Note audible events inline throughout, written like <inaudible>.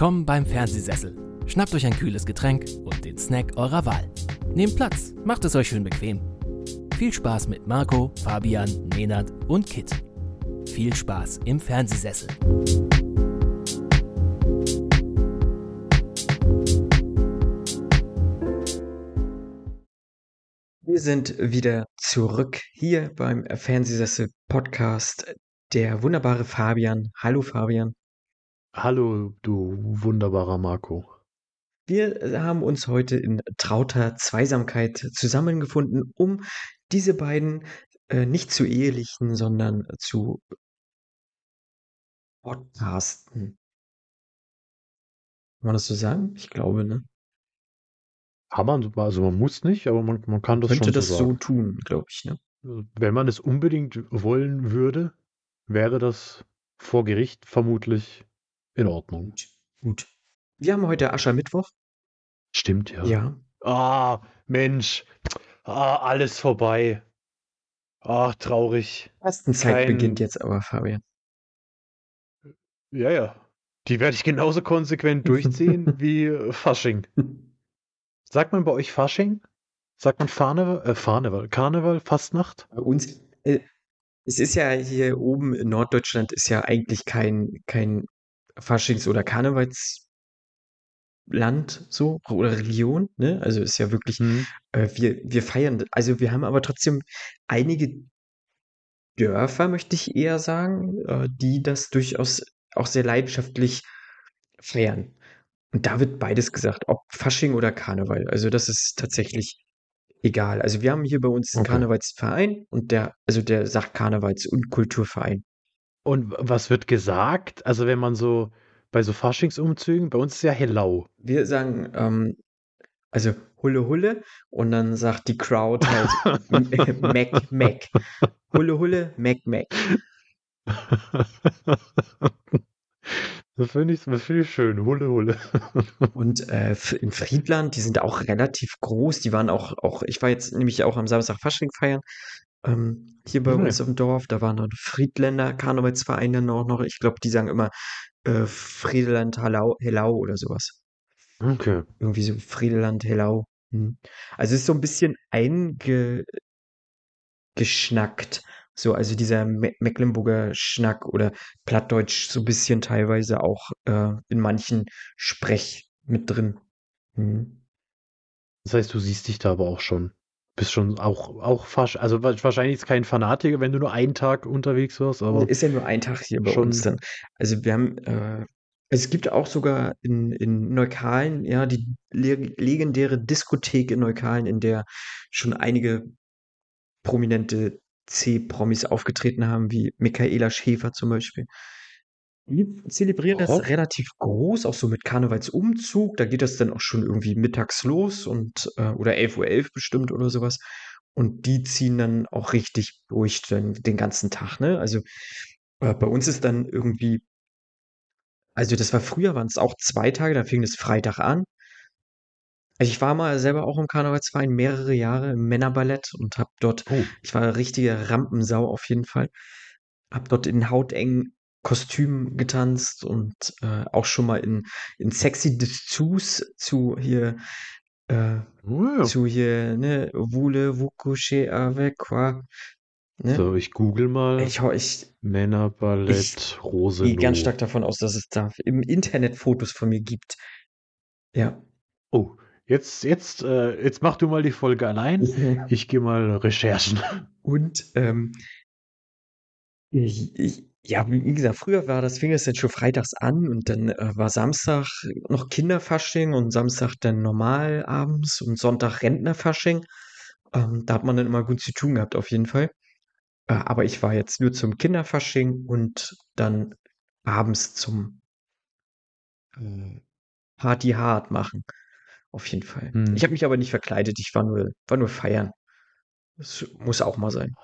Willkommen beim Fernsehsessel. Schnappt euch ein kühles Getränk und den Snack eurer Wahl. Nehmt Platz, macht es euch schön bequem. Viel Spaß mit Marco, Fabian, Nenad und Kit. Viel Spaß im Fernsehsessel. Wir sind wieder zurück hier beim Fernsehsessel Podcast. Der wunderbare Fabian. Hallo Fabian. Hallo, du wunderbarer Marco. Wir haben uns heute in trauter Zweisamkeit zusammengefunden, um diese beiden äh, nicht zu ehelichen, sondern zu podcasten. Kann man das so sagen? Ich glaube, ne? Kann man, also man muss nicht, aber man, man kann das Könnte das so so tun, glaube ich, ne? Wenn man es unbedingt wollen würde, wäre das vor Gericht vermutlich in Ordnung. Gut. Wir haben heute Aschermittwoch. Stimmt, ja. Ja. Ah, Mensch. Ah, alles vorbei. Ach, traurig. Fastenzeit Kein- beginnt jetzt aber, Fabian. Ja, ja. Die werde ich genauso konsequent <laughs> durchziehen wie äh, Fasching. Sagt man bei euch Fasching? Sagt man Farneval, äh, Farneval, Karneval, Fastnacht? Bei uns, äh, es ist ja hier oben in Norddeutschland ist ja eigentlich kein, kein Faschings- oder Karnevalsland so oder Region, ne? Also ist ja wirklich, Hm. äh, wir, wir feiern, also wir haben aber trotzdem einige Dörfer, möchte ich eher sagen, äh, die das durchaus auch sehr leidenschaftlich feiern. Und da wird beides gesagt, ob Fasching oder Karneval. Also das ist tatsächlich egal. Also wir haben hier bei uns einen Okay. Karnevalsverein und der, also der sagt Karnevals- und Kulturverein. Und was wird gesagt? Also wenn man so bei so Faschingsumzügen, bei uns ist ja Hellau. Wir sagen, ähm, also Hulle Hulle und dann sagt die Crowd halt <laughs> <laughs> Mac Mac. Hulle Hulle, Mac Mac. <laughs> Das finde ich, das finde ich schön. Hulle, hulle. Und äh, in Friedland, die sind auch relativ groß. Die waren auch, auch, ich war jetzt nämlich auch am Samstag Fasching feiern. Ähm, hier bei Okay. uns im Dorf, da waren noch Friedländer Karnevalsvereine noch, noch. Ich glaube, die sagen immer äh, Friedeland Hellau, Hellau oder sowas. Okay. Irgendwie so Friedeland Hellau. Hm. Also es ist so ein bisschen eingeschnackt. So, also dieser Me Mecklenburger Schnack oder Plattdeutsch so ein bisschen teilweise auch äh, in manchen Sprech mit drin. Hm. Das heißt, du siehst dich da aber auch schon. Bist schon auch, auch Fasch, also wa- wahrscheinlich ist kein Fanatiker, wenn du nur einen Tag unterwegs warst, aber Ist ja nur ein Tag hier bei uns dann. Also wir haben, äh, es gibt auch sogar in, in Neukalen, ja, die le legendäre Diskothek in Neukalen, in der schon einige prominente C-Promis aufgetreten haben, wie Michaela Schäfer zum Beispiel. Die zelebrieren das Rock? relativ groß, auch so mit Karnevalsumzug. Da geht das dann auch schon irgendwie mittags los und äh, oder 11.11 Uhr bestimmt oder sowas. Und die ziehen dann auch richtig durch den, den ganzen Tag, ne? Also äh, bei uns ist dann irgendwie, also das war früher, waren es auch zwei Tage, da fing es Freitag an. Also ich war mal selber auch im Karnevalsverein mehrere Jahre im Männerballett und habe dort Oh. ich war richtige Rampensau auf jeden Fall. Hab dort in hautengen Kostümen getanzt und äh, auch schon mal in, in sexy Dessous zu hier, äh, ja. zu hier, ne, Voulez-vous coucher avec quoi? Ne? So, ich google mal Ich, ich Männerballett gehe Roselo. ganz stark davon aus, dass es da im Internet Fotos von mir gibt. Ja. Oh, jetzt, jetzt, äh, jetzt mach du mal die Folge allein. Ich gehe mal Recherchen. Und ähm, ich, ich, ja, wie gesagt, früher war das, fing es dann schon freitags an und dann äh, war Samstag noch Kinderfasching und Samstag dann normal abends und Sonntag Rentnerfasching. Ähm, da hat man dann immer gut zu tun gehabt, auf jeden Fall. Äh, aber ich war jetzt nur zum Kinderfasching und dann abends zum äh, Party hart machen. Auf jeden Fall. Hm. Ich habe mich aber nicht verkleidet, ich war nur, war nur feiern. Das muss auch mal sein.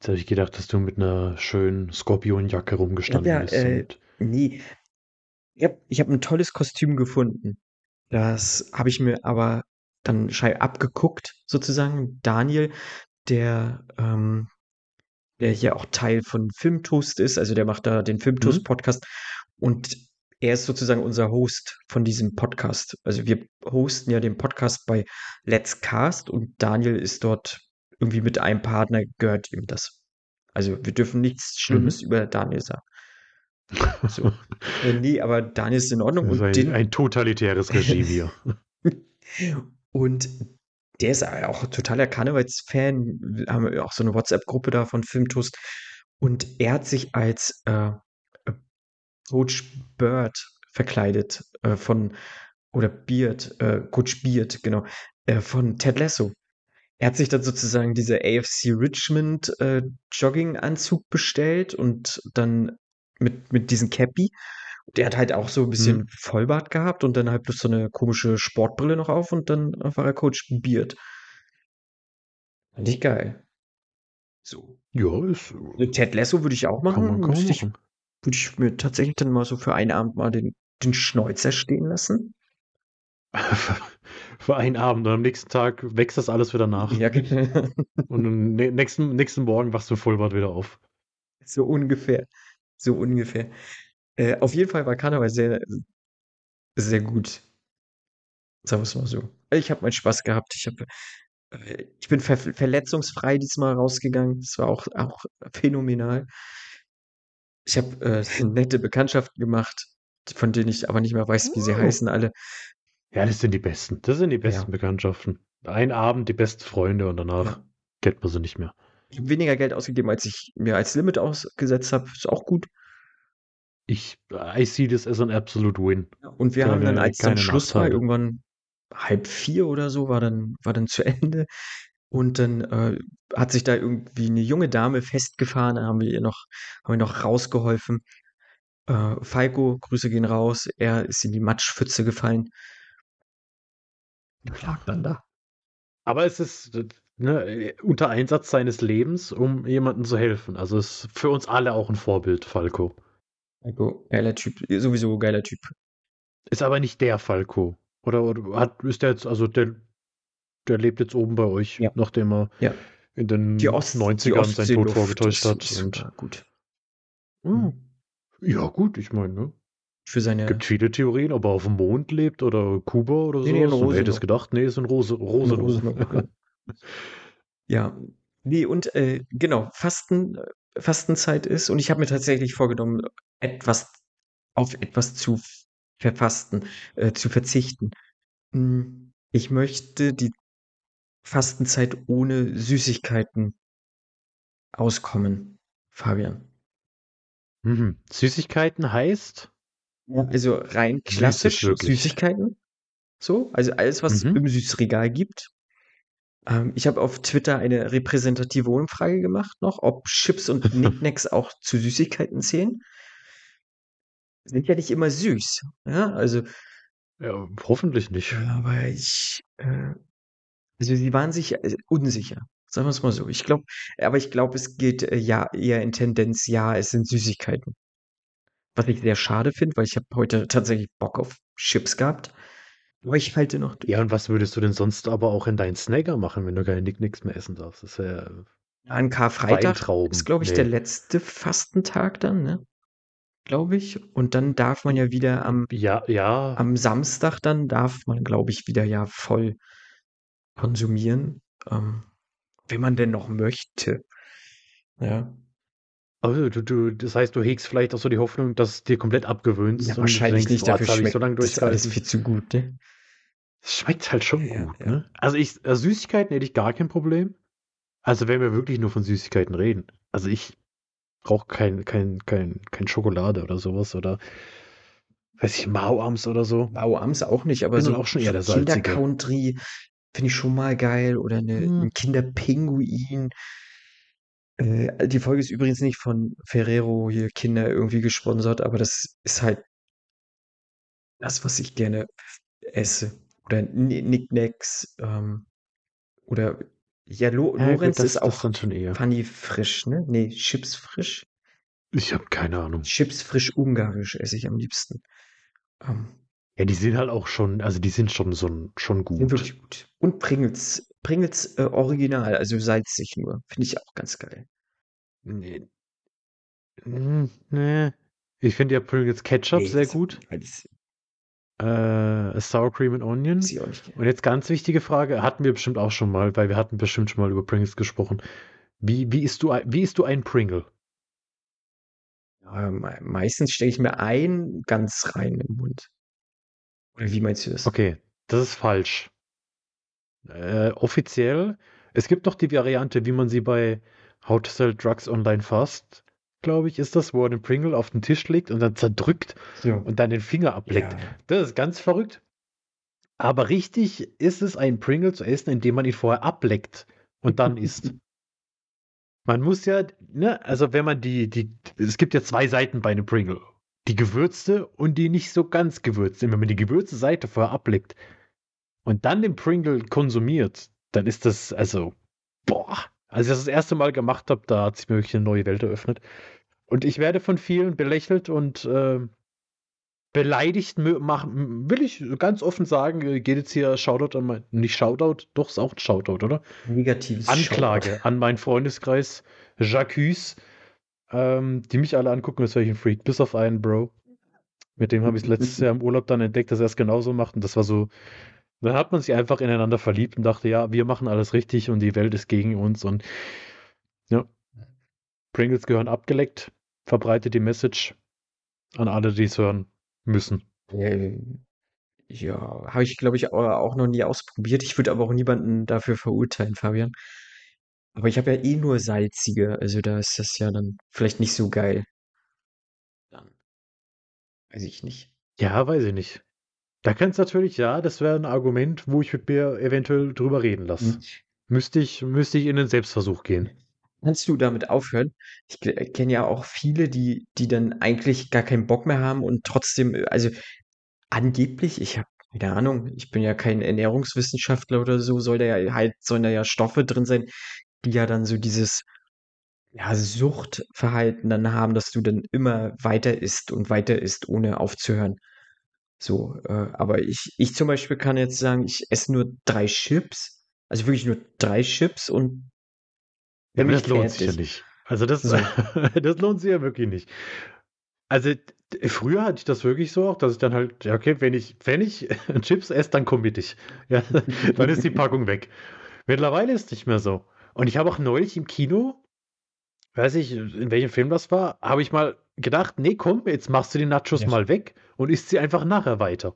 Jetzt, hab- jetzt habe ich gedacht, dass du mit einer schönen Skorpionjacke rumgestanden Ja, bist. äh, und Nee. Ich habe hab ein tolles Kostüm gefunden. Das habe ich mir aber dann schei abgeguckt, sozusagen. Daniel, der, ähm, der hier auch Teil von Filmtoast ist, also der macht da den Mhm. Filmtoast-Podcast. Und er ist sozusagen unser Host von diesem Podcast. Also wir hosten ja den Podcast bei Let's Cast und Daniel ist dort irgendwie mit einem Partner, gehört ihm das. Also wir dürfen nichts Schlimmes Mhm. über Daniel sagen. So. <laughs> Äh, nee, aber Daniel ist in Ordnung. Das ist ein, den, ein totalitäres Regime hier. <laughs> und der ist auch totaler Karnevalsfan. Wir haben auch so eine WhatsApp-Gruppe da von Filmtoast. Und er hat sich als äh, äh, Coach Bird verkleidet äh, von, oder Beard, äh, Coach Beard, genau, äh, von Ted Lasso. Er hat sich dann sozusagen diese AFC Richmond äh, Jogginganzug bestellt und dann mit, mit diesem Cappy. Der hat halt auch so ein bisschen Hm. Vollbart gehabt und dann halt bloß so eine komische Sportbrille noch auf und dann war er Coach Beard. Fand ich geil. So. Ja, ist, Eine Ted Lasso würde ich auch machen. kann man, kann ich, machen. würde ich mir tatsächlich dann mal so für einen Abend mal den, den Schnäuzer stehen lassen. <laughs> Für einen Abend und am nächsten Tag wächst das alles wieder nach. Ja, genau. Und am nä- nächsten, nächsten Morgen wachst du Vollbart wieder auf. So ungefähr. So ungefähr. Äh, auf jeden Fall war Karneval sehr, sehr gut. Sagen wir es mal so. Ich habe meinen Spaß gehabt. Ich, hab, äh, ich bin ver verletzungsfrei diesmal rausgegangen. Das war auch, auch phänomenal. Ich habe äh, nette Bekanntschaften gemacht, von denen ich aber nicht mehr weiß, wie sie Oh. heißen alle. Ja, das sind die besten. Das sind die besten Ja. Bekanntschaften. Ein Abend die besten Freunde und danach Ja. kennt man sie nicht mehr. Ich habe weniger Geld ausgegeben, als ich mir als Limit ausgesetzt habe. Ist auch gut. Ich, I see this as an absolute win. Und wir haben dann, Keine- als dann keine Schluss war, irgendwann halb vier oder so, war dann, war dann zu Ende. Und dann äh, hat sich da irgendwie eine junge Dame festgefahren. Dann haben wir ihr noch, haben wir noch rausgeholfen. Äh, Falco, Grüße gehen raus. Er ist in die Matschpfütze gefallen. Und lag dann da. Aber es ist äh, ne, unter Einsatz seines Lebens, um jemandem zu helfen. Also es ist für uns alle auch ein Vorbild, Falco. Falco, geiler Typ. Sowieso geiler Typ. Ist aber nicht der Falco. Oder, oder hat, ist der jetzt, also der, der lebt jetzt oben bei euch, Ja. nachdem er Ja. in den Die, Ost, die 90ern seinen Tod vorgetäuscht hat. ist Und, gut. Hm. ja, gut, ich meine, ne? Für seine. Gibt viele Theorien, ob er auf dem Mond lebt oder Kuba oder Nee, nee, in so. Wer hätte es gedacht? Nee, ist in Rose, Rosenau. Rosenau, <laughs> Ja, nee, und äh, genau, Fasten, äh, Fastenzeit ist, und ich habe mir tatsächlich vorgenommen, etwas auf etwas zu verfasten, äh, zu verzichten. Hm, Ich möchte die Fastenzeit ohne Süßigkeiten auskommen, Fabian. Mhm. Süßigkeiten heißt? Also rein klassisch. Süßigkeiten. So, also alles, was es Mhm. im Süßregal gibt. Ähm, ich habe auf Twitter eine repräsentative Umfrage gemacht noch, ob Chips und <laughs> Knickknacks auch zu Süßigkeiten zählen. Sind ja nicht immer süß. Ja, also, Ja, hoffentlich nicht. aber ich, äh, also sie waren sich äh, unsicher. Sagen wir es mal so. Ich glaube, aber ich glaube, es geht äh, ja eher in Tendenz, ja, es sind Süßigkeiten. Was ich sehr schade finde, weil ich habe heute tatsächlich Bock auf Chips gehabt. Aber ich halte noch durch. Ja, und was würdest du denn sonst aber auch in deinen Snacker machen, wenn du keine Nicknicks mehr essen darfst? Das ist ja An Karfreitag ist, glaube ich, Nee. der letzte Fastentag dann, ne? Glaube ich. Und dann darf man ja wieder am, Ja, ja. am Samstag dann darf man, glaube ich, wieder ja voll konsumieren. Ähm, wenn man denn noch möchte. Ja. Also, du, du, das heißt, du hegst vielleicht auch so die Hoffnung, dass es dir komplett abgewöhnst. Ja, und wahrscheinlich denkst, nicht. oh, Dafür schmeckt so lange das alles viel zu gut, ne? Es schmeckt halt schon Ja, gut, ja. ne? Also ich, also Süßigkeiten hätte ich gar kein Problem. Also wenn wir wirklich nur von Süßigkeiten reden. Also ich brauche kein, kein, kein, kein Schokolade oder sowas oder weiß ich, Mauams oder so. Bauams auch nicht, aber Bin so auch schon eher der Kinder Salzige. Country finde ich schon mal geil oder eine, Hm. ein Kinderpinguin. Äh, die Folge ist übrigens nicht von Ferrero hier Kinder irgendwie gesponsert, aber das ist halt das, was ich gerne esse. Oder Ni- Knickknacks ähm, oder ja, Lo Ja, gut, Lorenz das, ist auch schon eher. Funny frisch, ne? Nee, Chips frisch. Ich habe keine Ahnung. Chips frisch ungarisch esse ich am liebsten. Ähm, Ja, die sind halt auch schon, also die sind schon so schon Sind gut. wirklich gut. Und Pringles. Pringles äh, original, also salzig nur. Finde ich auch ganz geil. Nee. Hm, nee. Ich finde ja Pringles Ketchup Nee, sehr gut. Äh, Sour Cream and Onion. Und jetzt ganz wichtige Frage, hatten wir bestimmt auch schon mal, weil wir hatten bestimmt schon mal über Pringles gesprochen. Wie, wie isst du, ein- wie isst du einen Pringle? Ja, meistens stecke ich mir ein ganz rein im Mund. Oder wie meinst du das? Okay, das ist falsch. Äh, offiziell, es gibt noch die Variante, wie man sie bei How to Sell Drugs Online Fast, glaube ich, ist das, wo er den Pringle auf den Tisch legt und dann zerdrückt So. und dann den Finger ableckt. Ja. Das ist ganz verrückt. Aber richtig ist es, einen Pringle zu essen, indem man ihn vorher ableckt und dann <laughs> isst. Man muss ja, ne, also wenn man die, die, es gibt ja zwei Seiten bei einem Pringle. Die gewürzte und die nicht so ganz gewürzte. Wenn man die gewürzte Seite vorher ableckt und dann den Pringle konsumiert, dann ist das, also, boah. Als ich das das erste Mal gemacht habe, da hat sich mir wirklich eine neue Welt eröffnet. Und ich werde von vielen belächelt und äh, beleidigt machen, will ich ganz offen sagen, äh, geht jetzt hier Shoutout an mein, nicht Shoutout, doch ist auch ein Shoutout, oder? Negatives Anklage Shoutout. an meinen Freundeskreis, Jacques, ähm, die mich alle angucken, als wäre ich ein Freak, bis auf einen Bro. Mit dem habe ich letztes Jahr im Urlaub dann entdeckt, dass er es genauso macht und das war so, dann hat man sich einfach ineinander verliebt und dachte, ja, wir machen alles richtig und die Welt ist gegen uns und ja, Pringles gehören abgeleckt, verbreitet die Message an alle, die es hören müssen. Ja, habe ich, glaube ich, au- auch noch nie ausprobiert. Ich würde aber auch niemanden dafür verurteilen, Fabian. Aber ich habe ja eh nur salzige, also da ist das ja dann vielleicht nicht so geil. Dann weiß ich nicht. Ja, weiß ich nicht. Da kannst natürlich, ja, das wäre ein Argument, wo ich mit mir eventuell drüber reden lasse. Hm. Müsste ich, müsste ich in den Selbstversuch gehen. Kannst du damit aufhören? Ich kenne ja auch viele, die, die dann eigentlich gar keinen Bock mehr haben und trotzdem, äh, also angeblich, ich habe keine Ahnung, ich bin ja kein Ernährungswissenschaftler oder so, soll da ja halt, sollen da ja Stoffe drin sein, die ja dann so dieses ja, Suchtverhalten dann haben, dass du dann immer weiter isst und weiter isst, ohne aufzuhören. So, äh, aber ich, ich zum Beispiel kann jetzt sagen, ich esse nur drei Chips, also wirklich nur drei Chips und Ja, das lohnt sich ja nicht. Also das, So. <laughs> das lohnt sich ja wirklich nicht. Also früher hatte ich das wirklich so auch, dass ich dann halt, ja, okay, wenn ich, wenn ich <laughs> Chips esse, dann komm ich. <laughs> Ja, dann ist die Packung weg. Mittlerweile ist es nicht mehr so. Und ich habe auch neulich im Kino, weiß ich, in welchem Film das war, habe ich mal gedacht, nee, komm, jetzt machst du die Nachos Ja. mal weg und isst sie einfach nachher weiter.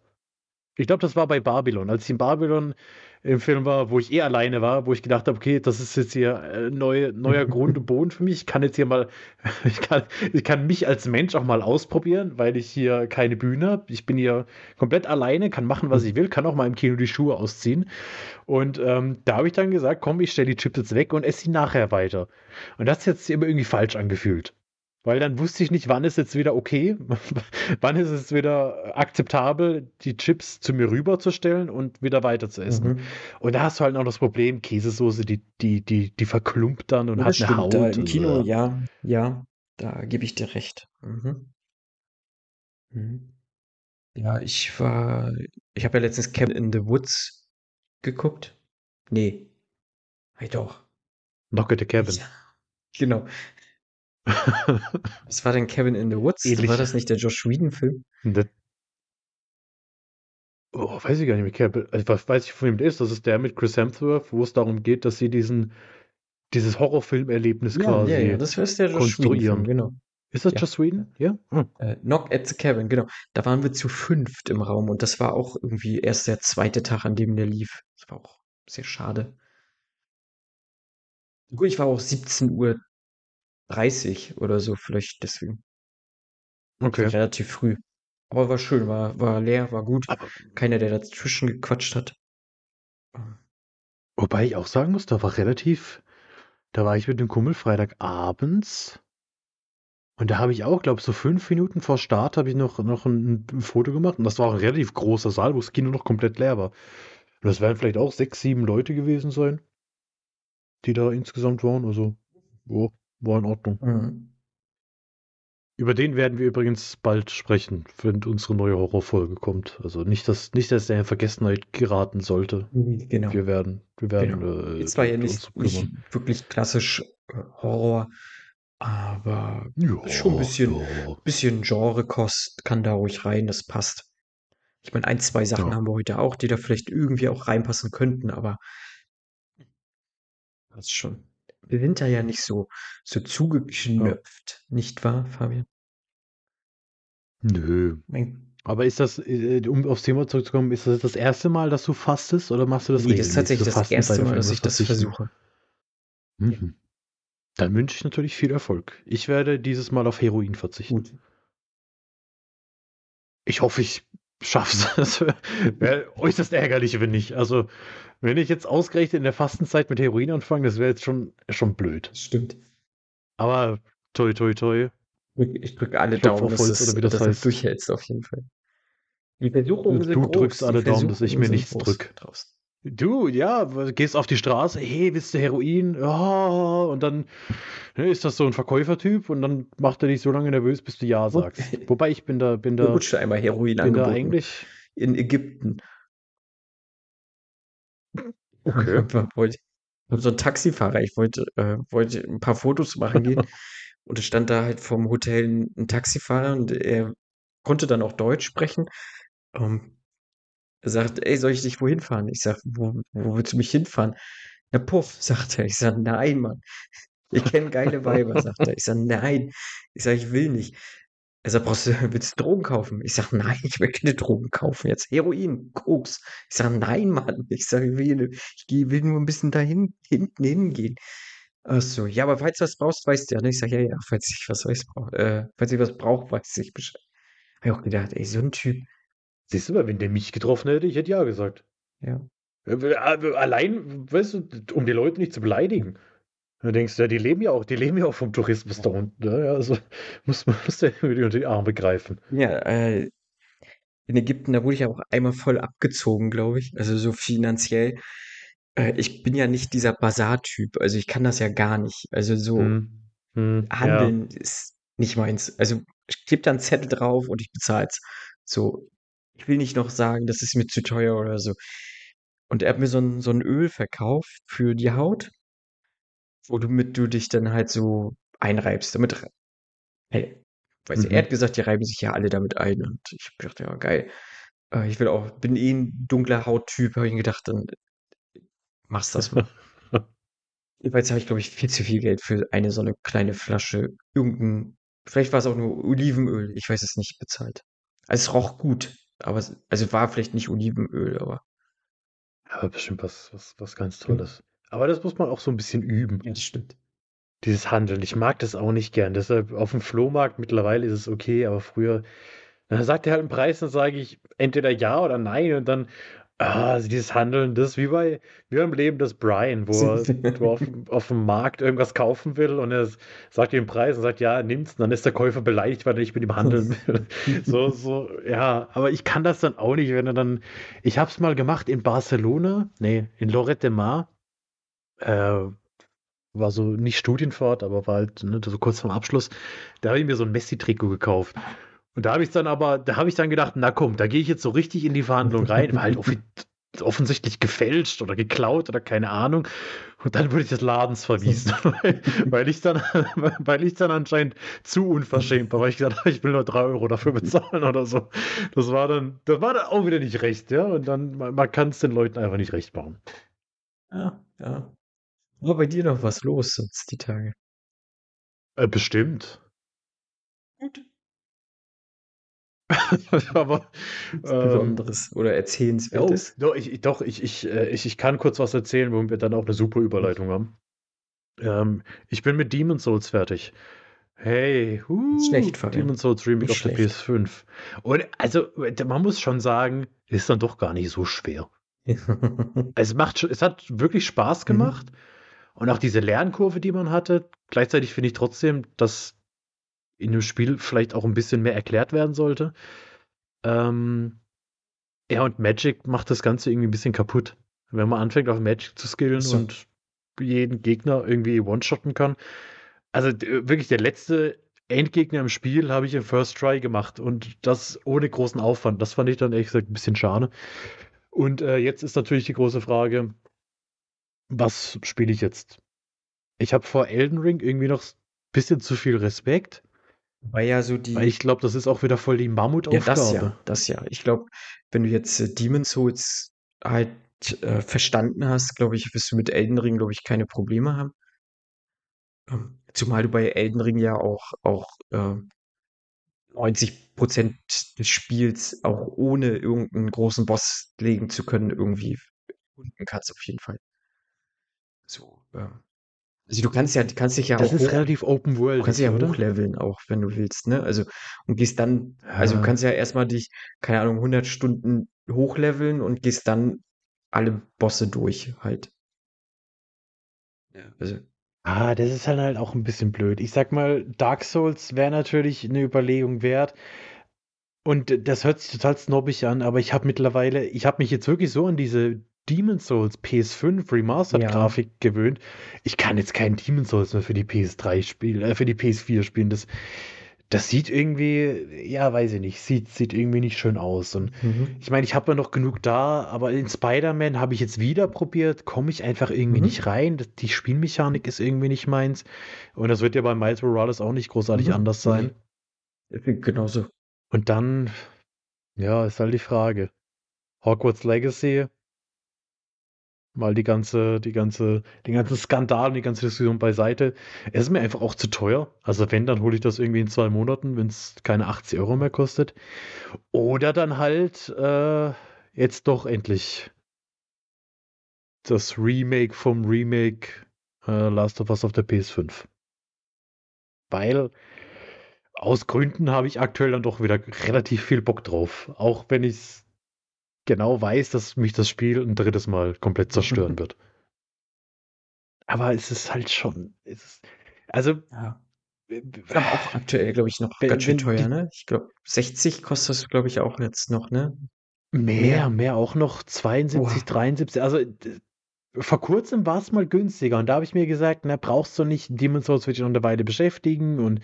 Ich glaube, das war bei Babylon. Als ich in Babylon im Film war, wo ich eh alleine war, wo ich gedacht habe, okay, das ist jetzt hier äh, neue, neuer <laughs> Grund und Boden für mich. Ich kann jetzt hier mal, <laughs> ich kann, ich kann mich als Mensch auch mal ausprobieren, weil ich hier keine Bühne habe. Ich bin hier komplett alleine, kann machen, was ich will, kann auch mal im Kino die Schuhe ausziehen. Und ähm, da habe ich dann gesagt, komm, ich stelle die Chips jetzt weg und esse sie nachher weiter. Und das hat sich jetzt immer irgendwie falsch angefühlt. Weil dann wusste ich nicht, wann ist jetzt wieder okay, <laughs> wann ist es wieder akzeptabel, die Chips zu mir rüberzustellen und wieder weiter zu essen. Mhm. Und da hast du halt noch das Problem, Käsesoße, die, die, die, die verklumpt dann und Ja, hat das eine stimmt, Haut. da im Kino, äh, ja, ja, da gebe ich dir recht. Mhm. Mhm. Ja, ich war, ich habe ja letztens Cabin in the Woods geguckt. Nee, hey doch. Knock at the Cabin. Ja, genau. Was war denn Cabin in the Woods? Ähnlich. War das nicht der Josh Whedon-Film? Oh, weiß ich gar nicht mehr. Also, was weiß ich von wem der ist? Das ist der mit Chris Hemsworth, wo es darum geht, dass sie diesen, dieses Horrorfilmerlebnis quasi. ja, ja, das ist der Josh konstruieren. Genau. Ist das Ja. Joss Whedon? Ja. Hm. Äh, Knock at the Cabin, genau. Da waren wir zu fünft im Raum und das war auch irgendwie erst der zweite Tag, an dem der lief. Das war auch sehr schade. Gut, ich war auch 17 Uhr 30 oder so, vielleicht deswegen. Okay. Relativ früh. Aber war schön, war, war leer, war gut. Aber, Keiner, der dazwischen gequatscht hat. wobei ich auch sagen muss, da war relativ, da war ich mit dem Kumpel Freitagabends und da habe ich auch, glaube ich, so fünf Minuten vor Start habe ich noch, noch ein, ein Foto gemacht und das war auch ein relativ großer Saal, wo das Kino noch komplett leer war. Und das werden vielleicht auch sechs, sieben Leute gewesen sein, die da insgesamt waren. Also, oh, war in Ordnung. Mhm. Über den werden wir übrigens bald sprechen, wenn unsere neue Horrorfolge kommt. Also nicht, dass, nicht, dass der in Vergessenheit geraten sollte. Genau. Wir werden, wir werden Genau. äh, Jetzt war ja nicht, nicht wirklich klassisch äh, Horror, Aber Ja, schon ein bisschen, ja. bisschen Genrekost kann da ruhig rein, das passt. Ich meine, ein, zwei Sachen Ja. haben wir heute auch, die da vielleicht irgendwie auch reinpassen könnten, aber das schon. Wir sind da ja nicht so, so zugeknöpft, nicht wahr, Fabian? Nö. Mein, Aber ist das, äh, um aufs Thema zurückzukommen, ist das das erste Mal, dass du fastest oder machst du das nee, das ist tatsächlich das erste Mal, dass ich das versuche. Mhm. Dann wünsche ich natürlich viel Erfolg. Ich werde dieses Mal auf Heroin verzichten. Gut. Ich hoffe, ich schaff's. <laughs> Das wäre äußerst ärgerlich, wenn nicht. Also, wenn ich jetzt ausgerechnet in der Fastenzeit mit Heroin anfange, das wäre jetzt schon, schon blöd. Das stimmt. Aber toi, toi, toi. Ich drücke alle Klopf Daumen, auf dass, Holz, das, oder wie das dass du heißt. durchhältst, auf jeden Fall. Die Versuchungen sind Du groß. drückst alle Daumen, dass ich mir nichts groß drück. draußen. Du, ja, gehst auf die Straße, hey, willst du Heroin? Ja, und dann ne, ist das so ein Verkäufertyp und dann macht er dich so lange nervös, bis du Ja sagst. Wobei ich bin da, bin da, schon einmal Heroin bin da angeboten. eigentlich. in Ägypten. Okay. <laughs> wollte, so ein Taxifahrer, ich wollte, äh, wollte ein paar Fotos machen gehen. <laughs> und es stand da halt vom Hotel ein, Taxifahrer und er konnte dann auch Deutsch sprechen. Ähm, sagt, ey, soll ich dich wohin fahren? Ich sag, wo, wo willst du mich hinfahren? Na, Puff, <laughs> sagt er. Ich sag, nein, Mann. Ich kenne geile Weiber, <laughs> sagt er. Ich sag, nein. Ich sag, ich will nicht. Er sagt, brauchst du, willst du Drogen kaufen? Ich sag, nein, ich will keine Drogen kaufen. Jetzt Heroin, Koks. Ich sag, nein, Mann. Ich sag, ich will, ich will nur ein bisschen dahin, hinten hingehen. Ach so, ja, aber falls du was brauchst, weißt du ja. Ne? Ich sag, ja, ja, falls ich was weiß, brauch, äh, falls ich was brauche, weiß ich Bescheid. Hab ich auch gedacht, ey, so ein Typ. Siehst du mal, wenn der mich getroffen hätte, ich hätte Ja gesagt. Ja. Äh, Allein, weißt du, um die Leute nicht zu beleidigen. Du denkst, ja, die leben ja auch, die leben ja auch vom Tourismus da unten. Ne? Ja, also <laughs> muss man muss der irgendwie unter die Arme greifen. Ja, äh, in Ägypten, da wurde ich ja auch einmal voll abgezogen, glaube ich. Also so finanziell. Äh, ich bin ja nicht dieser Basar-Typ. Also ich kann das ja gar nicht. Also so Hm, hm, ja. handeln ist nicht meins. Also ich klebe da einen Zettel drauf und ich bezahle es. So, ich will nicht noch sagen, das ist mir zu teuer oder so. Und er hat mir so ein, so ein Öl verkauft für die Haut, womit du dich dann halt so einreibst. Damit, hey, weiß Mhm. er hat gesagt, die reiben sich ja alle damit ein. Und ich hab gedacht, ja, geil. Äh, ich will auch, bin eh ein dunkler Hauttyp, habe ich mir gedacht, dann machst das mal. <laughs> Jetzt habe ich, glaube ich, viel zu viel Geld für eine so eine kleine Flasche irgendein, vielleicht war es auch nur Olivenöl, ich weiß es nicht, bezahlt. Also es roch gut, aber es, also war vielleicht nicht Olivenöl, aber Aber bestimmt was, was, was ganz Tolles. Aber das muss man auch so ein bisschen üben, ja, das stimmt. dieses Handeln. Ich mag das auch nicht gern. Deshalb auf dem Flohmarkt mittlerweile ist es okay, aber früher, dann sagt er halt einen Preis, dann sage ich entweder ja oder nein und dann, ah, also dieses Handeln, das ist wie bei, wie beim Leben des Brian, wo er <laughs> wo auf, dem- auf dem Markt irgendwas kaufen will und er sagt ihm den Preis und sagt, ja, nimm's, und dann ist der Käufer beleidigt, weil er nicht mit ihm handeln <laughs> will. So, so, ja, aber ich kann das dann auch nicht, wenn er dann, ich hab's mal gemacht in Barcelona, nee, in Lloret de Mar, äh, war so nicht Studienfahrt, aber war halt ne, so kurz vorm Abschluss, da habe ich mir so ein Messi-Trikot gekauft. Und da habe ich dann aber, da habe ich dann gedacht, na komm, da gehe ich jetzt so richtig in die Verhandlung rein, war halt offensichtlich gefälscht oder geklaut oder keine Ahnung. Und dann wurde ich des Ladens verwiesen, <laughs> weil, weil ich dann, <laughs> weil ich dann anscheinend zu unverschämt war, weil ich gesagt habe, ich will nur drei Euro dafür bezahlen oder so. Das war dann, das war dann auch wieder nicht recht, ja. Und dann, man, man kann es den Leuten einfach nicht recht machen. Ja, ja. War bei dir noch was los sonst die Tage? Äh, bestimmt. Gut. <laughs> aber ähm, Besonderes oder Oh, Erzählenswertes. doch, ich, doch ich, ich, äh, ich, ich kann kurz was erzählen, womit wir dann auch eine super Überleitung haben. Ähm, ich bin mit Demon's Souls fertig. Hey, huh, Schlecht, Fabian. Demon's Souls Remake auf der PS5. Und also, man muss schon sagen, ist dann doch gar nicht so schwer. <laughs> Es macht es hat wirklich Spaß Mhm. gemacht. Und auch diese Lernkurve, die man hatte, gleichzeitig finde ich trotzdem, dass in dem Spiel vielleicht auch ein bisschen mehr erklärt werden sollte. Ähm, ja, und Magic macht das Ganze irgendwie ein bisschen kaputt. Wenn man anfängt, auf Magic zu skillen So. und jeden Gegner irgendwie one-shotten kann. Also d- wirklich der letzte Endgegner im Spiel habe ich im First Try gemacht und das ohne großen Aufwand. Das fand ich dann ehrlich gesagt ein bisschen schade. Und äh, jetzt ist natürlich die große Frage, was spiele ich jetzt? Ich habe vor Elden Ring irgendwie noch bisschen zu viel Respekt. Weil ja so die. Weil ich glaube, das ist auch wieder voll die Mammutaufgabe. Ja, das ja, das ja. Ich glaube, wenn du jetzt äh, Demon's Souls halt äh, verstanden hast, glaube ich, wirst du mit Elden Ring, glaube ich, keine Probleme haben. Ähm, zumal du bei Elden Ring ja auch, auch äh, 90 Prozent des Spiels auch ohne irgendeinen großen Boss legen zu können irgendwie finden kannst auf jeden Fall. So, ähm, also du kannst ja, du kannst dich ja Das auch ist hoch, relativ Open du World, kannst dich ja oder? hochleveln auch, wenn du willst, ne? Also und gehst dann, also du Ja. kannst ja erstmal dich, keine Ahnung, 100 Stunden hochleveln und gehst dann alle Bosse durch halt. Ja, also Ah, das ist halt halt auch ein bisschen blöd. Ich sag mal, Dark Souls wäre natürlich eine Überlegung wert. Und das hört sich total snobbig an, aber ich habe mittlerweile, ich habe mich jetzt wirklich so an diese Demon's Souls PS5 Remastered Ja. Grafik gewöhnt. Ich kann jetzt kein Demon's Souls mehr für die PS3 spielen, äh, für die PS4 spielen. Das, das sieht irgendwie, ja, weiß ich nicht, sieht, sieht irgendwie nicht schön aus. Und mhm. ich meine, ich habe ja noch genug da, aber in Spider-Man habe ich jetzt wieder probiert, komme ich einfach irgendwie Mhm. nicht rein. Die Spielmechanik ist irgendwie nicht meins. Und das wird ja bei Miles Morales auch nicht großartig Mhm. anders sein. Genauso. Und dann, ja, ist halt die Frage. Hogwarts Legacy, mal die ganze, die ganze, den ganzen Skandal und die ganze Diskussion beiseite. Es ist mir einfach auch zu teuer. Also wenn, dann hole ich das irgendwie in zwei Monaten, wenn es keine 80 Euro mehr kostet. Oder dann halt äh, jetzt doch endlich das Remake vom Remake äh, Last of Us auf der PS5. Weil aus Gründen habe ich aktuell dann doch wieder relativ viel Bock drauf. Auch wenn ich genau weiß, dass mich das Spiel ein drittes Mal komplett zerstören <laughs> wird. Aber es ist halt schon. Ist, also. Ja. äh, auch aktuell, glaube ich, noch Wenn- ganz schön teuer, die- ne? Ich glaube, 60 kostet das, glaube ich, auch jetzt noch, ne? Mehr, mehr auch noch 72, Oha. 73. Also vor kurzem war es mal günstiger und da habe ich mir gesagt, na, brauchst du nicht, Demon's Souls wird dich noch eine Weile beschäftigen und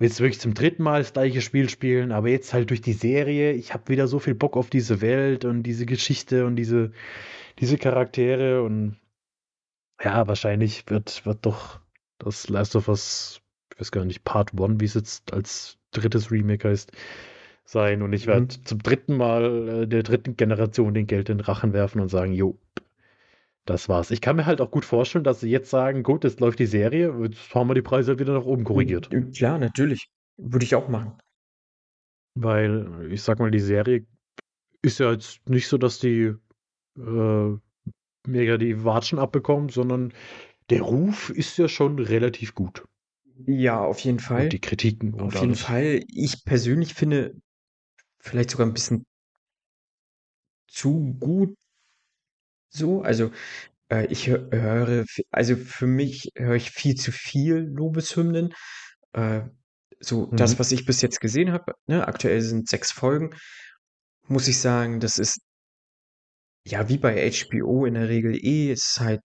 willst wirklich zum dritten Mal das gleiche Spiel spielen, aber jetzt halt durch die Serie, ich habe wieder so viel Bock auf diese Welt und diese Geschichte und diese, diese Charaktere und ja, wahrscheinlich wird, wird doch das Last of Us, ich weiß gar nicht, Part 1, wie es jetzt als drittes Remake heißt, sein und ich Mhm. werde zum dritten Mal äh, der dritten Generation den Geld in den Rachen werfen und sagen, jo, das war's. Ich kann mir halt auch gut vorstellen, dass sie jetzt sagen, gut, jetzt läuft die Serie, jetzt haben wir die Preise halt wieder nach oben korrigiert. Klar, natürlich. Würde ich auch machen. Weil, ich sag mal, die Serie ist ja jetzt nicht so, dass die äh, mega die Watschen abbekommen, sondern der Ruf ist ja schon relativ gut. Ja, auf jeden Fall. Und die Kritiken und Auf jeden alles. Fall. Ich persönlich finde vielleicht sogar ein bisschen zu gut so. Also äh, ich hö- höre, also für mich höre ich viel zu viel Lobeshymnen. Äh, so das, Mhm. was ich bis jetzt gesehen habe, ne, aktuell sind sechs Folgen, muss ich sagen, das ist ja wie bei HBO in der Regel eh, ist halt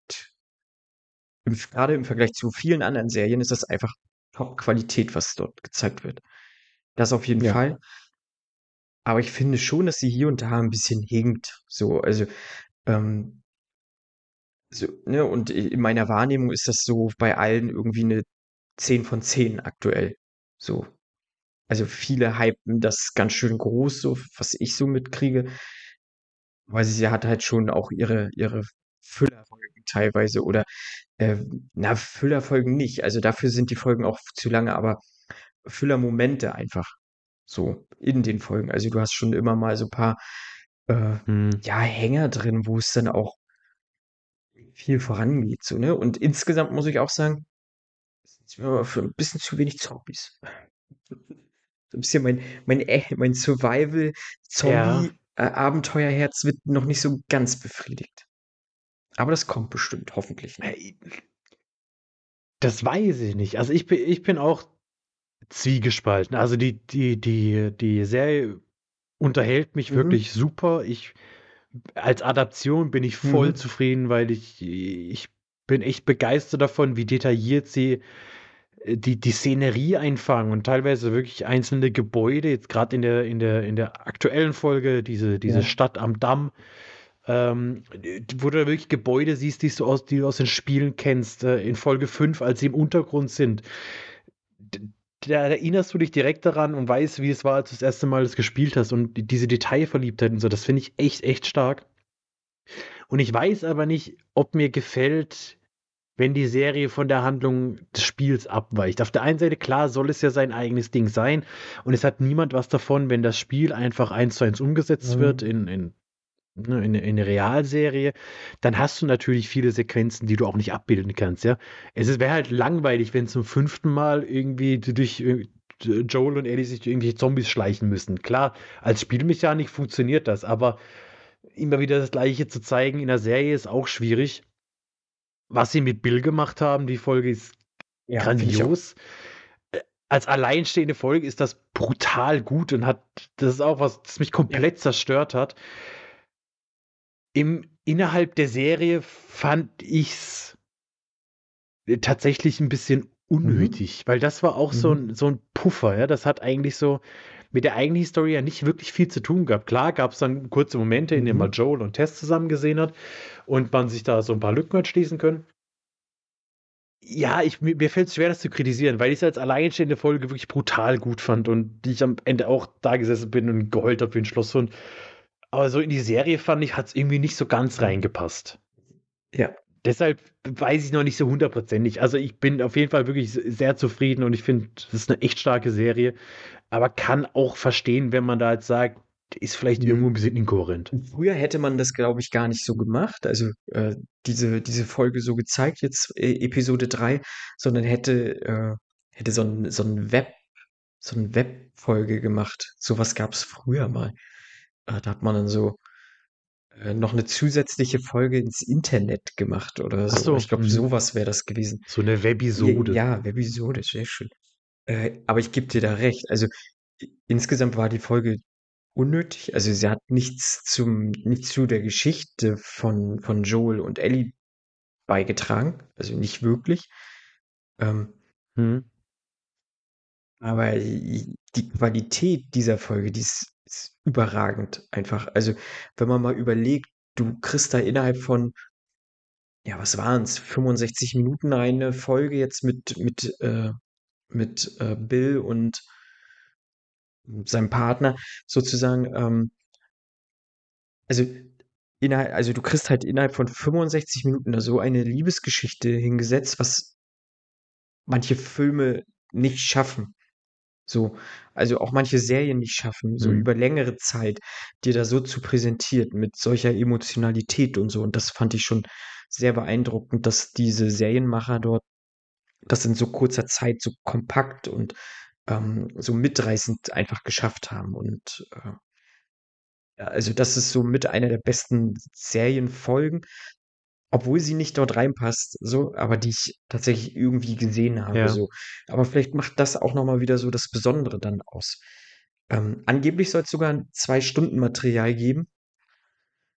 im, gerade im Vergleich zu vielen anderen Serien ist das einfach Top-Qualität, was dort gezeigt wird. Das auf jeden Ja. Fall. Aber ich finde schon, dass sie hier und da ein bisschen hinkt. So, also, ähm, so, ne, und in meiner Wahrnehmung ist das so bei allen irgendwie eine 10 von 10 aktuell. So. Also viele hypen das ganz schön groß, so was ich so mitkriege. Weil sie hat halt schon auch ihre, ihre Füllerfolgen teilweise oder, äh, na, Füllerfolgen nicht. Also dafür sind die Folgen auch zu lange, aber Füllermomente einfach so in den Folgen. Also du hast schon immer mal so ein paar äh, Hm. ja, Hänger drin, wo es dann auch viel vorangeht, so, ne? Und insgesamt muss ich auch sagen, sind mir für ein bisschen zu wenig Zombies. <laughs> So ein bisschen mein, mein, äh, mein Survival-Zombie-Abenteuerherz wird noch nicht so ganz befriedigt. Aber das kommt bestimmt, hoffentlich. Äh, Das weiß ich nicht. Also ich bin, ich bin auch zwiegespalten. Also die, die, die, die Serie unterhält mich Mhm. wirklich super. Ich, als Adaption bin ich voll Mhm. zufrieden, weil ich, ich bin echt begeistert davon, wie detailliert sie äh, die, die Szenerie einfangen und teilweise wirklich einzelne Gebäude, jetzt gerade in der, in der, in der aktuellen Folge, diese, diese Ja. Stadt am Damm, ähm, wo du wirklich Gebäude siehst, die du aus, die du aus den Spielen kennst, äh, in Folge 5, als sie im Untergrund sind. Da erinnerst du dich direkt daran und weißt, wie es war, als du das erste Mal das gespielt hast und diese Detailverliebtheit und so, das finde ich echt, echt stark. Und ich weiß aber nicht, ob mir gefällt, wenn die Serie von der Handlung des Spiels abweicht. Auf der einen Seite, klar, soll es ja sein eigenes Ding sein und es hat niemand was davon, wenn das Spiel einfach eins zu eins umgesetzt mhm. wird in, in Ne, in, in eine Realserie, dann hast du natürlich viele Sequenzen, die du auch nicht abbilden kannst, ja. Es wäre halt langweilig, wenn zum fünften Mal irgendwie durch äh, Joel und Ellie sich irgendwelche Zombies schleichen müssen. Klar, als Spielmechanik funktioniert das, aber immer wieder das Gleiche zu zeigen in der Serie ist auch schwierig. Was sie mit Bill gemacht haben, die Folge ist ja, grandios. Äh, als alleinstehende Folge ist das brutal gut und hat, das ist auch was, das mich komplett ja. zerstört hat. Im, innerhalb der Serie fand ich's äh, tatsächlich ein bisschen unnötig, mhm. weil das war auch mhm. so, ein, so ein Puffer, ja. Das hat eigentlich so mit der eigentlichen Story ja nicht wirklich viel zu tun gehabt. Klar gab es dann kurze Momente, in denen mhm. man Joel und Tess zusammen gesehen hat und man sich da so ein paar Lücken hat schließen können. Ja, ich, mir, mir fällt es schwer, das zu kritisieren, weil ich es als alleinstehende Folge wirklich brutal gut fand und ich am Ende auch da gesessen bin und geheult habe wie ein Schlosshund. Aber so in die Serie fand ich, hat es irgendwie nicht so ganz reingepasst. Ja. Deshalb weiß ich noch nicht so hundertprozentig. Also ich bin auf jeden Fall wirklich sehr zufrieden und ich finde, das ist eine echt starke Serie. Aber kann auch verstehen, wenn man da jetzt sagt, ist vielleicht irgendwo ein bisschen inkohärent. Früher hätte man das, glaube ich, gar nicht so gemacht, also äh, diese, diese Folge so gezeigt, jetzt äh, Episode 3, sondern hätte, äh, hätte so ein, so ein Web, so eine Webfolge gemacht. Sowas gab es früher mal. Äh, da hat man dann so äh, noch eine zusätzliche Folge ins Internet gemacht oder so. so. Ich glaube, mhm. sowas wäre das gewesen. So eine Webisode. Ja, ja Webisode, sehr schön. Äh, aber ich gebe dir da recht. Also insgesamt war die Folge unnötig. Also sie hat nichts zum, nichts zu der Geschichte von, von Joel und Ellie beigetragen. Also nicht wirklich. Ähm, hm. Aber die Qualität dieser Folge, die ist überragend einfach. Also, wenn man mal überlegt, du kriegst da innerhalb von, ja, was waren es, 65 Minuten eine Folge jetzt mit, mit, äh, mit äh, Bill und seinem Partner sozusagen. Ähm, also, innerhalb, also du kriegst halt innerhalb von 65 Minuten da so eine Liebesgeschichte hingesetzt, was manche Filme nicht schaffen. So, also auch manche Serien nicht schaffen, so mhm. über längere Zeit, dir da so zu präsentieren mit solcher Emotionalität und so. Und das fand ich schon sehr beeindruckend, dass diese Serienmacher dort das in so kurzer Zeit so kompakt und ähm, so mitreißend einfach geschafft haben. Und äh, also das ist so mit einer der besten Serienfolgen, obwohl sie nicht dort reinpasst, so, aber die ich tatsächlich irgendwie gesehen habe, ja. so. Aber vielleicht macht das auch nochmal wieder so das Besondere dann aus. Ähm, angeblich soll es sogar ein zwei Stunden Material geben.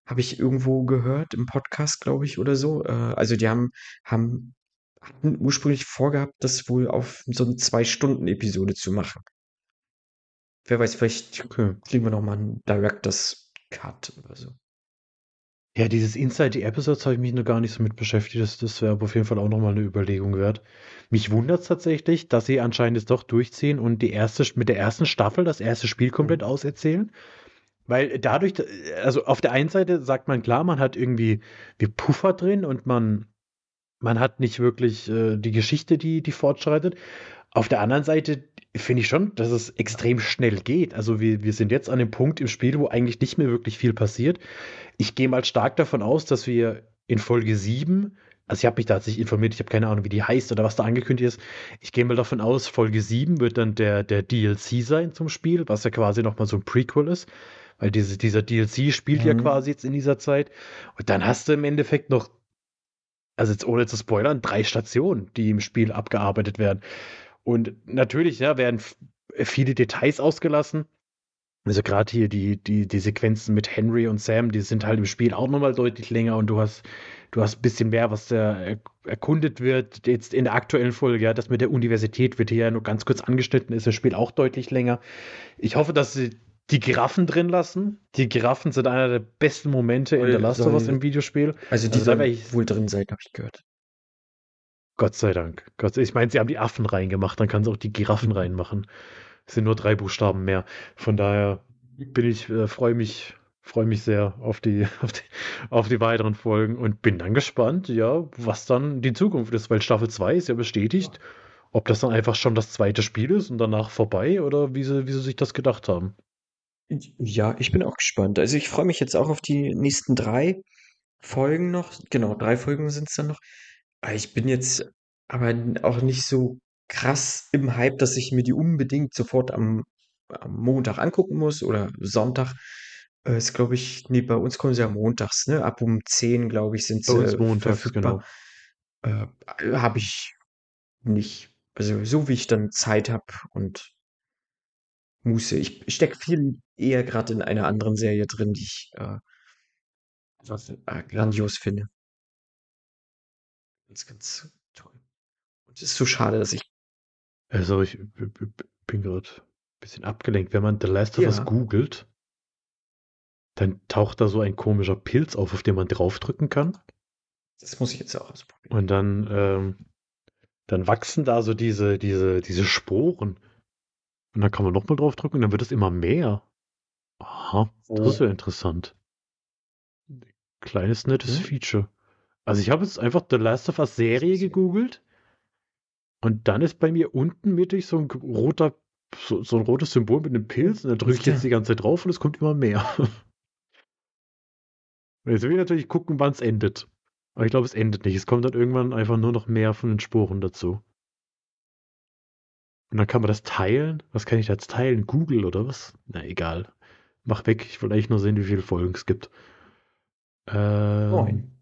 Habe ich irgendwo gehört im Podcast, glaube ich, oder so. Äh, also die haben, haben hatten ursprünglich vorgehabt, das wohl auf so eine zwei Stunden Episode zu machen. Wer weiß, vielleicht kriegen wir nochmal einen Directors Cut oder so. Ja, dieses Inside the Episodes habe ich mich noch gar nicht so mit beschäftigt. Das, das wäre auf jeden Fall auch nochmal eine Überlegung wert. Mich wundert es tatsächlich, dass sie anscheinend es doch durchziehen und die erste, mit der ersten Staffel das erste Spiel komplett mhm. auserzählen. Weil dadurch, also auf der einen Seite sagt man klar, man hat irgendwie wie Puffer drin und man, man hat nicht wirklich äh, die Geschichte, die, die fortschreitet. Auf der anderen Seite finde ich schon, dass es extrem schnell geht. Also wir, wir sind jetzt an dem Punkt im Spiel, wo eigentlich nicht mehr wirklich viel passiert. Ich gehe mal stark davon aus, dass wir in Folge 7, also ich habe mich da tatsächlich informiert, ich habe keine Ahnung, wie die heißt oder was da angekündigt ist. Ich gehe mal davon aus, Folge 7 wird dann der, der DLC sein zum Spiel, was ja quasi nochmal so ein Prequel ist. Weil diese, dieser DLC spielt mhm. ja quasi jetzt in dieser Zeit. Und dann hast du im Endeffekt noch, also jetzt ohne zu spoilern, drei Stationen, die im Spiel abgearbeitet werden. Und natürlich ja, werden viele Details ausgelassen. Also gerade hier die, die, die Sequenzen mit Henry und Sam, die sind halt im Spiel auch nochmal deutlich länger und du hast, du hast ein bisschen mehr, was da erkundet wird. Jetzt in der aktuellen Folge, ja, das mit der Universität wird hier ja nur ganz kurz angeschnitten, ist das Spiel auch deutlich länger. Ich hoffe, dass sie die Giraffen drin lassen. Die Giraffen sind einer der besten Momente in der Last of Us im Videospiel. Also die also, sollen wohl drin sein, habe ich gehört. Gott sei Dank. Gott sei, ich meine, sie haben die Affen reingemacht, dann kann sie auch die Giraffen reinmachen. Es sind nur drei Buchstaben mehr. Von daher bin ich, äh, freue mich, freue mich sehr auf die, <laughs> auf die, auf die weiteren Folgen und bin dann gespannt, ja, was dann die Zukunft ist, weil Staffel 2 ist ja bestätigt. Ob das dann einfach schon das zweite Spiel ist und danach vorbei oder wie sie, wie sie sich das gedacht haben. Ja, ich bin auch gespannt. Also ich freue mich jetzt auch auf die nächsten drei Folgen noch. Genau, drei Folgen sind es dann noch. Aber Ich bin jetzt aber auch nicht so krass im Hype, dass ich mir die unbedingt sofort am, am Montag angucken muss oder Sonntag. Äh, ist, glaube ich, nee, bei uns kommen sie ja montags, ne? Ab um 10, glaube ich, sind Bei uns sie montags, verfügbar. Äh, habe ich nicht. Also so wie ich dann Zeit habe und Muße. Ich stecke viel eher gerade in einer anderen Serie drin, die ich äh, einfach äh, grandios finde. Ganz, ganz toll. Und es ist so schade, dass ich. Also ich bin gerade ein bisschen abgelenkt. Wenn man The Last of Us Ja. googelt, dann taucht da so ein komischer Pilz auf, auf den man draufdrücken kann. Das muss ich jetzt auch ausprobieren. Und dann, ähm, dann wachsen da so diese, diese, diese Sporen. Und dann kann man nochmal draufdrücken und dann wird es immer mehr. Aha, das ist Oh. ja interessant. Kleines, nettes Mhm. Feature. Also ich habe jetzt einfach The Last of Us Serie gegoogelt und dann ist bei mir unten mittig so ein roter, so, so ein rotes Symbol mit einem Pilz und da drücke ich jetzt die ganze Zeit drauf und es kommt immer mehr. Und Jetzt will ich natürlich gucken, wann es endet. Aber ich glaube, es endet nicht. Es kommt dann irgendwann einfach nur noch mehr von den Sporen dazu. Und dann kann man das teilen. Was kann ich da jetzt teilen? Google oder was? Na, egal. Mach weg. Ich will eigentlich nur sehen, wie viele Folgen es gibt. Ähm, Moin.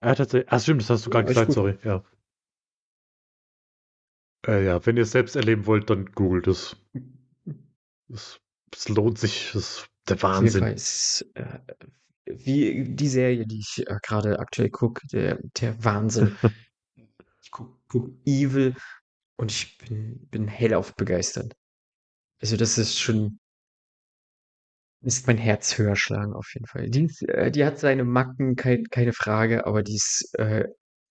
Ah, tatsächlich. Ach, stimmt, das hast du Ja, gerade alles gesagt, sorry. Ja. Äh, ja, wenn ihr es selbst erleben wollt, dann googelt es. Es, es lohnt sich. Es ist der Wahnsinn. Ist äh, wie die Serie, die ich äh, gerade aktuell gucke, der, der Wahnsinn. <laughs> ich gucke guck Evil und ich bin, bin hellauf begeistert. Also das ist schon, ist mein Herz höher schlagen auf jeden Fall. Die, ist, äh, die hat seine Macken, kein, keine Frage, aber die ist äh,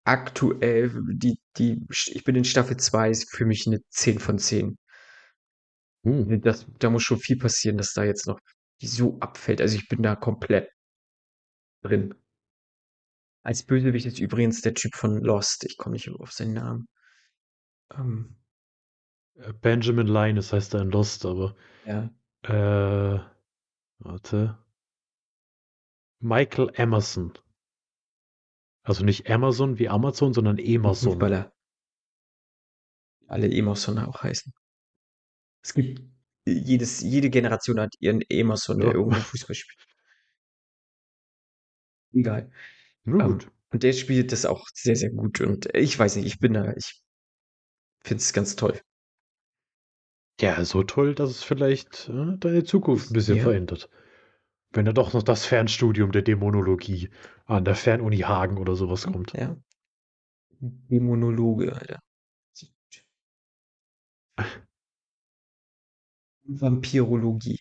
aktuell, die, die, ich bin in Staffel 2, ist für mich eine 10 von 10. Hm. Das, da muss schon viel passieren, dass da jetzt noch die so abfällt. Also ich bin da komplett drin. Als Bösewicht ist übrigens der Typ von Lost. Ich komme nicht auf seinen Namen. Ähm, Äh, Benjamin Linus heißt er in Lost, aber. ja. Äh, warte. Michael Emerson. Also nicht Amazon wie Amazon, sondern Emerson. Fußballer. Alle Emerson auch heißen. Es gibt jedes, jede Generation hat ihren Emerson, der Ja. irgendwo <laughs> Fußball spielt. Egal. Nur Ähm, gut. und der spielt das auch sehr, sehr gut. Und ich weiß nicht, ich bin da, ich finde es ganz toll. Ja, so toll, dass es vielleicht äh, deine Zukunft ein bisschen Ja. verändert. Wenn da doch noch das Fernstudium der Dämonologie an der Fernuni Hagen oder sowas kommt. Ja. Dämonologe, Alter. <laughs> Vampirologie.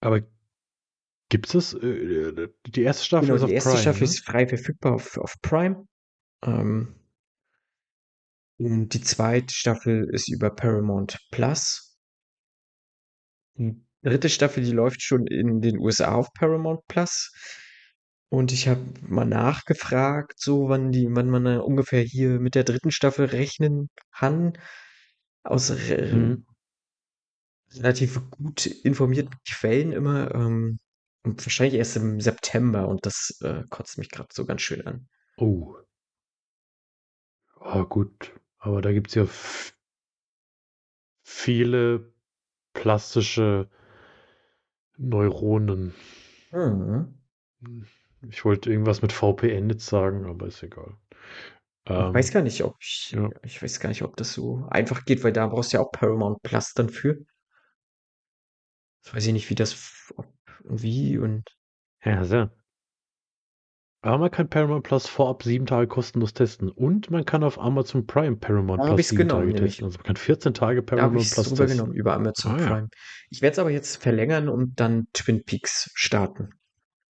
Aber gibt's das? Äh, die erste Staffel Genau, ist auf die erste Prime, Staffel ne? ist frei verfügbar auf, auf Prime. Ähm, und die zweite Staffel ist über Paramount Plus. Die dritte Staffel, die läuft schon in den USA auf Paramount Plus. Und ich habe mal nachgefragt, so wann die, wann man ungefähr hier mit der dritten Staffel rechnen kann. Aus Mhm. relativ gut informierten Quellen immer. Ähm, und wahrscheinlich erst im September und das äh, kotzt mich gerade so ganz schön an. Oh. Ah, gut. Aber da gibt's ja f- viele plastische Neuronen. Mhm. Ich wollte irgendwas mit VPN jetzt sagen, aber ist egal. Ich Ähm, weiß gar nicht, ob ich, ja. ich weiß gar nicht, ob das so einfach geht, weil da brauchst du ja auch Paramount Plus dann für. Jetzt weiß ich nicht, wie das, ob und wie und Ja, sehr. Aber man kann Paramount Plus vorab sieben Tage kostenlos testen. Und man kann auf Amazon Prime Paramount Da Plus sieben genommen, Tage testen. Also man kann 14 Tage Paramount ich es Plus testen. über Amazon Ah, ja. Prime. Ich werde es aber jetzt verlängern und dann Twin Peaks starten.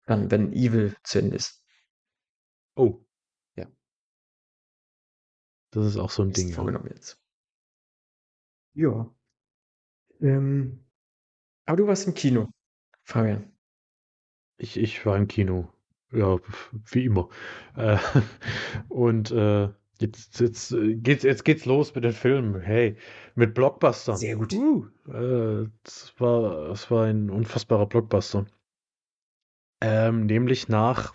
Dann, wenn Evil zu Ende ist. Oh. Ja. Das ist auch so ein Ist Ding. Ja. vorgenommen jetzt. Ja. Ähm, aber du warst im Kino, Fabian. Ich, ich war im Kino. Ja, wie immer. Äh, <laughs> und äh, jetzt, jetzt, äh, geht's, jetzt geht's los mit den Filmen. Hey, mit Blockbustern. Sehr gut. Uh, äh, es war, es war ein unfassbarer Blockbuster. Ähm, nämlich nach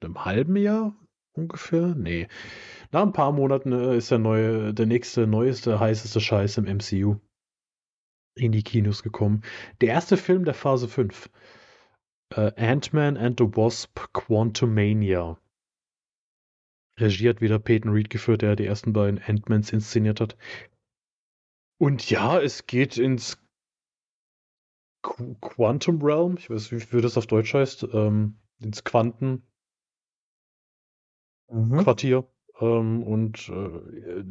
einem halben Jahr ungefähr? Nee. Nach ein paar Monaten äh, ist der neue, der nächste, neueste, heißeste Scheiß im MCU in die Kinos gekommen. Der erste Film der Phase 5. Äh, Ant-Man and the Wasp Quantumania. Regie hat wieder Peyton Reed geführt, der die ersten beiden Ant-Mans inszeniert hat. Und ja, es geht ins Qu Quantum Realm, ich weiß nicht, wie das auf Deutsch heißt, ähm, ins Quanten Mhm. Quartier. Ähm, und äh,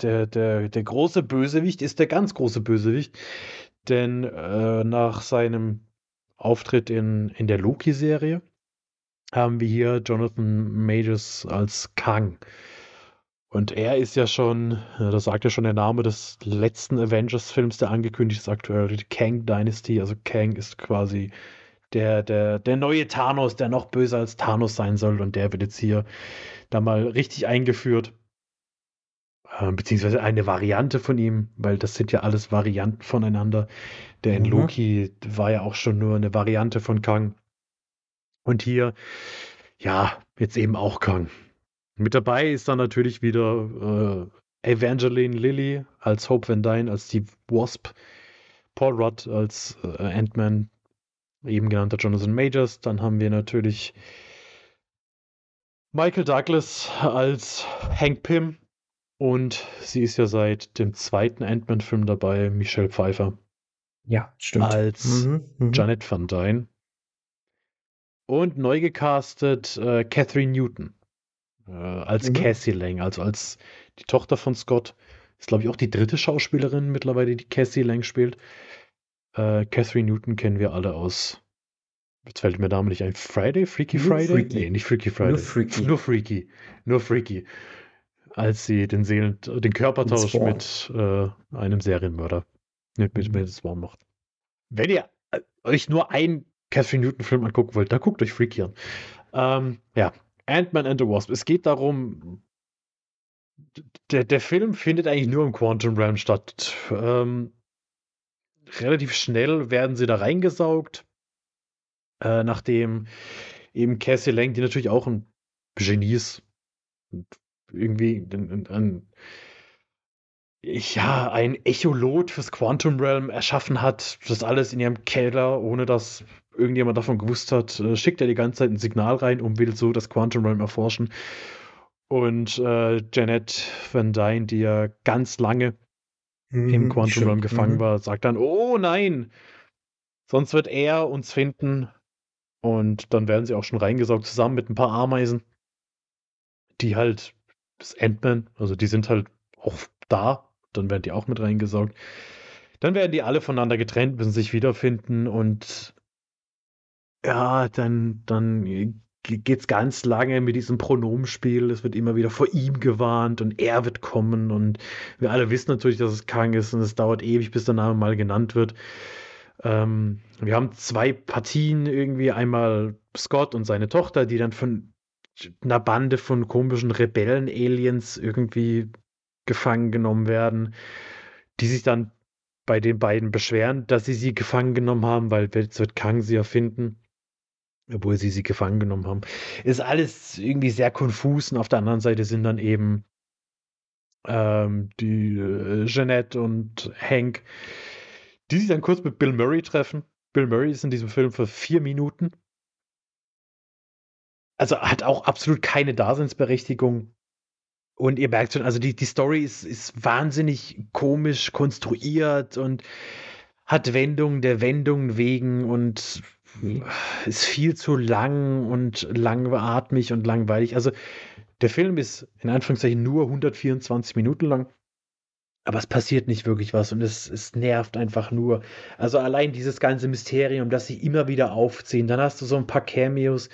der, der, der große Bösewicht ist der ganz große Bösewicht. Denn äh, nach seinem Auftritt in, in der Loki-Serie haben wir hier Jonathan Majors als Kang. Und er ist ja schon, das sagt ja schon der Name des letzten Avengers-Films, der angekündigt ist aktuell, die Kang Dynasty. Also Kang ist quasi der, der, der neue Thanos, der noch böser als Thanos sein soll. Und der wird jetzt hier da mal richtig eingeführt. Äh, beziehungsweise eine Variante von ihm, weil das sind ja alles Varianten voneinander. Der in Mhm. Loki war ja auch schon nur eine Variante von Kang. Und hier, ja, jetzt eben auch Kang. Mit dabei ist dann natürlich wieder äh, Evangeline Lilly als Hope Van Dyne, als die Wasp, Paul Rudd als äh, Ant-Man, eben genannter Jonathan Majors. Dann haben wir natürlich Michael Douglas als Hank Pym und sie ist ja seit dem zweiten Ant-Man-Film dabei, Michelle Pfeiffer Ja, stimmt. als Mhm, mhm. Janet Van Dyne. Und neu gecastet äh, Catherine Newton äh, als Mhm. Cassie Lang, also als die Tochter von Scott. Ist, glaube ich, auch die dritte Schauspielerin mittlerweile, die Cassie Lang spielt. Äh, Catherine Newton kennen wir alle aus. Jetzt fällt mir der Name nicht ein. Friday? Freaky Nur Friday? Freaky. Nee, nicht Freaky Friday. Nur Freaky. Nur Freaky. Nur Freaky. Als sie den Seelen, den Körpertausch mit äh, einem Serienmörder, mit, mit, Mhm. mit Spawn macht. Wenn ihr äh, euch nur einen Catherine Newton-Film angucken wollt, dann guckt euch Freaky an. Ähm, ja, Ant-Man and the Wasp. Es geht darum, der, der Film findet eigentlich nur im Quantum Realm statt. Ähm, relativ schnell werden sie da reingesaugt, äh, nachdem eben Cassie Lang, die natürlich auch ein Genie ist und irgendwie ein, ein, ja, ein Echolot fürs Quantum Realm erschaffen hat, das alles in ihrem Keller, ohne dass irgendjemand davon gewusst hat, äh, schickt er die ganze Zeit ein Signal rein und will so das Quantum Realm erforschen. Und äh, Janet Van Dyne, die ja ganz lange im Mhm, Quantum stimmt. Realm gefangen Mhm. war, sagt dann, oh nein, sonst wird er uns finden. Und dann werden sie auch schon reingesaugt, zusammen mit ein paar Ameisen, die halt, das Ant-Man, also die sind halt auch da, dann werden die auch mit reingesaugt. Dann werden die alle voneinander getrennt, müssen sich wiederfinden und ja, dann, dann geht es ganz lange mit diesem Pronomenspiel. Es wird immer wieder vor ihm gewarnt und er wird kommen und wir alle wissen natürlich, dass es Kang ist und es dauert ewig, bis der Name mal genannt wird. Ähm, wir haben zwei Partien irgendwie, einmal Scott und seine Tochter, die dann von einer Bande von komischen Rebellen-Aliens irgendwie gefangen genommen werden, die sich dann bei den beiden beschweren, dass sie sie gefangen genommen haben, weil jetzt wird Kang sie erfinden, obwohl sie sie gefangen genommen haben. Ist alles irgendwie sehr konfus und auf der anderen Seite sind dann eben ähm, die äh, Jeanette und Hank, die sich dann kurz mit Bill Murray treffen. Bill Murray ist in diesem Film für vier Minuten. Also hat auch absolut keine Daseinsberechtigung. Und ihr merkt schon, also die, die Story ist, ist wahnsinnig komisch konstruiert und hat Wendungen der Wendungen wegen und ist viel zu lang und langatmig und langweilig. Also der Film ist in Anführungszeichen nur 124 Minuten lang, aber es passiert nicht wirklich was und es, es nervt einfach nur. Also allein dieses ganze Mysterium, das sie immer wieder aufziehen. Dann hast du so ein paar Cameos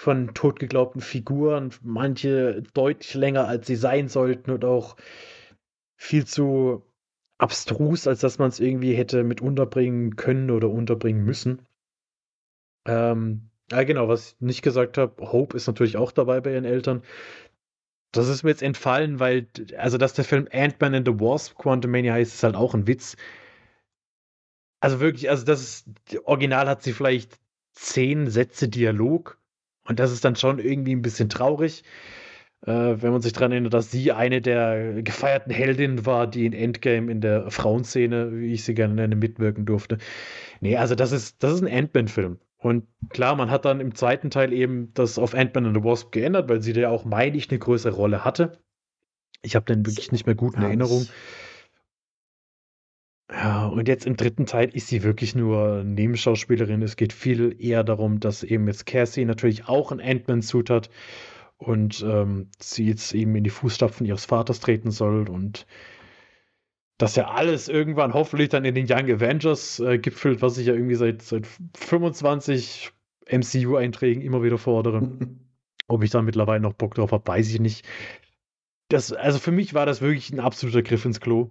von totgeglaubten Figuren, manche deutlich länger, als sie sein sollten und auch viel zu abstrus, als dass man es irgendwie hätte mit unterbringen können oder unterbringen müssen. Ähm, ja, genau, was ich nicht gesagt habe, Hope ist natürlich auch dabei bei ihren Eltern. Das ist mir jetzt entfallen, weil, also, dass der Film Ant-Man and the Wasp Quantumania heißt, ist halt auch ein Witz. Also wirklich, also das ist, original hat sie vielleicht zehn Sätze Dialog und das ist dann schon irgendwie ein bisschen traurig, äh, wenn man sich daran erinnert, dass sie eine der gefeierten Heldinnen war, die in Endgame in der Frauenszene, wie ich sie gerne nenne, mitwirken durfte. Nee, also das ist, das ist ein Ant-Man-Film. Und klar, man hat dann im zweiten Teil eben das auf Ant-Man and the Wasp geändert, weil sie da auch, meine ich, eine größere Rolle hatte. Ich habe den wirklich nicht mehr gut in Erinnerung. Ja, und jetzt im dritten Teil ist sie wirklich nur Nebenschauspielerin. Es geht viel eher darum, dass eben jetzt Cassie natürlich auch ein Ant-Man-Suit hat und ähm, sie jetzt eben in die Fußstapfen ihres Vaters treten soll und dass ja alles irgendwann hoffentlich dann in den Young Avengers äh, gipfelt, was ich ja irgendwie seit, seit 25 MCU-Einträgen immer wieder fordere. <laughs> Ob ich da mittlerweile noch Bock drauf habe, weiß ich nicht. Das, also für mich war das wirklich ein absoluter Griff ins Klo.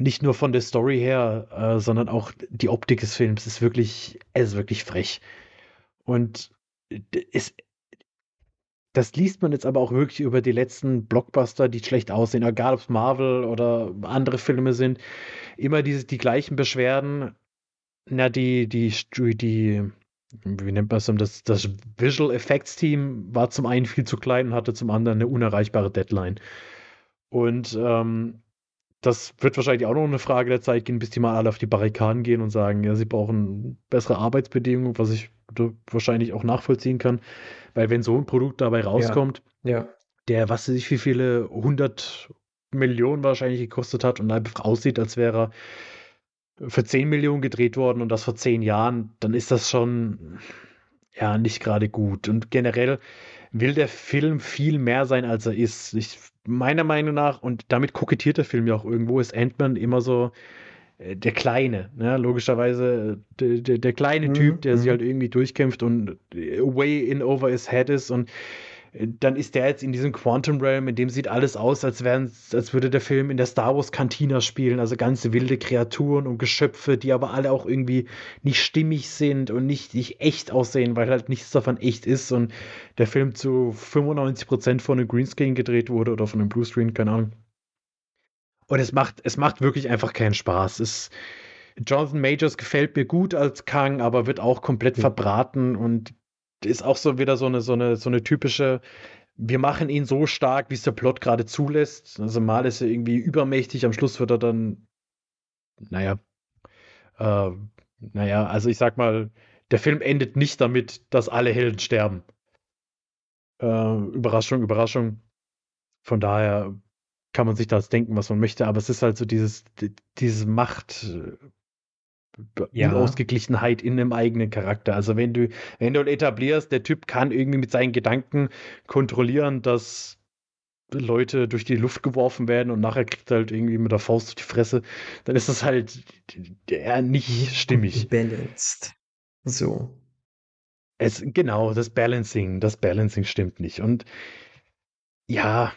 Nicht nur von der Story her, äh, sondern auch die Optik des Films ist wirklich, es ist wirklich frech. Und es, das liest man jetzt aber auch wirklich über die letzten Blockbuster, die schlecht aussehen, egal ob es Marvel oder andere Filme sind. Immer diese, die gleichen Beschwerden. Na, die, die, die, wie nennt man es, das, das Visual Effects Team war zum einen viel zu klein und hatte zum anderen eine unerreichbare Deadline. Und ähm, das wird wahrscheinlich auch noch eine Frage der Zeit gehen, bis die mal alle auf die Barrikaden gehen und sagen, ja, sie brauchen bessere Arbeitsbedingungen, was ich wahrscheinlich auch nachvollziehen kann. Weil wenn so ein Produkt dabei rauskommt, ja. ja. der, was weiß ich, wie viele 100 Millionen wahrscheinlich gekostet hat und einfach aussieht, als wäre er für 10 Millionen gedreht worden und das vor 10 Jahren, dann ist das schon ja nicht gerade gut. Und generell will der Film viel mehr sein, als er ist. Ich, meiner Meinung nach, und damit kokettiert der Film ja auch irgendwo, ist Ant-Man immer so äh, der Kleine, ne? logischerweise der, der, der kleine mhm. Typ, der sich mhm. halt irgendwie durchkämpft und way in over his head ist und äh, dann ist der jetzt in diesem Quantum Realm, in dem sieht alles aus, als, als würde der Film in der Star Wars Cantina spielen, also ganz wilde Kreaturen und Geschöpfe, die aber alle auch irgendwie nicht stimmig sind und nicht, nicht echt aussehen, weil halt nichts davon echt ist und der Film zu 95% von einem Greenscreen gedreht wurde oder von einem Bluescreen, keine Ahnung. Und es macht, es macht wirklich einfach keinen Spaß. Es, Jonathan Majors gefällt mir gut als Kang, aber wird auch komplett mhm. verbraten und ist auch so wieder so eine, so eine, so eine typische, wir machen ihn so stark, wie es der Plot gerade zulässt. Also mal ist er irgendwie übermächtig, am Schluss wird er dann, naja, äh, naja, also ich sag mal, der Film endet nicht damit, dass alle Helden sterben. Äh, Überraschung, Überraschung. Von daher kann man sich das denken, was man möchte, aber es ist halt so dieses, diese Macht, äh, ja. Unausgeglichenheit in einem eigenen Charakter. Also wenn du, wenn du etablierst, der Typ kann irgendwie mit seinen Gedanken kontrollieren, dass Leute durch die Luft geworfen werden und nachher kriegt er halt irgendwie mit der Faust auf die Fresse, dann ist das halt eher nicht stimmig. Balanced. So. Es, genau, das Balancing, das Balancing stimmt nicht. Und ja,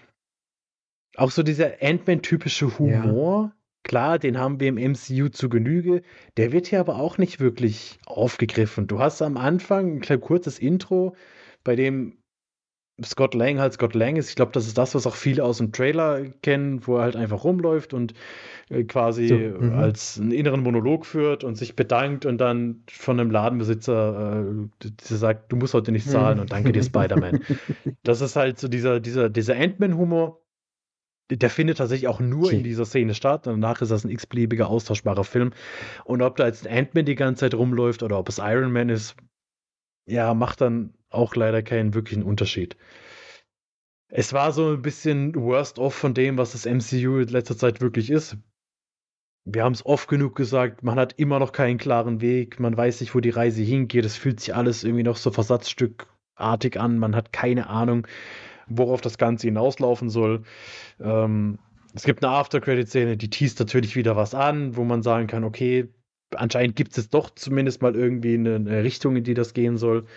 auch so dieser Ant-Man-typische Humor, ja. Klar, den haben wir im MCU zu Genüge. Der wird hier aber auch nicht wirklich aufgegriffen. Du hast am Anfang ein kurzes Intro, bei dem Scott Lang halt Scott Lang ist. Ich glaube, das ist das, was auch viele aus dem Trailer kennen, wo er halt einfach rumläuft und äh, quasi so, mhm. als einen inneren Monolog führt und sich bedankt und dann von einem Ladenbesitzer äh, sagt, du musst heute nicht zahlen mhm. und danke dir, <laughs> Spider-Man. das ist halt so dieser, dieser, dieser Ant-Man-Humor der findet tatsächlich auch nur okay. in dieser Szene statt. Danach ist das ein x-beliebiger austauschbarer Film. Und ob da jetzt ein Ant-Man die ganze Zeit rumläuft oder ob es Iron Man ist, ja, macht dann auch leider keinen wirklichen Unterschied. Es war so ein bisschen worst off von dem, was das MCU in letzter Zeit wirklich ist. Wir haben es oft genug gesagt, man hat immer noch keinen klaren Weg, man weiß nicht, wo die Reise hingeht, es fühlt sich alles irgendwie noch so versatzstückartig an, man hat keine Ahnung, worauf das Ganze hinauslaufen soll. Ähm, es gibt eine After-Credit-Szene, die teast natürlich wieder was an, wo man sagen kann, okay, anscheinend gibt es doch zumindest mal irgendwie eine, eine, Richtung, in die das gehen soll.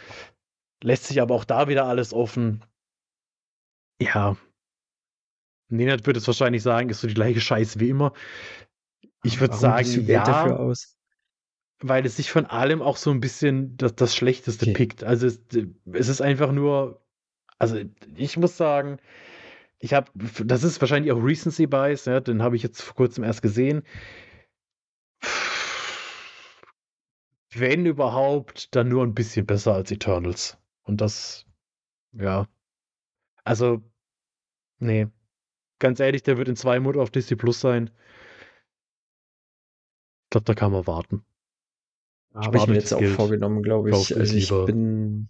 lässt sich aber auch da wieder alles offen. Ja. Nenad würde es wahrscheinlich sagen, ist so die gleiche Scheiße wie immer. Ich würde sagen, ja, dafür aus? weil es sich von allem auch so ein bisschen das, das Schlechteste okay. pickt. Also es, es ist einfach nur, also ich muss sagen, ich habe, das ist wahrscheinlich auch Recency Bias, ja, den habe ich jetzt vor kurzem erst gesehen. Wenn überhaupt, dann nur ein bisschen besser als Eternals. Und das, ja. Also, nee. Ganz ehrlich, der wird in zwei Monaten auf Disney Plus sein. Ich glaube, da kann man warten. Habe ich mir jetzt auch vorgenommen, glaube ich. Also ich bin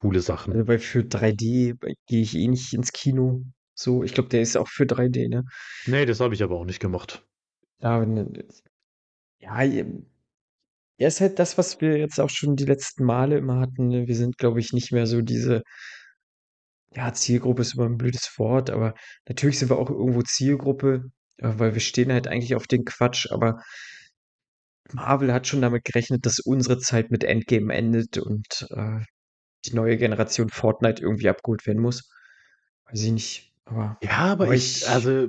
coole Sachen. Also weil für 3D gehe ich eh nicht ins Kino. So, ich glaube, der ist auch für 3D, ne? Nee, das habe ich aber auch nicht gemacht. Ja, ja, er ist halt das, was wir jetzt auch schon die letzten Male immer hatten. Ne? Wir sind, glaube ich, nicht mehr so diese, ja, Zielgruppe ist immer ein blödes Wort, aber natürlich sind wir auch irgendwo Zielgruppe, äh, weil wir stehen halt eigentlich auf den Quatsch, aber Marvel hat schon damit gerechnet, dass unsere Zeit mit Endgame endet und äh, die neue Generation Fortnite irgendwie abgeholt werden muss. Weiß ich nicht, aber. Ja, aber, aber ich, ich, also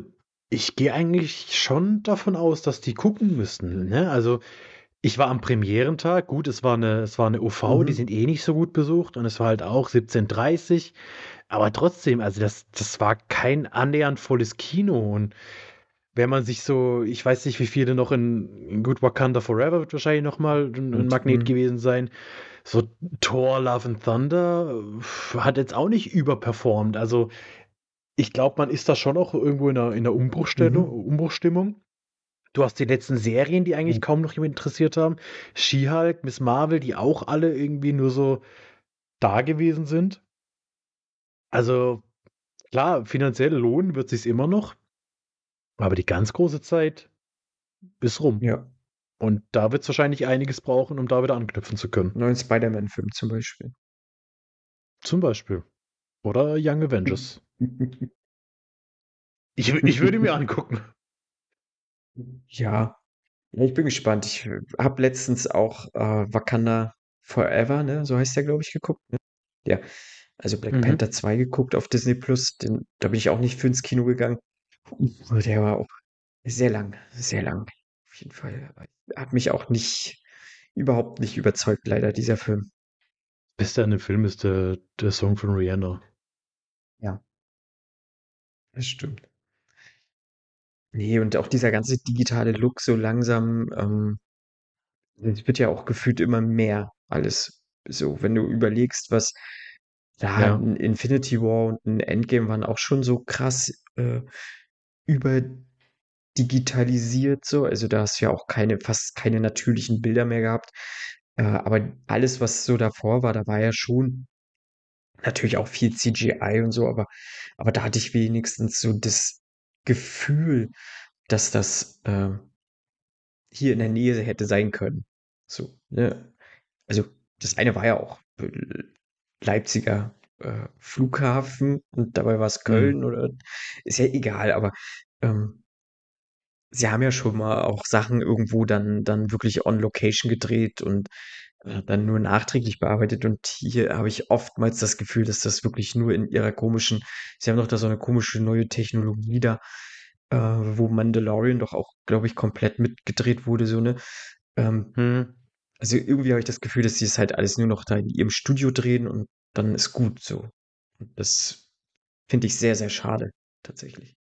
ich gehe eigentlich schon davon aus, dass die gucken müssten. Ne? Also ich war am Premierentag, gut, es war eine, es war eine UV, mhm. die sind eh nicht so gut besucht und es war halt auch 17.30 aber trotzdem, also das, das war kein annähernd volles Kino und wenn man sich so, ich weiß nicht, wie viele noch in, in Good Wakanda Forever wird wahrscheinlich nochmal ein, ein Magnet mhm. gewesen sein. So Thor, Love and Thunder hat jetzt auch nicht überperformt. Also ich glaube, man ist da schon auch irgendwo in einer, in einer Umbruchstellung, mhm. Umbruchstimmung. Du hast die letzten Serien, die eigentlich mhm. kaum noch jemand interessiert haben. She-Hulk, Miss Marvel, die auch alle irgendwie nur so da gewesen sind. Also klar, finanziell lohnen wird sich immer noch. Aber die ganz große Zeit ist rum. Ja. Und da wird es wahrscheinlich einiges brauchen, um da wieder anknüpfen zu können. Neuen Spider-Man-Film zum Beispiel. Zum Beispiel. Oder Young Avengers. <laughs> ich, ich würde mir angucken. Ja. Ja, ich bin gespannt. Ich habe letztens auch äh, Wakanda Forever, ne? So heißt der, glaube ich, geguckt. Ne? Ja. Also Black mhm. Panther 2 geguckt auf Disney Plus. Den, da bin ich auch nicht für ins Kino gegangen. Der war auch sehr lang, sehr lang. Auf jeden Fall. Hat mich auch nicht, überhaupt nicht überzeugt, leider, dieser Film. Beste an dem Film ist der, der Song von Rihanna. Ja. Das stimmt. Nee, und auch dieser ganze digitale Look so langsam, ähm, es wird ja auch gefühlt immer mehr alles. So, wenn du überlegst, was ja, ja. ein Infinity War und ein Endgame waren auch schon so krass äh, überdigitalisiert so. Also da hast du ja auch keine, fast keine natürlichen Bilder mehr gehabt. Äh, aber alles, was so davor war, da war ja schon natürlich auch viel CGI und so, aber, aber da hatte ich wenigstens so das Gefühl, dass das äh, hier in der Nähe hätte sein können. So, ne? Also das eine war ja auch Leipziger äh, Flughafen und dabei war es Köln mhm. oder ist ja egal, aber ähm, sie haben ja schon mal auch Sachen irgendwo dann, dann wirklich on Location gedreht und äh, dann nur nachträglich bearbeitet und hier habe ich oftmals das Gefühl, dass das wirklich nur in ihrer komischen, sie haben doch da so eine komische neue Technologie da, äh, wo Mandalorian doch auch, glaube ich, komplett mitgedreht wurde, so eine. Ähm, hm. Also irgendwie habe ich das Gefühl, dass sie es halt alles nur noch da in ihrem Studio drehen und dann ist gut so. Das finde ich sehr, sehr schade, tatsächlich.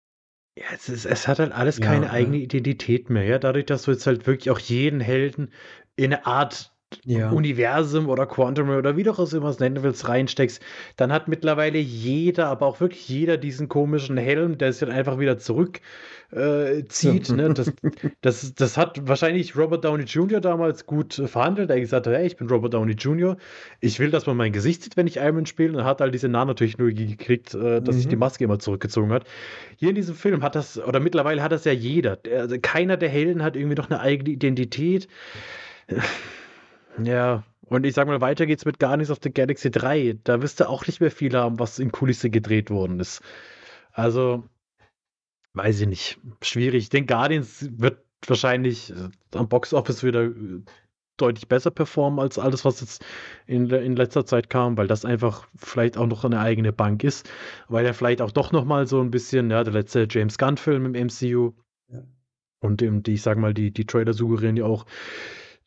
Ja, es, ist, es hat halt alles Ja, keine eigene Identität mehr, ja. Dadurch, dass du jetzt halt wirklich auch jeden Helden in eine Art ja. Universum oder Quantum oder wie du es immer nennen willst, reinsteckst, dann hat mittlerweile jeder, aber auch wirklich jeder diesen komischen Helm, der es dann einfach wieder zurückzieht. Äh, ne? das, <laughs> das, das hat wahrscheinlich Robert Downey Jr. damals gut verhandelt. Er gesagt hat, hey, ich bin Robert Downey Jr., ich will, dass man mein Gesicht sieht, wenn ich Iron Man spiele. Und hat halt diese Nanotechnologie gekriegt, äh, dass mhm. sich die Maske immer zurückgezogen hat. Hier in diesem Film hat das, oder mittlerweile hat das ja jeder. Also keiner der Helden hat irgendwie noch eine eigene Identität. Ja, und ich sag mal, weiter geht's mit Guardians of the Galaxy 3. Da wirst du auch nicht mehr viel haben, was in Kulisse gedreht worden ist. Also, weiß ich nicht. Schwierig. Ich denke, Guardians wird wahrscheinlich äh, am Box Office wieder äh, deutlich besser performen als alles, was jetzt in, in letzter Zeit kam, weil das einfach vielleicht auch noch eine eigene Bank ist, weil er vielleicht auch doch noch mal so ein bisschen, ja, der letzte James Gunn-Film im MCU ja. und eben die, ich sag mal, die, die Trailer suggerieren ja auch,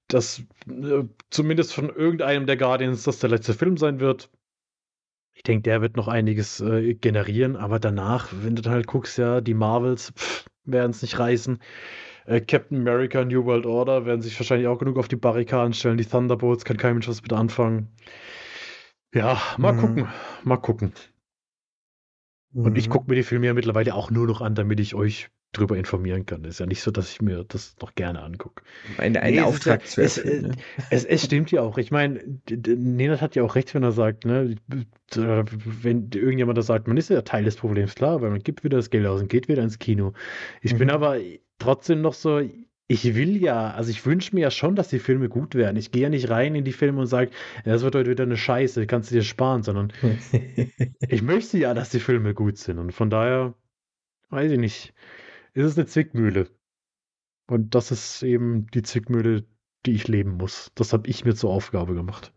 dass äh, zumindest von irgendeinem der Guardians das der letzte Film sein wird. Ich denke, der wird noch einiges äh, generieren, aber danach, wenn du dann halt guckst, ja, die Marvels werden es nicht reißen. Äh, Captain America, New World Order werden sich wahrscheinlich auch genug auf die Barrikaden stellen. Die Thunderbolts kann kein Mensch was mit anfangen. Ja, mal mhm. gucken. Mal gucken. Mhm. Und ich mhm. gucke mir die Filme ja mittlerweile auch nur noch an, damit ich euch drüber informieren kann. Ist ja nicht so, dass ich mir das noch gerne angucke. Ein, ein nee, Auftrag zu es, es, ne? es, es, stimmt ja auch. Ich meine, Nenad hat ja auch recht, wenn er sagt, ne, wenn irgendjemand da sagt, man ist ja Teil des Problems, klar, weil man gibt wieder das Geld aus und geht wieder ins Kino. Ich mhm. bin aber trotzdem noch so, ich will ja, also ich wünsche mir ja schon, dass die Filme gut werden. Ich gehe ja nicht rein in die Filme und sage, das wird heute wieder eine Scheiße, kannst du dir sparen, sondern <laughs> ich möchte ja, dass die Filme gut sind. Und von daher, weiß ich nicht, ist eine Zwickmühle. Und das ist eben die Zwickmühle, die ich leben muss. Das habe ich mir zur Aufgabe gemacht.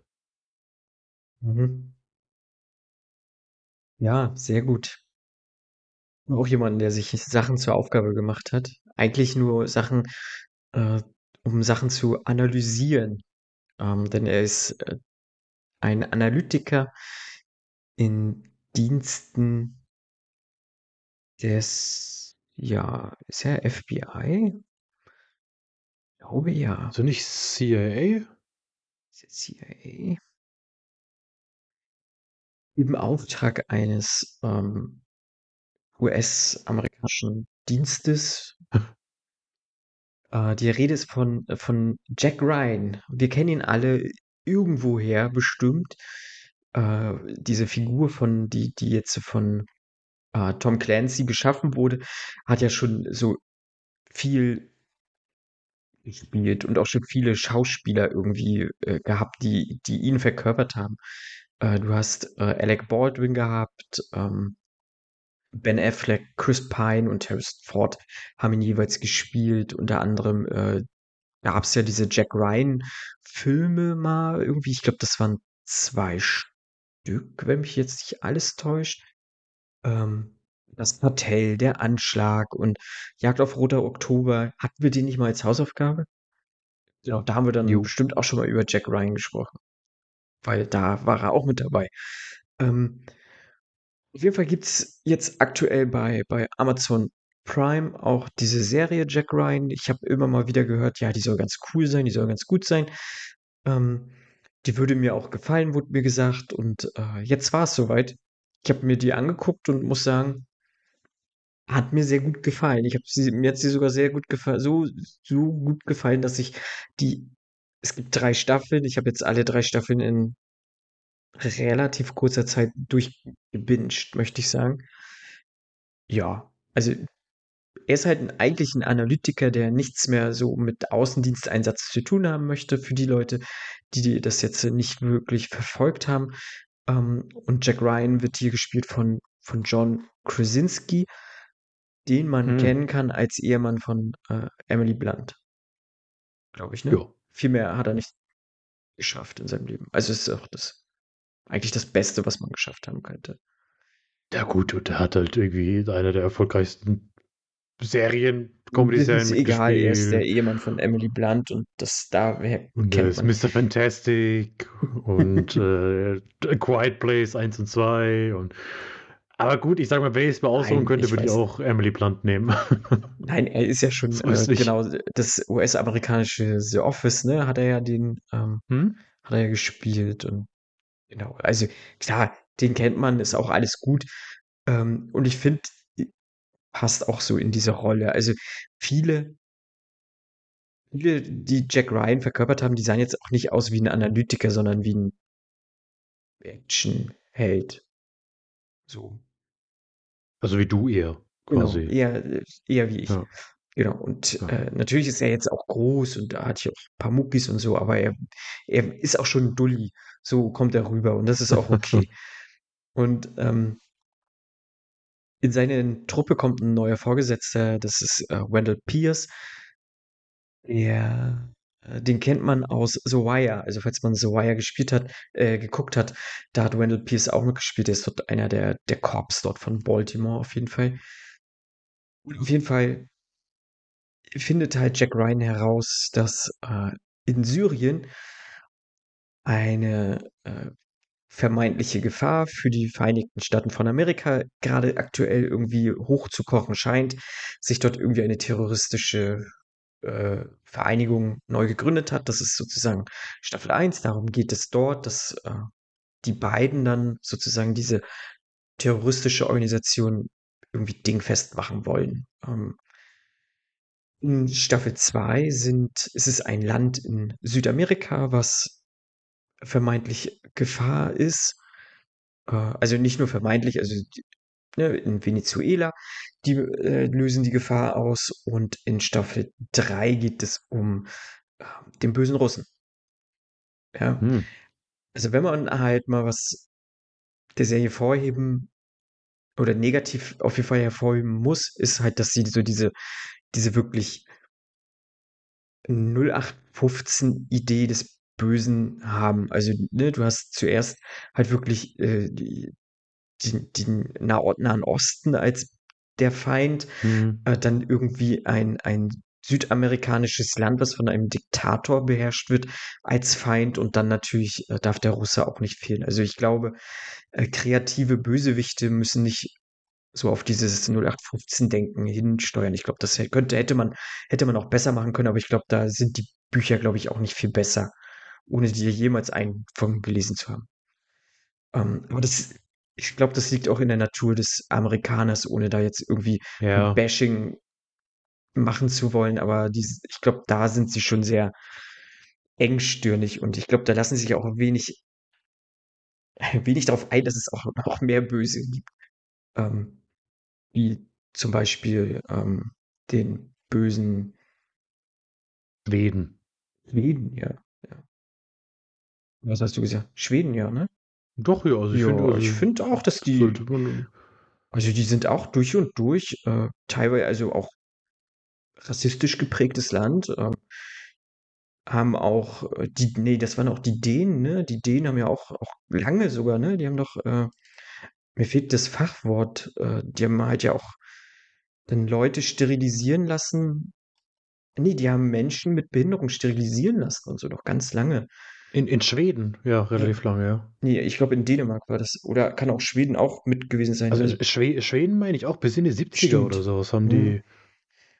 Mhm. Ja, sehr gut. Auch jemanden, der sich Sachen zur Aufgabe gemacht hat. Eigentlich nur Sachen, äh, um Sachen zu analysieren. Ähm, denn er ist äh, ein Analytiker in Diensten des, ja, ist er FBI? Ich glaube ja. Also nicht CIA? Ist er CIA? Im Auftrag eines ähm, US-amerikanischen Dienstes. <laughs> äh, die Rede ist von, von Jack Ryan. Wir kennen ihn alle irgendwoher bestimmt. Äh, diese Figur von, die, die jetzt von äh, Tom Clancy geschaffen wurde, hat ja schon so viel gespielt und auch schon viele Schauspieler irgendwie äh, gehabt, die, die ihn verkörpert haben. Äh, du hast äh, Alec Baldwin gehabt, ähm, Ben Affleck, Chris Pine und Harrison Ford haben ihn jeweils gespielt. Unter anderem äh, gab es ja diese Jack Ryan-Filme mal irgendwie. Ich glaube, das waren zwei Stück, wenn mich jetzt nicht alles täuscht. Ähm, das Kartell, der Anschlag und Jagd auf Roter Oktober. Hatten wir den nicht mal als Hausaufgabe? Genau, da haben wir dann jo. bestimmt auch schon mal über Jack Ryan gesprochen. Weil da war er auch mit dabei. Ähm, auf jeden Fall gibt es jetzt aktuell bei, bei Amazon Prime auch diese Serie Jack Ryan. Ich habe immer mal wieder gehört, ja, die soll ganz cool sein, die soll ganz gut sein. Ähm, die würde mir auch gefallen, wurde mir gesagt. Und äh, jetzt war es soweit. Ich habe mir die angeguckt und muss sagen, hat mir sehr gut gefallen. Ich habe sie, mir hat sie sogar sehr gut gefallen, so, so gut gefallen, dass ich die, es gibt drei Staffeln. Ich habe jetzt alle drei Staffeln in relativ kurzer Zeit durchgebinged, möchte ich sagen. Ja, also er ist halt ein, eigentlich ein Analytiker, der nichts mehr so mit Außendiensteinsatz zu tun haben möchte für die Leute, die das jetzt nicht wirklich verfolgt haben. Ähm, und Jack Ryan wird hier gespielt von, von John Krasinski, den man hm. kennen kann als Ehemann von äh, Emily Blunt. Glaube ich, ne? Ja. Viel mehr hat er nicht geschafft in seinem Leben. Also es ist auch das eigentlich das Beste, was man geschafft haben könnte. Ja, gut, und er hat halt irgendwie eine der erfolgreichsten Serien, Comedy-Serien. Ist egal, er ist der Ehemann von Emily Blunt und das da Und er ist Mr. Fantastic und <laughs> äh, A Quiet Place 1 und 2 und aber gut, ich sag mal, wenn ich es mir aussuchen könnte, würde ich auch Emily Blunt nehmen. <laughs> Nein, er ist ja schon äh, genau das US-amerikanische The Office, ne? Hat er ja den, ähm, hm? hat er ja gespielt und Genau, also klar, den kennt man, ist auch alles gut. Ähm, und ich finde, passt auch so in diese Rolle. Also viele, viele, die Jack Ryan verkörpert haben, die sahen jetzt auch nicht aus wie ein Analytiker, sondern wie ein Actionheld. So. Also wie du eher, genau, quasi. Genau, eher, eher wie ich. Ja. Genau, und ja. äh, natürlich ist er jetzt auch groß und da hat ich auch ein paar Muckis und so, aber er, er ist auch schon ein Dulli. So kommt er rüber und das ist auch okay. <laughs> und ähm, in seine Truppe kommt ein neuer Vorgesetzter, das ist äh, Wendell Pierce. Der Äh, den kennt man aus The Wire. Also falls man The Wire gespielt hat, äh, geguckt hat, da hat Wendell Pierce auch mitgespielt. Der ist dort einer der, der Corps dort von Baltimore auf jeden Fall. Und auf jeden Fall findet halt Jack Ryan heraus, dass äh, in Syrien eine äh, vermeintliche Gefahr für die Vereinigten Staaten von Amerika gerade aktuell irgendwie hochzukochen scheint, sich dort irgendwie eine terroristische äh, Vereinigung neu gegründet hat. Das ist sozusagen Staffel 1. Darum geht es dort, dass äh, die beiden dann sozusagen diese terroristische Organisation irgendwie dingfest machen wollen. Ähm, in Staffel 2 sind, ist es ein Land in Südamerika, was vermeintlich Gefahr ist. Äh, also nicht nur vermeintlich, also die, ne, in Venezuela, die äh, lösen die Gefahr aus. Und in Staffel 3 geht es um äh, den bösen Russen. Ja. Hm. Also wenn man halt mal was der Serie vorheben oder negativ auf jeden Fall hervorheben muss, ist halt, dass sie so diese, diese wirklich 0815 Idee des Bösen haben. Also, ne, du hast zuerst halt wirklich äh, die, die, den Nahen Osten als der Feind, Mhm. äh, dann irgendwie ein, ein südamerikanisches Land, was von einem Diktator beherrscht wird, als Feind und dann natürlich äh, darf der Russe auch nicht fehlen. Also ich glaube, äh, kreative Bösewichte müssen nicht so auf dieses 0815-Denken hinsteuern. Ich glaube, das könnte, hätte man, hätte man auch besser machen können, aber ich glaube, da sind die Bücher, glaube ich, auch nicht viel besser, ohne die jemals einen von gelesen zu haben. Ähm, aber das, ich glaube, das liegt auch in der Natur des Amerikaners, ohne da jetzt irgendwie Ja. Bashing machen zu wollen. Aber dies, ich glaube, da sind sie schon sehr engstirnig und ich glaube, da lassen sich auch wenig, <laughs> wenig darauf ein, dass es auch <laughs> noch mehr Böse gibt. Ähm, wie zum Beispiel ähm, den bösen Schweden. Schweden, ja. ja. Was hast du gesagt? Schweden, ja, ne? Doch, ja, also ich finde, also, ich finde auch, dass das die, man, also die sind auch durch und durch, äh, teilweise also auch rassistisch geprägtes Land, ähm, haben auch äh, die, nee, das waren auch die Dänen, ne? Die Dänen haben ja auch, auch lange sogar, ne? Die haben doch, äh, mir fehlt das Fachwort, äh, die haben halt ja auch dann Leute sterilisieren lassen. Nee, die haben Menschen mit Behinderung sterilisieren lassen und so noch ganz lange. In, in Schweden, ja, relativ lange, ja. Nee, ich glaube in Dänemark war das. Oder kann auch Schweden auch mit gewesen sein. Also Also, Schwe Schweden meine ich auch bis in die 70er Stimmt. oder sowas haben Mhm. die,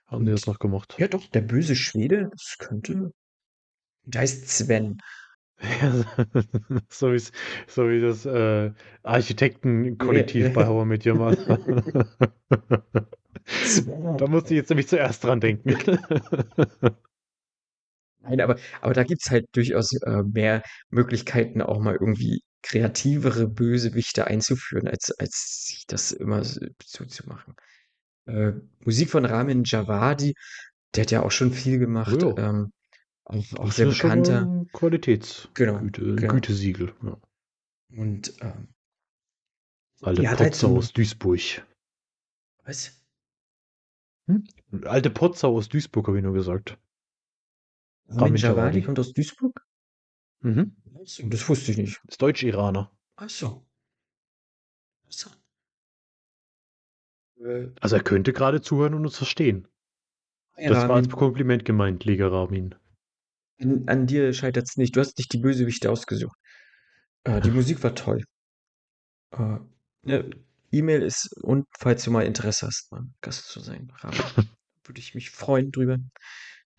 haben die das noch gemacht. ja doch, der böse Schwede, das könnte. Der heißt Sven. Ja, <laughs> so, so wie das äh, Architektenkollektiv Ja. bei Hauer mit Your <laughs> Mother. Da musste ich jetzt nämlich zuerst dran denken. Nein, aber, aber da gibt es halt durchaus äh, mehr Möglichkeiten, auch mal irgendwie kreativere Bösewichte einzuführen, als, als sich das immer so, so zu machen. Äh, Musik von Ramin Djawadi, der hat ja auch schon viel gemacht. Oh Ähm, auch, auch sehr bekannter. ein Qualitätsgüte, Genau, ein genau. Gütesiegel. Ja. Und ähm, Alte halt Potzer so. aus Duisburg. Was? Alte Potzer aus Duisburg, habe ich nur gesagt. Ramin Ramin Djawadi. kommt aus Duisburg? Mhm. So, das wusste ich nicht. Ist Deutsch-Iraner. Ach so. Interessant. Äh, Also er könnte gerade zuhören und uns verstehen. ja, Das war als Ramin, Kompliment gemeint, Liga Ramin. an, an dir scheitert es nicht. Du hast nicht die Bösewichte ausgesucht. Äh, die <laughs> Musik war toll. Äh, ne, E-Mail ist, und falls du mal Interesse hast, mal Gast zu sein, Ramin, <laughs> würde ich mich freuen drüber.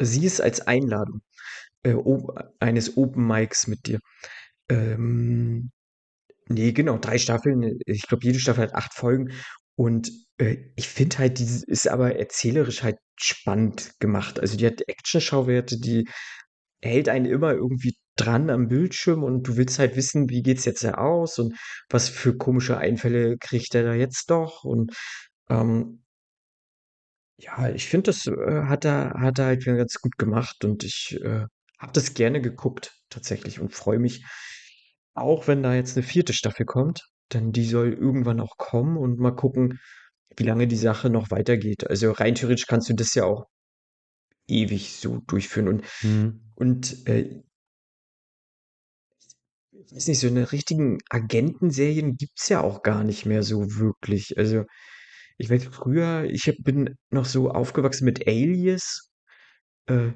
Sie ist als Einladung äh, eines Open Mics mit dir. Ähm, nee, genau, drei Staffeln. Ich glaube, jede Staffel hat acht Folgen. Und äh, ich finde halt, die ist aber erzählerisch halt spannend gemacht. Also die hat Action-Schauwerte, die hält einen immer irgendwie dran am Bildschirm und du willst halt wissen, wie geht's jetzt da aus und was für komische Einfälle kriegt er da jetzt doch. Und ähm, ja, ich finde, das äh, hat er, hat er halt ganz gut gemacht und ich äh, habe das gerne geguckt, tatsächlich, und freue mich, auch wenn da jetzt eine vierte Staffel kommt, denn die soll irgendwann auch kommen und mal gucken, wie lange die Sache noch weitergeht. Also rein theoretisch kannst du das ja auch ewig so durchführen. Und Mhm. Und äh, ich weiß nicht, so eine richtigen Agentenserien gibt's ja auch gar nicht mehr so wirklich. Also, ich weiß früher, ich hab, bin noch so aufgewachsen mit Alias. Äh,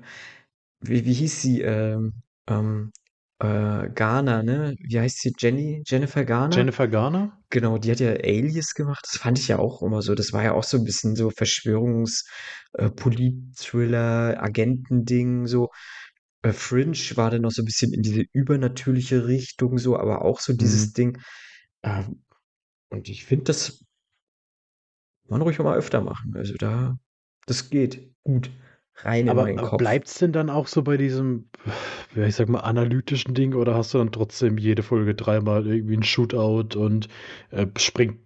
wie, wie hieß sie? Ähm, ähm, äh, Garner, ne? Wie heißt sie? Jenny? Jennifer Garner? Jennifer Garner? Genau, die hat ja Alias gemacht. Das fand ich ja auch immer so. Das war ja auch so ein bisschen so Verschwörungs-, äh, Agentending, so. Äh, Fringe war dann noch so ein bisschen in diese übernatürliche Richtung, so, aber auch so dieses Mhm. Ding. Ähm, und ich finde, das man ruhig auch mal öfter machen. Also da, das geht gut rein in Aber meinen aber Kopf. bleibt's denn dann auch so bei diesem, ja, ich sag mal, analytischen Ding oder hast du dann trotzdem jede Folge dreimal irgendwie ein Shootout und äh, springt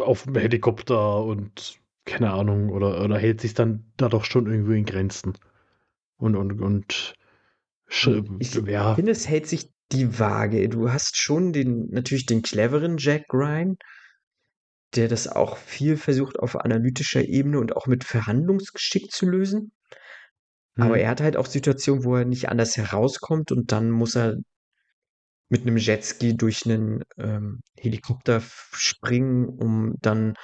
auf dem Helikopter und keine Ahnung, oder, oder hält sich dann da doch schon irgendwie in Grenzen? Und, und, und sch- Ich ja, finde, es hält sich die Waage. Du hast schon den, natürlich den cleveren Jack Ryan, der das auch viel versucht auf analytischer Ebene und auch mit Verhandlungsgeschick zu lösen. Aber hm, er hat halt auch Situationen, wo er nicht anders herauskommt und dann muss er mit einem Jetski durch einen ähm, Helikopter springen, um dann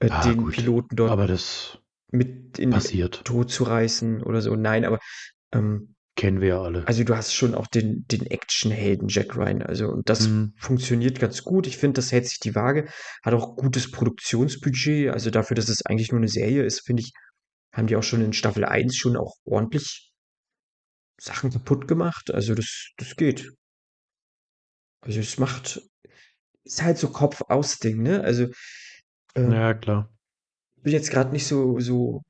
äh, ah, den gut. Piloten dort Aber das mit in passiert. Tod zu reißen oder so. Nein, aber ähm, Kennen wir ja alle. also du hast schon auch den, den Actionhelden Jack Ryan. Also, und das Hm, funktioniert ganz gut. Ich finde, das hält sich die Waage. Hat auch gutes Produktionsbudget. Also dafür, dass es eigentlich nur eine Serie ist, finde ich, haben die auch schon in Staffel 1 schon auch ordentlich Sachen kaputt gemacht. Also das, das geht. Also es macht, ist halt so Kopf-aus-Ding, ne? Also äh, ja, klar. bin jetzt gerade nicht so, so,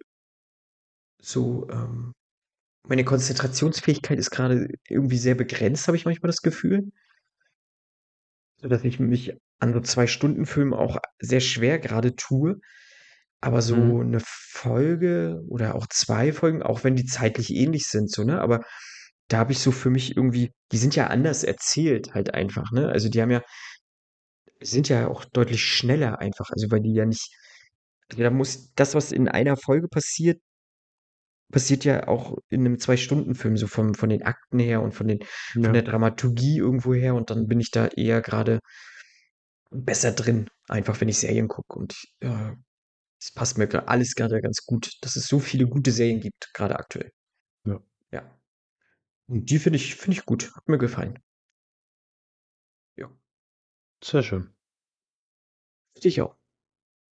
so, ähm, meine Konzentrationsfähigkeit ist gerade irgendwie sehr begrenzt, habe ich manchmal das Gefühl. So dass ich mich an so zwei Stunden Filmen auch sehr schwer gerade tue. Aber so Hm, eine Folge oder auch zwei Folgen, auch wenn die zeitlich ähnlich sind, so, ne? Aber da habe ich so für mich irgendwie, die sind ja anders erzählt halt einfach, ne? Also die haben ja, sind ja auch deutlich schneller einfach, also weil die ja nicht, also da muss das, was in einer Folge passiert, passiert ja auch in einem Zwei-Stunden-Film, so vom, von den Akten her und von den, von ja. der Dramaturgie irgendwo her und dann bin ich da eher gerade besser drin, einfach wenn ich Serien gucke und ja, es passt mir gerade alles gerade ganz gut, dass es so viele gute Serien gibt, gerade aktuell. Ja. Ja. Und die finde ich, finde ich gut, hat mir gefallen. Ja, Sehr schön. dich auch.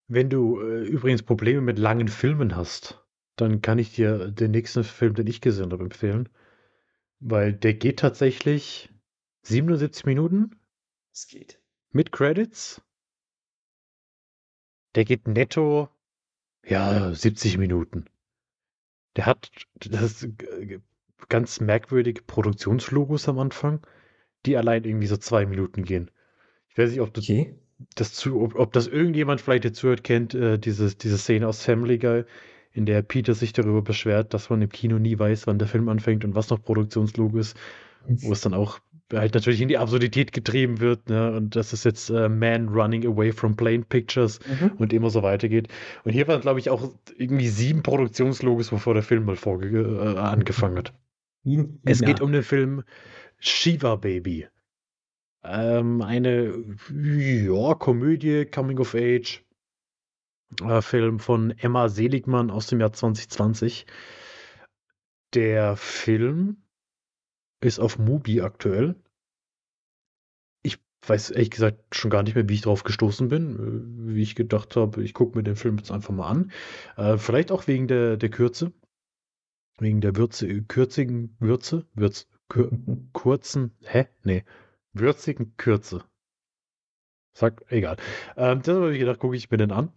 Wenn du äh, übrigens Probleme mit langen Filmen hast, dann kann ich dir den nächsten Film, den ich gesehen habe, empfehlen. Weil der geht tatsächlich 77 Minuten Es geht. mit Credits. Der geht netto, ja, 70 Minuten. Der hat das ganz merkwürdige Produktionslogos am Anfang, die allein irgendwie so zwei Minuten gehen. Ich weiß nicht, ob du Okay. das zu, ob, ob das irgendjemand vielleicht jetzt zuhört, kennt, äh, diese, diese Szene aus Family Guy, in der Peter sich darüber beschwert, dass man im Kino nie weiß, wann der Film anfängt und was noch Produktionslogo ist, wo es dann auch halt natürlich in die Absurdität getrieben wird, ne? Und das ist jetzt äh, Man Running Away from Plane Pictures Mhm. und immer so weitergeht. Und hier waren, glaube ich, auch irgendwie sieben Produktionslogos, bevor der Film mal vorge äh, angefangen hat. China. Es geht um den Film Shiva Baby. Ähm, eine ja, Komödie, Coming of Age, äh, Film von Emma Seligmann aus dem Jahr 2020. Der Film ist auf Mubi aktuell. Ich weiß ehrlich gesagt schon gar nicht mehr, wie ich drauf gestoßen bin, äh, wie ich gedacht habe, ich gucke mir den Film jetzt einfach mal an. Äh, vielleicht auch wegen der, der Kürze. Wegen der Würze, kürzigen Würze, Würz, kür, <laughs> kurzen, hä? Nee, würzigen Kürze. Sag, egal. Ähm, das habe ich gedacht, gucke ich mir den an.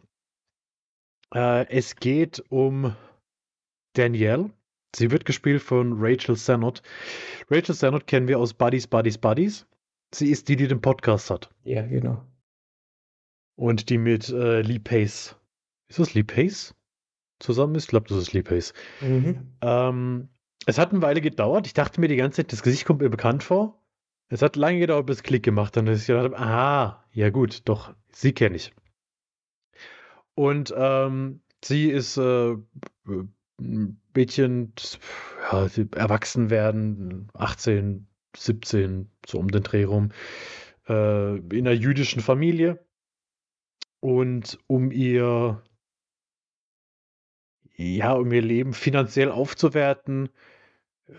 Äh, es geht um Danielle. Sie wird gespielt von Rachel Sennott. Rachel Sennott kennen wir aus Buddies, Buddies, Buddies. Sie ist die, die den Podcast hat. Ja, genau. Und die mit äh, Lee Pace. Ist das Lee Pace? Zusammen ist? Ich glaube, das ist Lee Pace. Mhm. Ähm, es hat eine Weile gedauert. Ich dachte mir die ganze Zeit, das Gesicht kommt mir bekannt vor. Es hat lange gedauert, bis Klick gemacht hat. Und ich dachte, aha, ja gut, doch, sie kenne ich. Und ähm, sie ist äh, ein Mädchen, ja, erwachsen werden, 18, 17, so um den Dreh rum, äh, in einer jüdischen Familie. Und um ihr, ja, um ihr Leben finanziell aufzuwerten,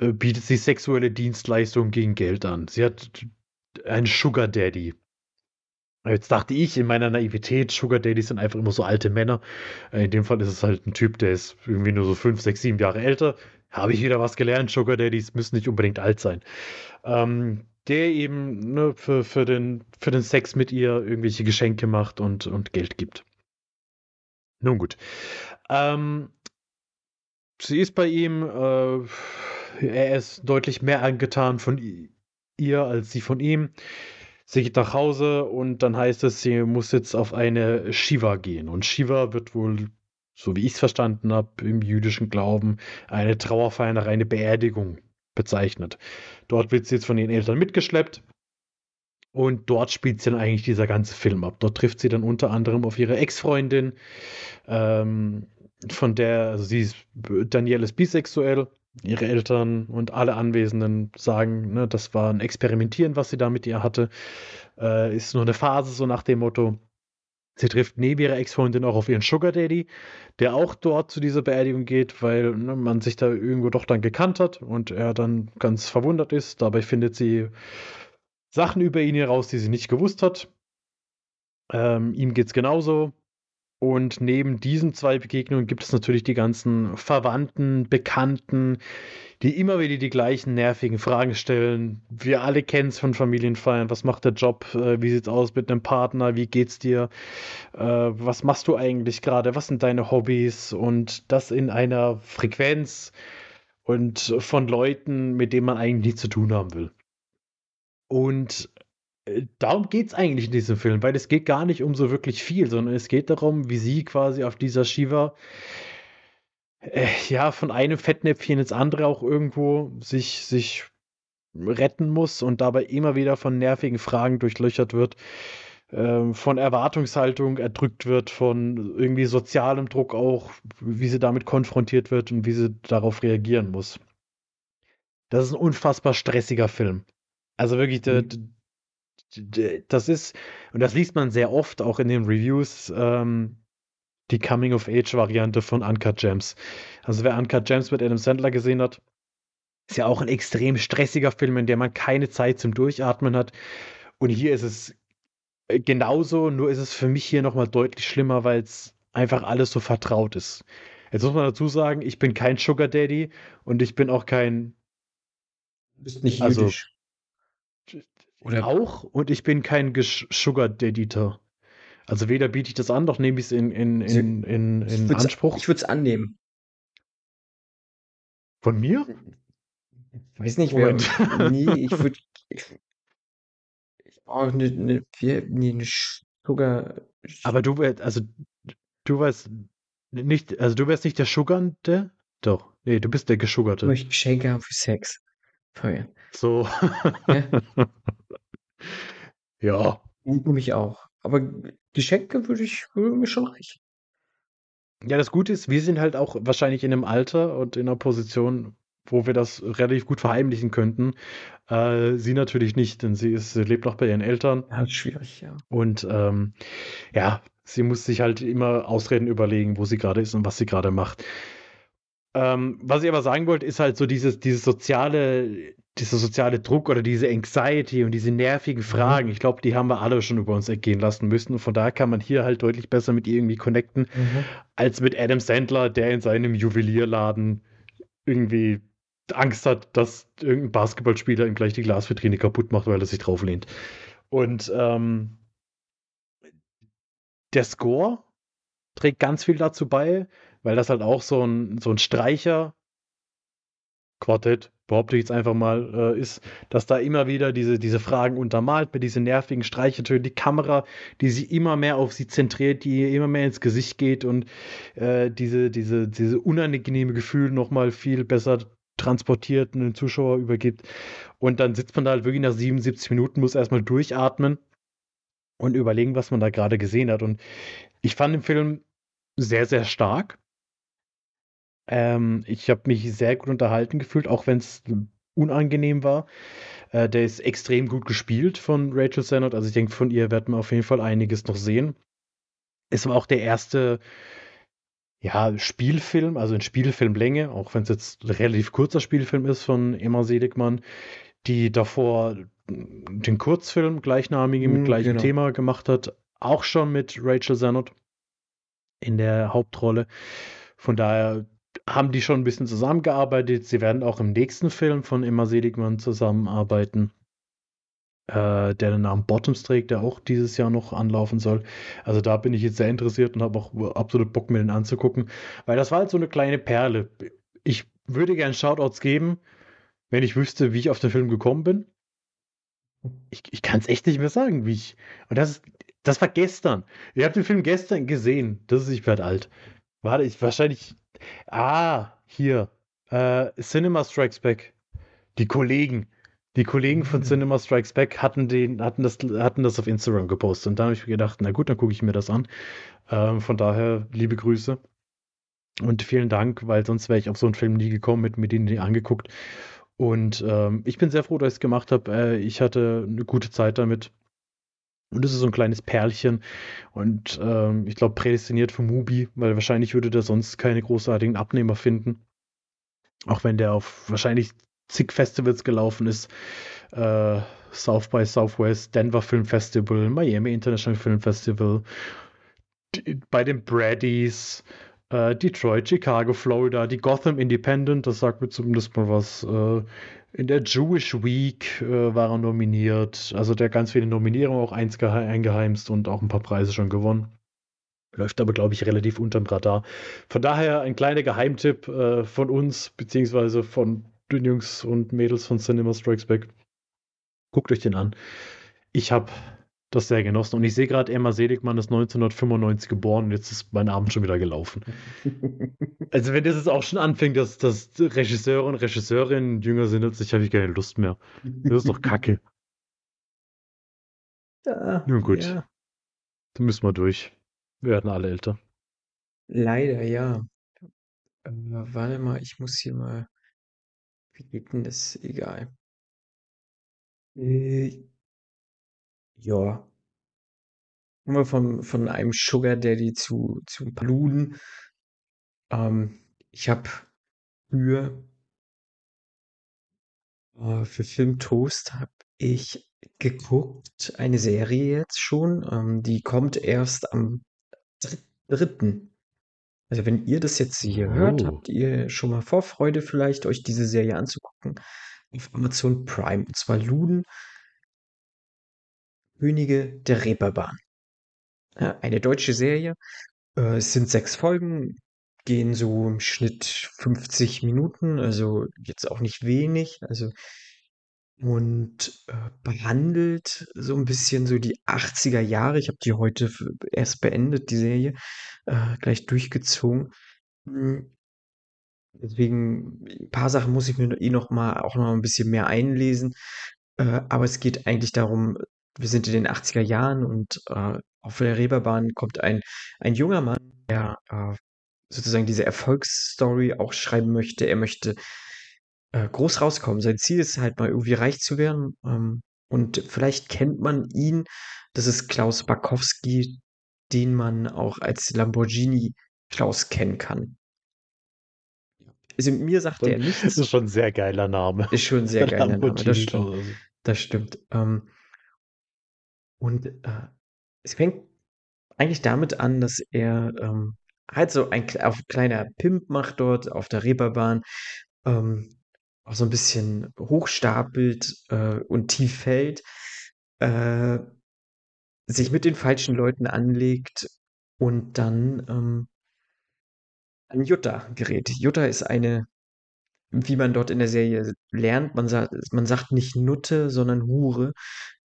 äh, bietet sie sexuelle Dienstleistungen gegen Geld an. Sie hat einen Sugar Daddy. Jetzt dachte ich in meiner Naivität, Sugar Daddies sind einfach immer so alte Männer. Äh, in dem Fall ist es halt ein Typ, der ist irgendwie nur so fünf, sechs, sieben Jahre älter. Habe ich wieder was gelernt. Sugar Daddies müssen nicht unbedingt alt sein. Ähm, der eben ne, für, für, den, für den Sex mit ihr irgendwelche Geschenke macht und, und Geld gibt. Nun gut. Ähm, sie ist bei ihm, äh, er ist deutlich mehr angetan von ihr als sie von ihm. Sie geht nach Hause und dann heißt es, sie muss jetzt auf eine Shiva gehen. Und Shiva wird wohl, so wie ich es verstanden habe, im jüdischen Glauben eine Trauerfeier, eine reine Beerdigung bezeichnet. Dort wird sie jetzt von ihren Eltern mitgeschleppt. Und dort spielt sie dann eigentlich dieser ganze Film ab. Dort trifft sie dann unter anderem auf ihre Ex-Freundin, ähm, von der, also sie ist, Danielle ist bisexuell ihre Eltern und alle Anwesenden sagen, ne, das war ein Experimentieren, was sie da mit ihr hatte. Äh, ist nur eine Phase, so nach dem Motto. Sie trifft neben ihrer Ex-Freundin auch auf ihren Sugar Daddy, der auch dort zu dieser Beerdigung geht, weil ne, man sich da irgendwo doch dann gekannt hat und er dann ganz verwundert ist. Dabei findet sie Sachen über ihn heraus, die sie nicht gewusst hat. Ähm, ihm es genauso. Und neben diesen zwei Begegnungen gibt es natürlich die ganzen Verwandten, Bekannten, die immer wieder die gleichen nervigen Fragen stellen. Wir alle kennen es von Familienfeiern. Was macht der Job? Äh, wie sieht's aus mit einem Partner? Wie geht's dir? Äh, was machst du eigentlich gerade? Was sind deine Hobbys? Und das in einer Frequenz und von Leuten, mit denen man eigentlich nichts zu tun haben will. Und darum geht es eigentlich in diesem Film, weil es geht gar nicht um so wirklich viel, sondern es geht darum, wie sie quasi auf dieser Shiva äh, ja von einem Fettnäpfchen ins andere auch irgendwo sich, sich retten muss und dabei immer wieder von nervigen Fragen durchlöchert wird, äh, von Erwartungshaltung erdrückt wird, von irgendwie sozialem Druck auch, wie sie damit konfrontiert wird und wie sie darauf reagieren muss. Das ist ein unfassbar stressiger Film. Also wirklich, der, mhm das ist, und das liest man sehr oft auch in den Reviews, ähm, die Coming-of-Age-Variante von Uncut Gems. Also wer Uncut Gems mit Adam Sandler gesehen hat, ist ja auch ein extrem stressiger Film, in dem man keine Zeit zum Durchatmen hat. Und hier ist es äh, genauso, nur ist es für mich hier nochmal deutlich schlimmer, weil es einfach alles so vertraut ist. Jetzt muss man dazu sagen, ich bin kein Sugar Daddy und ich bin auch kein. Du bist nicht also jüdisch. Oder auch, und ich bin kein Sugar Dadditor. Also weder biete ich das an, noch nehme ich es in, in, in, in, in ich Anspruch. Ich würde es annehmen. Von mir? Ich weiß nicht, wer. <laughs> nee, ich <laughs> würde. Ich, ich brauche eine, eine, nee, eine Sugar. Aber du wärst, also du wärst nicht, also du wärst nicht der Sugernde? Doch. Nee, du bist der Geschuggerte. Ich möchte Geschenke haben für Sex. Feuer. So. Ja. <laughs> ja. Mich auch. Aber Geschenke würde ich würde mir schon reichen. Ja, das Gute ist, wir sind halt auch wahrscheinlich in einem Alter und in einer Position, wo wir das relativ gut verheimlichen könnten. Äh, sie natürlich nicht, denn sie, ist, sie lebt noch bei ihren Eltern. Ja, schwierig, ja. Und ähm, ja, sie muss sich halt immer Ausreden überlegen, wo sie gerade ist und was sie gerade macht. Ähm, was ich aber sagen wollte, ist halt so dieses, dieses soziale, dieser soziale Druck oder diese Anxiety und diese nervigen mhm. Fragen, mhm. ich glaube, die haben wir alle schon über uns ergehen lassen müssen. Und von daher kann man hier halt deutlich besser mit ihr irgendwie connecten, mhm. als mit Adam Sandler, der in seinem Juwelierladen irgendwie Angst hat, dass irgendein Basketballspieler ihm gleich die Glasvitrine kaputt macht, weil er sich drauf lehnt. Und ähm, der Score trägt ganz viel dazu bei, weil das halt auch so ein, so ein Streicher Quartett, behaupte ich jetzt einfach mal, äh, ist, dass da immer wieder diese, diese Fragen untermalt mit diesen nervigen Streichertönen, die Kamera, die sich immer mehr auf sie zentriert, die immer mehr ins Gesicht geht und äh, diese, diese, diese unangenehme Gefühl nochmal viel besser transportiert und den Zuschauer übergibt. Und dann sitzt man da halt wirklich nach 77 Minuten, muss erstmal durchatmen und überlegen, was man da gerade gesehen hat. Und ich fand den Film sehr, sehr stark. Ähm, ich habe mich sehr gut unterhalten gefühlt, auch wenn es unangenehm war. Äh, der ist extrem gut gespielt von Rachel Sennott. Also ich denke, von ihr werden wir auf jeden Fall einiges noch sehen. Es war auch der erste ja, Spielfilm, also in Spielfilmlänge, auch wenn es jetzt ein relativ kurzer Spielfilm ist von Emma Seligmann, die davor den Kurzfilm gleichnamigen mit Mm, gleichem genau. Thema gemacht hat, auch schon mit Rachel Sennott in der Hauptrolle. Von daher haben die schon ein bisschen zusammengearbeitet. Sie werden auch im nächsten Film von Emma Seligmann zusammenarbeiten, äh, der den Namen Bottoms trägt, der auch dieses Jahr noch anlaufen soll. Also da bin ich jetzt sehr interessiert und habe auch absolut Bock, mir den anzugucken, weil das war halt so eine kleine Perle. Ich würde gern Shoutouts geben, wenn ich wüsste, wie ich auf den Film gekommen bin. Ich, ich kann es echt nicht mehr sagen, wie ich. Und das, das war gestern. Ich habe den Film gestern gesehen. Das ist, ich werde alt. Warte, ich wahrscheinlich. Ah, hier. Äh, Cinema Strikes Back. Die Kollegen. Die Kollegen von Ja. Cinema Strikes Back hatten, den, hatten, das, hatten das auf Instagram gepostet. Und da habe ich mir gedacht, na gut, dann gucke ich mir das an. Ähm, von daher, liebe Grüße. Und vielen Dank, weil sonst wäre ich auf so einen Film nie gekommen, mit mir den nie angeguckt. Und ähm, ich bin sehr froh, dass ich es gemacht habe. Äh, ich hatte eine gute Zeit damit. Und es ist so ein kleines Perlchen. Und ähm, ich glaube, prädestiniert für Mubi, weil wahrscheinlich würde der sonst keine großartigen Abnehmer finden. Auch wenn der auf wahrscheinlich zig Festivals gelaufen ist. Äh, South by Southwest, Denver Film Festival, Miami International Film Festival, bei den Braddies, äh, Detroit, Chicago, Florida, die Gotham Independent, das sagt mir zumindest mal was. Äh, in der Jewish Week äh, war er nominiert. Also der hat ganz viele Nominierungen auch eingeheimst und auch ein paar Preise schon gewonnen. Läuft aber, glaube ich, relativ unterm Radar. Von daher ein kleiner Geheimtipp äh, von uns, beziehungsweise von den Jungs und Mädels von Cinema Strikes Back. Guckt euch den an. Ich habe das sehr genossen. Und ich sehe gerade, Emma Seligmann ist 1995 geboren und jetzt ist mein Abend schon wieder gelaufen. <laughs> Also wenn das jetzt auch schon anfängt, dass, dass Regisseure und Regisseurinnen jünger sind als ich, habe ich keine Lust mehr. Das ist doch kacke. <laughs> Ja, Nun gut. ja. Da müssen wir durch. Wir werden alle älter. Leider, ja. Äh, warte mal, ich muss hier mal. Wie geht denn das? Egal. Äh, ja. Wir von, von einem Sugar Daddy zu, zu ein paar Luden. Ähm, ich habe früher äh, für Film Toast habe ich geguckt, eine Serie jetzt schon. Ähm, die kommt erst am dr- dritten. Also wenn ihr das jetzt hier hört, Oh. habt ihr schon mal Vorfreude vielleicht, euch diese Serie anzugucken auf Amazon Prime. Und zwar Luden, Könige der Reeperbahn. Eine deutsche Serie. Äh, es sind sechs Folgen, gehen so im Schnitt 50 Minuten, also jetzt auch nicht wenig. Also und äh, behandelt so ein bisschen so die 80er Jahre. Ich habe die heute erst beendet, die Serie, äh, gleich durchgezogen. Hm, Deswegen, ein paar Sachen muss ich mir eh noch mal, auch noch ein bisschen mehr einlesen. Äh, aber es geht eigentlich darum, wir sind in den 80er Jahren und äh, auf der Reeperbahn kommt ein, ein junger Mann, der äh, sozusagen diese Erfolgsstory auch schreiben möchte. Er möchte äh, groß rauskommen. Sein Ziel ist halt mal irgendwie reich zu werden. Ähm, und vielleicht kennt man ihn. Das ist Klaus Bakowski, den man auch als Lamborghini Klaus kennen kann. Also mir sagt er Das nichts. ist schon ein sehr geiler Name. Ist schon ein sehr geiler Name. Das stimmt. Das stimmt. Ähm, und äh, es fängt eigentlich damit an, dass er ähm, halt so ein auf kleiner Pimp macht dort auf der Reeperbahn, ähm, auch so ein bisschen hochstapelt äh, und tief fällt, äh, sich mit den falschen Leuten anlegt und dann ähm, an Jutta gerät. Jutta ist eine, wie man dort in der Serie lernt, man sagt, man sagt nicht Nutte, sondern Hure.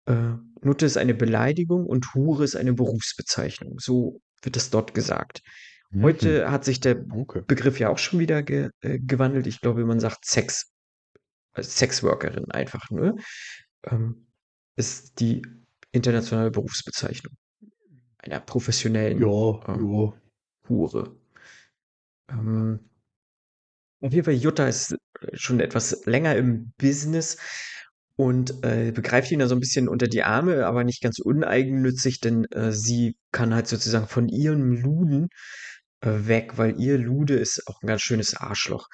Äh, Nutte ist eine Beleidigung und Hure ist eine Berufsbezeichnung. So wird es dort gesagt. Mhm. Heute hat sich der Okay. Begriff ja auch schon wieder ge äh, gewandelt. Ich glaube, man sagt Sex, äh, Sexworkerin einfach nur. Ähm, ist die internationale Berufsbezeichnung einer professionellen Ja, ähm, ja. Hure. Ähm, Auf jeden Fall, Jutta ist schon etwas länger im Business und äh, begreift ihn da so ein bisschen unter die Arme, aber nicht ganz uneigennützig, denn äh, sie kann halt sozusagen von ihrem Luden äh, weg, weil ihr Lude ist auch ein ganz schönes Arschloch.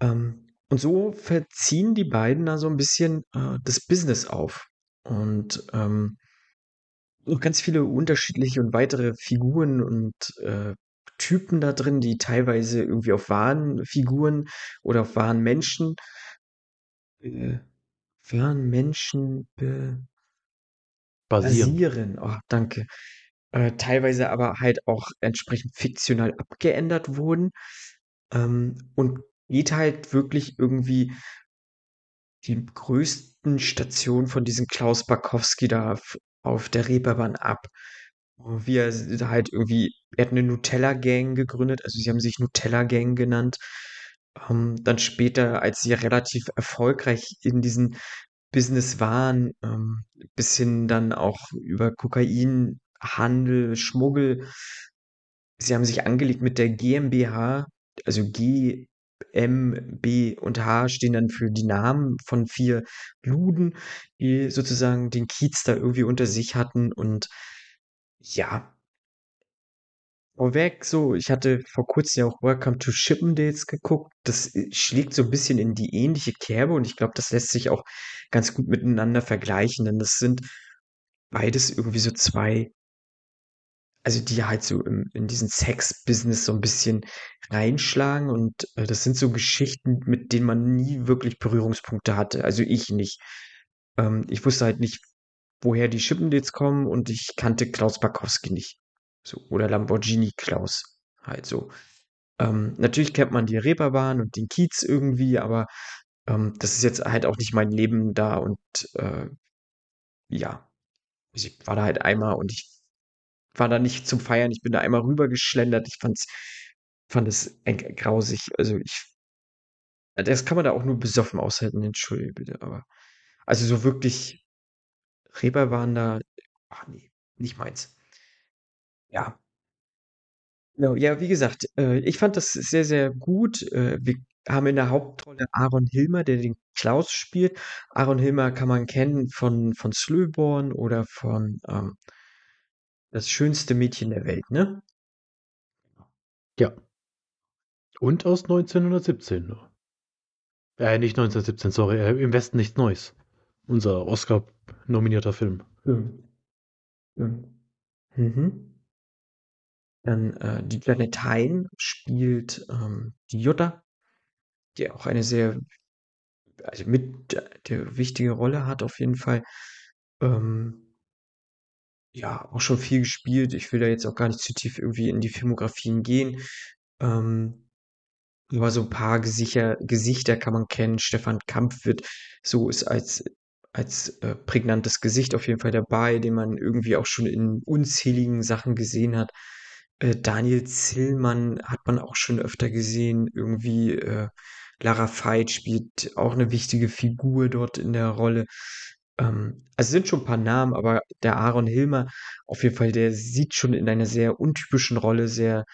Ähm, und so verziehen die beiden da so ein bisschen äh, das Business auf. Und ähm, noch ganz viele unterschiedliche und weitere Figuren und äh, Typen da drin, die teilweise irgendwie auf wahren Figuren oder auf wahren Menschen, äh, wahren Menschen be Basieren. basieren. Oh, danke. Äh, teilweise aber halt auch entsprechend fiktional abgeändert wurden. Ähm, und geht halt wirklich irgendwie die größten Stationen von diesem Klaus Barkowski da auf der Reeperbahn ab. Wie er halt irgendwie, er hat eine Nutella-Gang gegründet, also sie haben sich Nutella-Gang genannt. Ähm, dann später, als sie relativ erfolgreich in diesem Business waren, ähm, bis hin dann auch über Kokainhandel, Schmuggel. Sie haben sich angelegt mit der GmbH, also G, M, B und H stehen dann für die Namen von vier Luden, die sozusagen den Kiez da irgendwie unter sich hatten und ja, vorweg so, ich hatte vor kurzem ja auch Welcome to Chippendales geguckt. Das äh, schlägt so ein bisschen in die ähnliche Kerbe und ich glaube, das lässt sich auch ganz gut miteinander vergleichen, denn das sind beides irgendwie so zwei also die halt so im in diesen Sex-Business so ein bisschen reinschlagen und, äh, das sind so Geschichten, mit denen man nie wirklich Berührungspunkte hatte, also ich nicht. Ähm, ich wusste halt nicht, woher die Chippendales kommen und ich kannte Klaus Barkowski nicht. So, oder Lamborghini Klaus halt so. Ähm, natürlich kennt man die Reeperbahn und den Kiez irgendwie, aber, ähm, das ist jetzt halt auch nicht mein Leben da und, äh, ja. Also, ich war da halt einmal und ich war da nicht zum Feiern. Ich bin da einmal rübergeschlendert. Ich fand's fand es grausig. Also, ich das kann man da auch nur besoffen aushalten, entschuldige bitte, aber also, so wirklich Reeperbahn da, ach ne, nicht meins. Ja. Genau, ja, wie gesagt, äh, ich fand das sehr, sehr gut. Äh, wir haben in der Hauptrolle Aaron Hilmer, der den Klaus spielt. Aaron Hilmer kann man kennen von von Slöborn oder von, ähm, „Das schönste Mädchen der Welt“, ne? Ja. Und aus 1917 noch. Äh, nicht 1917, sorry, äh, Im Westen nichts Neues. Unser Oscar-nominierter Film. Mhm. Mhm. Mhm. Dann, äh, die Janet Hein spielt, ähm, die Jutta, die auch eine sehr also mit der der wichtige Rolle hat auf jeden Fall. Ähm, ja, auch schon viel gespielt. Ich will da jetzt auch gar nicht zu tief irgendwie in die Filmografien gehen. Ähm, aber so ein paar Gesicher Gesichter kann man kennen. Stefan Kampf wird so ist als als, äh, prägnantes Gesicht auf jeden Fall dabei, den man irgendwie auch schon in unzähligen Sachen gesehen hat. Äh, Daniel Zillmann hat man auch schon öfter gesehen. Irgendwie, äh, Lara Veit spielt auch eine wichtige Figur dort in der Rolle. Ähm, also, sind schon ein paar Namen, aber der Aaron Hilmer auf jeden Fall, der sieht schon in einer sehr untypischen Rolle sehr,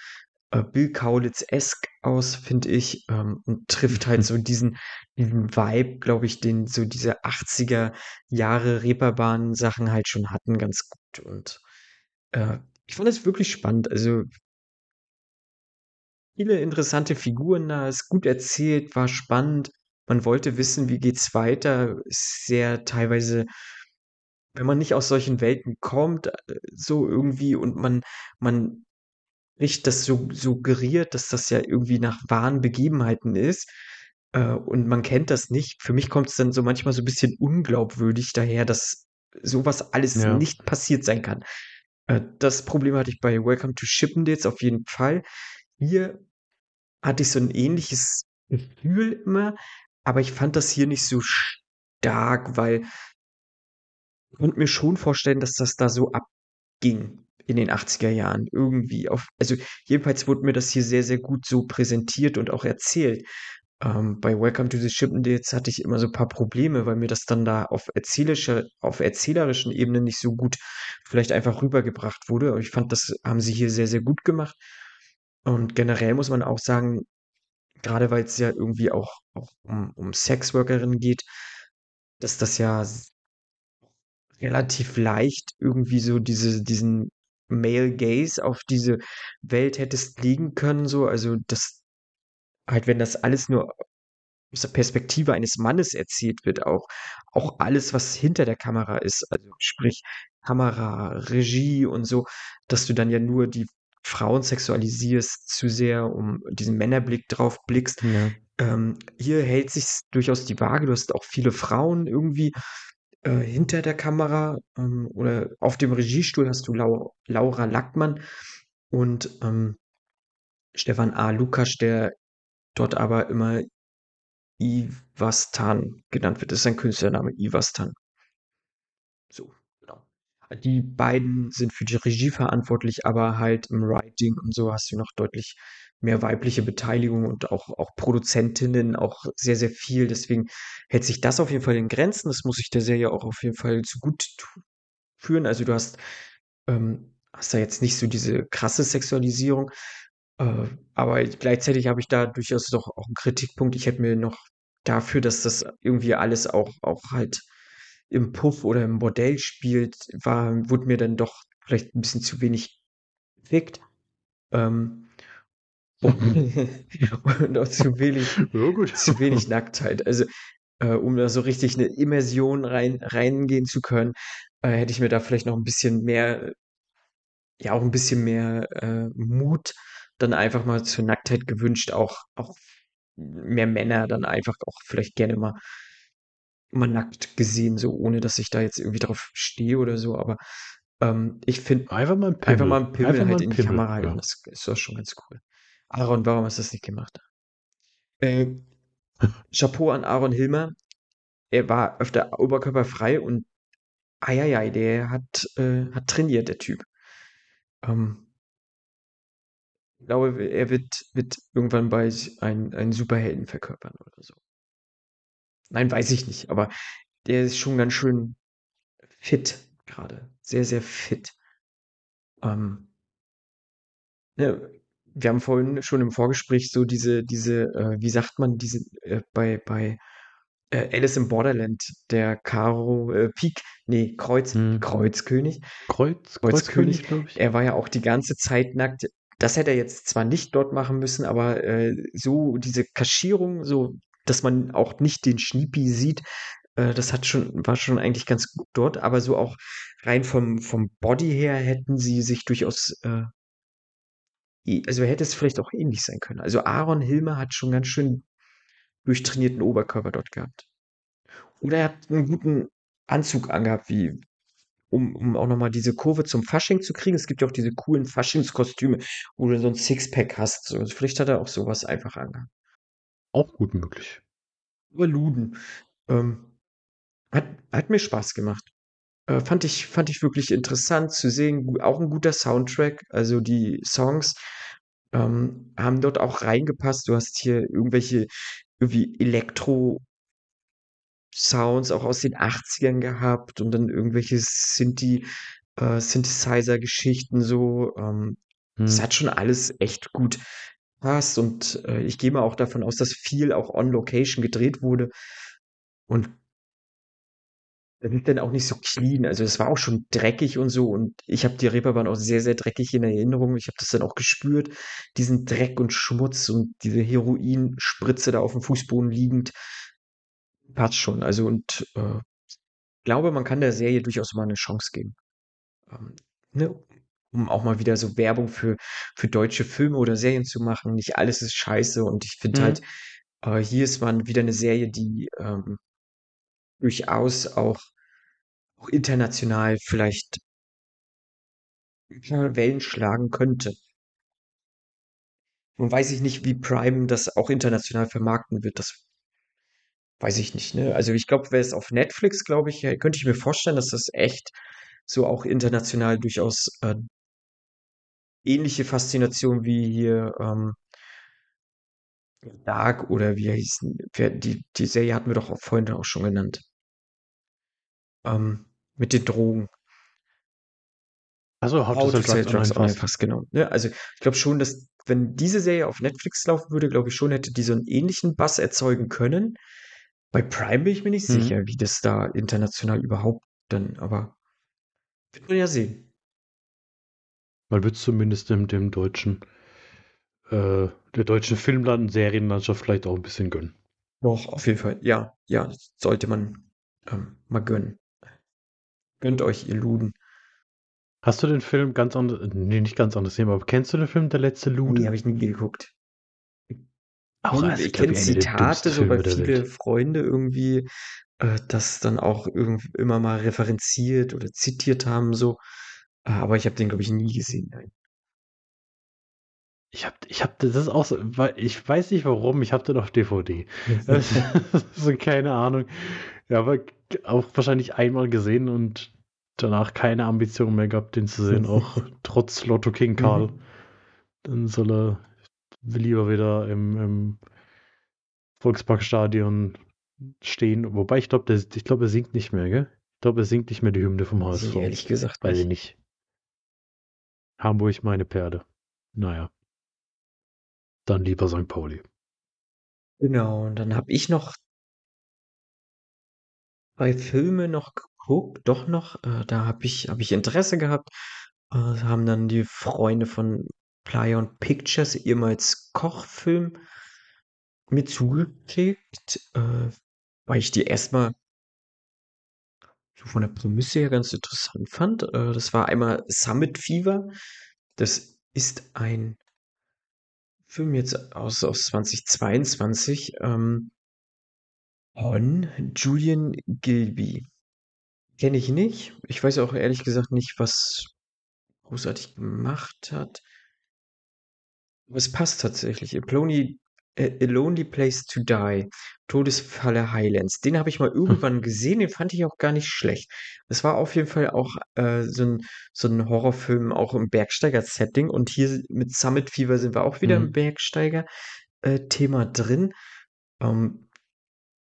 äh, Bill Kaulitz-esque aus, finde ich, ähm, und trifft halt so diesen diesen Vibe, glaube ich, den so diese 80er Jahre Reeperbahn-Sachen halt schon hatten, ganz gut und, äh, ich fand das wirklich spannend. Also viele interessante Figuren da, ist gut erzählt, war spannend. Man wollte wissen, wie geht's weiter. Ist sehr teilweise wenn man nicht aus solchen Welten kommt, so irgendwie und man man nicht das so suggeriert, dass das ja irgendwie nach wahren Begebenheiten ist, äh, und man kennt das nicht. Für mich kommt es dann so manchmal so 'n bisschen unglaubwürdig daher, dass so was alles Ja. nicht passiert sein kann. Äh, das Problem hatte ich bei Welcome to Chippendales auf jeden Fall. Hier hatte ich so 'n ähnliches Gefühl immer, aber ich fand das hier nicht so stark, weil ich konnte mir schon vorstellen, dass das da so abging in den 80er Jahren irgendwie auf also, jedenfalls wurde mir das hier sehr, sehr gut so präsentiert und auch erzählt. Ähm, bei Welcome to the Chippendales hatte ich immer so paar Probleme, weil mir das dann da auf erzählischer auf erzählerischen Ebene nicht so gut vielleicht einfach rübergebracht wurde. Aber ich fand, das haben sie hier sehr, sehr gut gemacht. Und generell muss man auch sagen gerade weil es ja irgendwie auch, auch um, um Sexworkerinnen geht, dass das ja relativ leicht irgendwie so diese, diesen Male Gaze auf diese Welt hättest legen können, so. Also, das halt, wenn das alles nur aus der Perspektive eines Mannes erzählt wird, auch, auch alles, was hinter der Kamera ist, also sprich Kamera, Regie und so, dass du dann ja nur die Frauen sexualisierst zu sehr, um diesen Männerblick drauf blickst. Ja. Ähm, hier hält sich durchaus die Waage. Du hast auch viele Frauen irgendwie äh, hinter der Kamera ähm, oder auf dem Regiestuhl hast du Lau Laura Lackmann und ähm, Stefan A. Lukas, der dort aber immer Ivastan genannt wird. Das ist sein Künstlername, Ivastan. So, genau. Die beiden sind für die Regie verantwortlich, aber halt im Writing und so hast du noch deutlich mehr weibliche Beteiligung und auch, auch Produzentinnen auch sehr, sehr viel. Deswegen hält sich das auf jeden Fall in Grenzen. Das muss ich der Serie auch auf jeden Fall zu gut führen. Also du hast, ähm, hast da jetzt nicht so diese krasse Sexualisierung. Äh, aber gleichzeitig habe ich da durchaus doch auch einen Kritikpunkt. Ich hätte mir noch dafür, dass das irgendwie alles auch, auch halt im Puff oder im Bordell spielt, war, wurde mir dann doch vielleicht ein bisschen zu wenig gefickt. Ähm, <laughs> und auch zu wenig, Ja, zu wenig Nacktheit. Also, äh, um da so richtig eine Immersion rein, reingehen zu können, äh, hätte ich mir da vielleicht noch ein bisschen mehr, ja, auch ein bisschen mehr äh, Mut dann einfach mal zur Nacktheit gewünscht. Auch, auch mehr Männer dann einfach auch vielleicht gerne mal, mal nackt gesehen, so ohne dass ich da jetzt irgendwie drauf stehe oder so. Aber ähm, ich finde, Einfach mal ein Pimmel. einfach mal einen Pimmel Einfach mal halt ein in die Kamera halten, ja. das ist doch schon ganz cool. Aaron, warum hast du das nicht gemacht? Äh, Chapeau an Aaron Hilmer. Er war öfter oberkörperfrei und eieiei, der hat, äh, hat trainiert, der Typ. Ähm, ich glaube, er wird, wird irgendwann bald einen, einen Superhelden verkörpern oder so. Nein, weiß ich nicht, aber der ist schon ganz schön fit gerade. Sehr, sehr fit. Ähm, ne, wir haben vorhin schon im Vorgespräch so diese, diese, äh, wie sagt man, diese, äh, bei, bei äh, Alice im Borderland, der Karo, äh, Pik, nee, Kreuz, Hm. Kreuzkönig. Kreuz, Kreuzkönig, Kreuzkönig, glaube ich. Er war ja auch die ganze Zeit nackt. Das hätte er jetzt zwar nicht dort machen müssen, aber äh, so diese Kaschierung, so, dass man auch nicht den Schniepi sieht, äh, das hat schon, war schon eigentlich ganz gut dort, aber so auch rein vom, vom Body her hätten sie sich durchaus, äh, also hätte es vielleicht auch ähnlich sein können. Also Aaron Hilmer hat schon ganz schön durchtrainierten Oberkörper dort gehabt. Oder er hat einen guten Anzug angehabt, wie, um, um auch nochmal diese Kurve zum Fasching zu kriegen. Es gibt ja auch diese coolen Faschingskostüme, wo du so ein Sixpack hast. So. Also vielleicht hat er auch sowas einfach angehabt. Auch gut möglich. Aber Luden. Ähm, hat, hat mir Spaß gemacht. Äh, fand ich, fand ich wirklich interessant zu sehen. Auch ein guter Soundtrack. Also die Songs ähm, haben dort auch reingepasst. Du hast hier irgendwelche irgendwie Elektro- Sounds auch aus den 80ern gehabt und dann irgendwelche Synthi, äh, Synthesizer-Geschichten so. Ähm, das Hm. hat schon alles echt gut passt und äh, ich gehe mal auch davon aus, dass viel auch on Location gedreht wurde und das ist dann auch nicht so clean. Also es war auch schon dreckig und so und ich habe die Reeperbahn auch sehr, sehr dreckig in Erinnerung. Ich habe das dann auch gespürt, diesen Dreck und Schmutz und diese Heroinspritze da auf dem Fußboden liegend. Passt schon. Also und äh, glaube, man kann der Serie durchaus mal eine Chance geben. Ähm, ne? Um auch mal wieder so Werbung für, für deutsche Filme oder Serien zu machen. Nicht alles ist scheiße und ich finde Mhm. halt, äh, hier ist mal wieder eine Serie, die ähm, durchaus auch, auch international vielleicht Wellen schlagen könnte. Nun weiß ich nicht, wie Prime das auch international vermarkten wird. Das weiß ich nicht, ne? Also ich glaube, wäre es auf Netflix, glaube ich, äh, könnte ich mir vorstellen, dass das echt so auch international durchaus äh, ähnliche Faszination wie hier ähm, Dark oder wie hieß die, die Serie hatten wir doch auch vorhin auch schon genannt. Ähm, mit den Drogen. Also How to Sell Drugs Online fast, genau. Ja, also ich glaube schon, dass wenn diese Serie auf Netflix laufen würde, glaube ich schon, hätte die so einen ähnlichen Bass erzeugen können. Bei Prime bin ich mir nicht Mhm. sicher, wie das da international überhaupt dann, aber wird man ja sehen. Man wird zumindest dem, dem deutschen, äh, der deutschen Filmland- und Serienlandschaft vielleicht auch ein bisschen gönnen. Doch, auf jeden Fall. Ja, ja, sollte man ähm, mal gönnen. Gönnt euch, ihr Luden. Hast du den Film ganz anders, nee, nicht ganz anders aber kennst du den Film Der letzte Lude? Nee, habe ich nie geguckt. Auch, Kenn- also, ich kenne Zitate so bei viele. Freunde irgendwie, äh, das dann auch irgend immer mal referenziert oder zitiert haben, so. Äh, aber ich habe den, glaube ich, nie gesehen. Nein. Ich hab, ich hab, das ist auch so, ich weiß nicht warum, ich hab den auf DVD. <laughs> so, keine Ahnung. Ja, aber auch wahrscheinlich einmal gesehen und danach keine Ambition mehr gehabt, den zu sehen, <laughs> auch trotz Lotto King Karl. Mhm. Dann soll er lieber wieder im, im Volksparkstadion stehen. Wobei ich glaube, ich glaube, er singt nicht mehr, gell? Ich glaube, er singt nicht mehr die Hymne vom HSV. ich ehrlich gesagt Weiß ich nicht. Hamburg meine Perde. Naja. Dann lieber St. Pauli. Genau, und dann habe ich noch bei Filme noch geguckt, doch noch, äh, da habe ich, hab ich Interesse gehabt. Äh, haben dann die Freunde von Playa und Pictures, ehemals Kochfilm, mir zugeschickt, äh, weil ich die erstmal so von der Prämisse her ganz interessant fand. Äh, das war einmal Summit Fever. Das ist ein Film jetzt aus, aus 2022 ähm, von Julian Gilby. Kenne ich nicht. Ich weiß auch ehrlich gesagt nicht, was großartig gemacht hat. Es passt tatsächlich. A Lonely, A A Lonely Place to Die. Todesfalle Highlands. Den habe ich mal irgendwann gesehen, den fand ich auch gar nicht schlecht. Es war auf jeden Fall auch äh, so ein, so ein Horrorfilm, auch im Bergsteiger-Setting. Und hier mit Summit Fever sind wir auch wieder im Mhm. Bergsteiger-Thema drin. Ähm,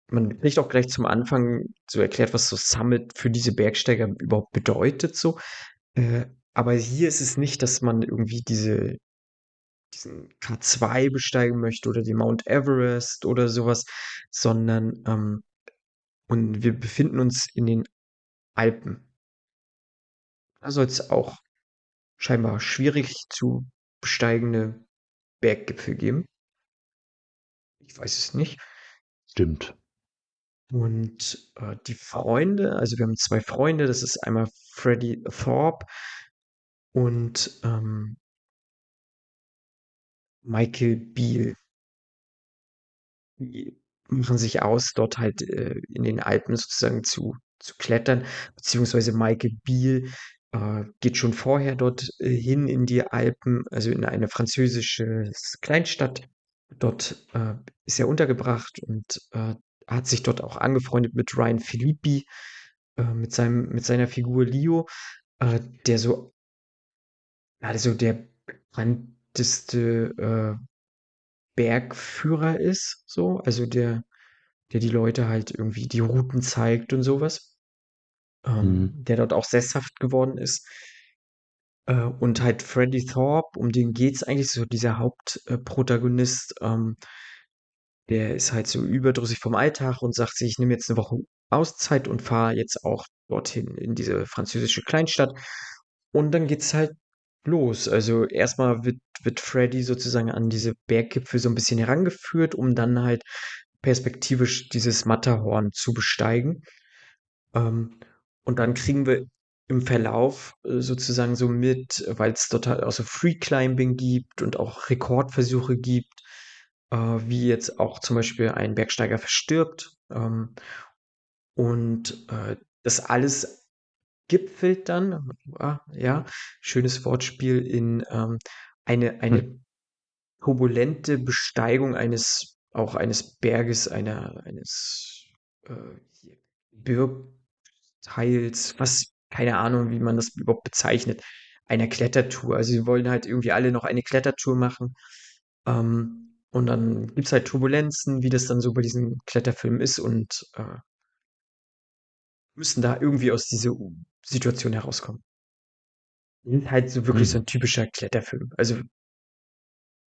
man kriegt auch gleich zum Anfang so erklärt, was so Summit für diese Bergsteiger überhaupt bedeutet, so. Äh, aber hier ist es nicht, dass man irgendwie diese, diesen K2 besteigen möchte oder den Mount Everest oder sowas, sondern ähm, und wir befinden uns in den Alpen. Da soll es auch scheinbar schwierig zu besteigende Berggipfel geben. Ich weiß es nicht. Stimmt. Und äh, die Freunde, also wir haben zwei Freunde, das ist einmal Freddie Thorpe und ähm, Michael Beale. Die machen sich aus, dort halt äh, in den Alpen sozusagen zu, zu klettern, beziehungsweise Michael Beale äh, geht schon vorher dort äh, hin in die Alpen, also in eine französische Kleinstadt. Dort äh, ist er untergebracht und äh, hat sich dort auch angefreundet mit Ryan Philippi, äh, mit seinem, mit seiner Figur Leo, der so, also der bekannteste äh, Bergführer ist, so, also der, der die Leute halt irgendwie die Routen zeigt und sowas, ähm, Mhm. der dort auch sesshaft geworden ist. Äh, und halt Freddie Thorpe, um den geht's eigentlich so, dieser Hauptprotagonist, ähm, der ist halt so überdrüssig vom Alltag und sagt sich, ich nehme jetzt eine Woche Auszeit und fahre jetzt auch dorthin in diese französische Kleinstadt. Und dann geht's halt los. Also erstmal wird, wird Freddy sozusagen an diese Berggipfel so ein bisschen herangeführt, um dann halt perspektivisch dieses Matterhorn zu besteigen. Ähm, und dann kriegen wir im Verlauf äh, sozusagen so mit, weil es dort halt auch so Free Climbing gibt und auch Rekordversuche gibt, äh, wie jetzt auch zum Beispiel ein Bergsteiger verstirbt. Ähm, und äh, das alles gipfelt dann, ah, ja, schönes Wortspiel, in ähm, eine, eine Hm. turbulente Besteigung eines, auch eines Berges, einer, eines äh, Birgteils, was, keine Ahnung, wie man das überhaupt bezeichnet, einer Klettertour. Also sie wollen halt irgendwie alle noch eine Klettertour machen. Ähm, und dann gibt's halt Turbulenzen, wie das dann so bei diesen Kletterfilmen ist und äh, müssen da irgendwie aus dieser Situation herauskommen. Ist halt so wirklich so Mhm. ein typischer Kletterfilm. Also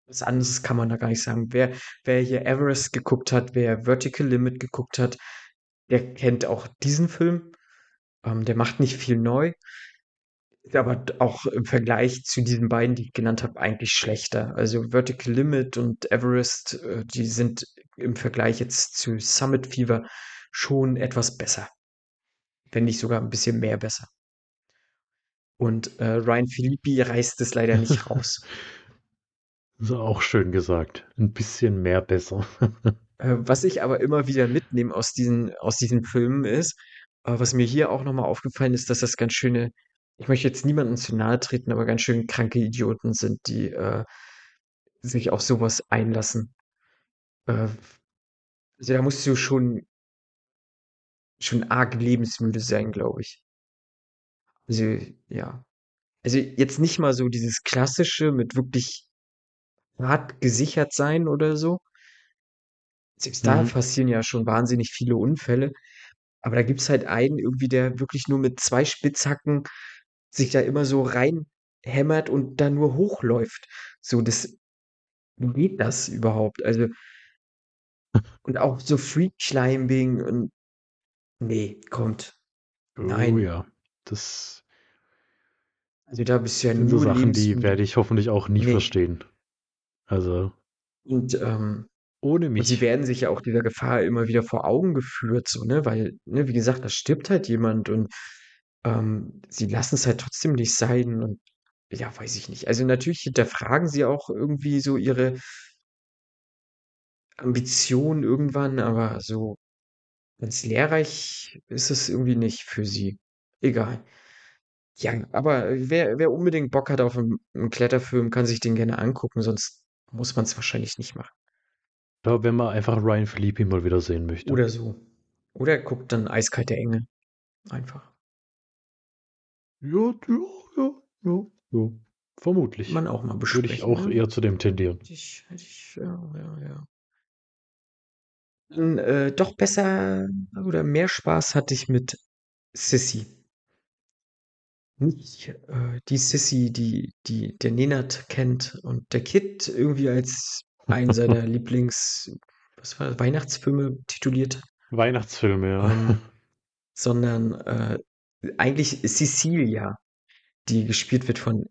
was anderes kann man da gar nicht sagen. Wer, wer hier Everest geguckt hat, wer Vertical Limit geguckt hat, der kennt auch diesen Film. Ähm, der macht nicht viel neu, ist aber auch im Vergleich zu diesen beiden, die ich genannt habe, eigentlich schlechter. Also Vertical Limit und Everest, äh, die sind im Vergleich jetzt zu Summit Fever schon etwas besser. Wenn nicht sogar ein bisschen mehr besser. Und äh, Ryan Philippi reißt es leider nicht raus. Das <laughs> ist auch schön gesagt. Ein bisschen mehr besser. <laughs> Äh, was ich aber immer wieder mitnehme aus diesen, aus diesen Filmen ist, äh, was mir hier auch nochmal aufgefallen ist, dass das ganz schöne, ich möchte jetzt niemandem zu nahe treten, aber ganz schön kranke Idioten sind, die äh, sich auf sowas einlassen. Also da musst du schon, schon arg lebensmüde sein, glaube ich. Also, ja. Also jetzt nicht mal so dieses klassische mit wirklich hart gesichert sein oder so. Selbst da Mhm. passieren ja schon wahnsinnig viele Unfälle. Aber da gibt's halt einen irgendwie, der wirklich nur mit 2 Spitzhacken sich da immer so reinhämmert und da nur hochläuft. So, das wie geht das überhaupt? Also <laughs> und auch so Free Climbing und ne, kommt. Oh Nein. ja, das Also, da bist du ja sind so nur Sachen, die werde ich hoffentlich auch nie Ne. verstehen. Also Und, ähm ohne und sie mich. werden sich ja auch dieser Gefahr immer wieder vor Augen geführt so, ne? Weil, ne, wie gesagt, da stirbt halt jemand und, ähm, sie lassen's halt trotzdem nicht sein und ja, weiß ich nicht. Also, natürlich hinterfragen sie auch irgendwie so ihre Ambitionen irgendwann, aber so ganz lehrreich ist es irgendwie nicht für sie. Egal. Ja, aber wer wer unbedingt Bock hat auf 'n 'n Kletterfilm, kann sich den gerne angucken, sonst muss man's wahrscheinlich nicht machen. Ja, wenn man einfach Ryan Phillippe mal wieder sehen möchte. Oder so. Oder guckt dann Eiskalte Engel. Einfach. Ja, ja, ja, ja, ja. Vermutlich. Man auch mal Würde ich besprechen, auch ne? eher zu dem tendieren. Ich ich ja, ja, ja. Äh, doch besser oder mehr Spaß hatte ich mit Sissy. Nicht, äh, die Sissy, die die der Nenad kennt und der Kid irgendwie als einen seiner <laughs> Lieblings was war das, Weihnachtsfilme tituliert, Weihnachtsfilme, ja. ähm, <laughs> sondern, äh, eigentlich Cecilia, die gespielt wird von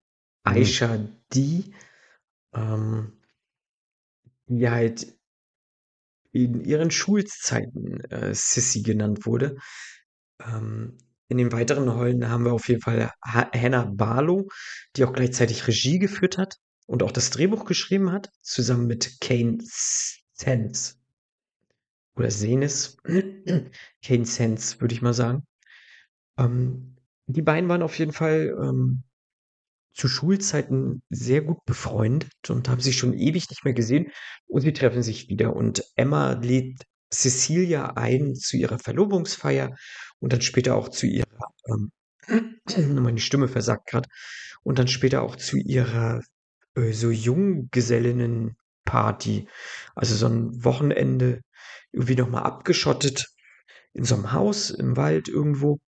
Mhm. Aisha Dee, ähm die halt in ihren Schulzeiten, äh, Sissy genannt wurde. Ähm, in den weiteren Rollen haben wir auf jeden Fall Ha Hannah Barlow, die auch gleichzeitig Regie geführt hat und auch das Drehbuch geschrieben hat, zusammen mit Kane Sense oder Senes. Kane Sense, würde ich mal sagen. Ähm, die beiden waren auf jeden Fall, ähm, zu Schulzeiten sehr gut befreundet und haben sich schon ewig nicht mehr gesehen und sie treffen sich wieder und Emma lädt Cecilia ein zu ihrer Verlobungsfeier und dann später auch zu ihrer, ähm <clears throat> meine Stimme versagt grad. Und dann später auch zu ihrer, äh, so Junggesellinnenparty. Also, so 'n Wochenende irgendwie noch mal abgeschottet in so 'nem Haus im Wald irgendwo.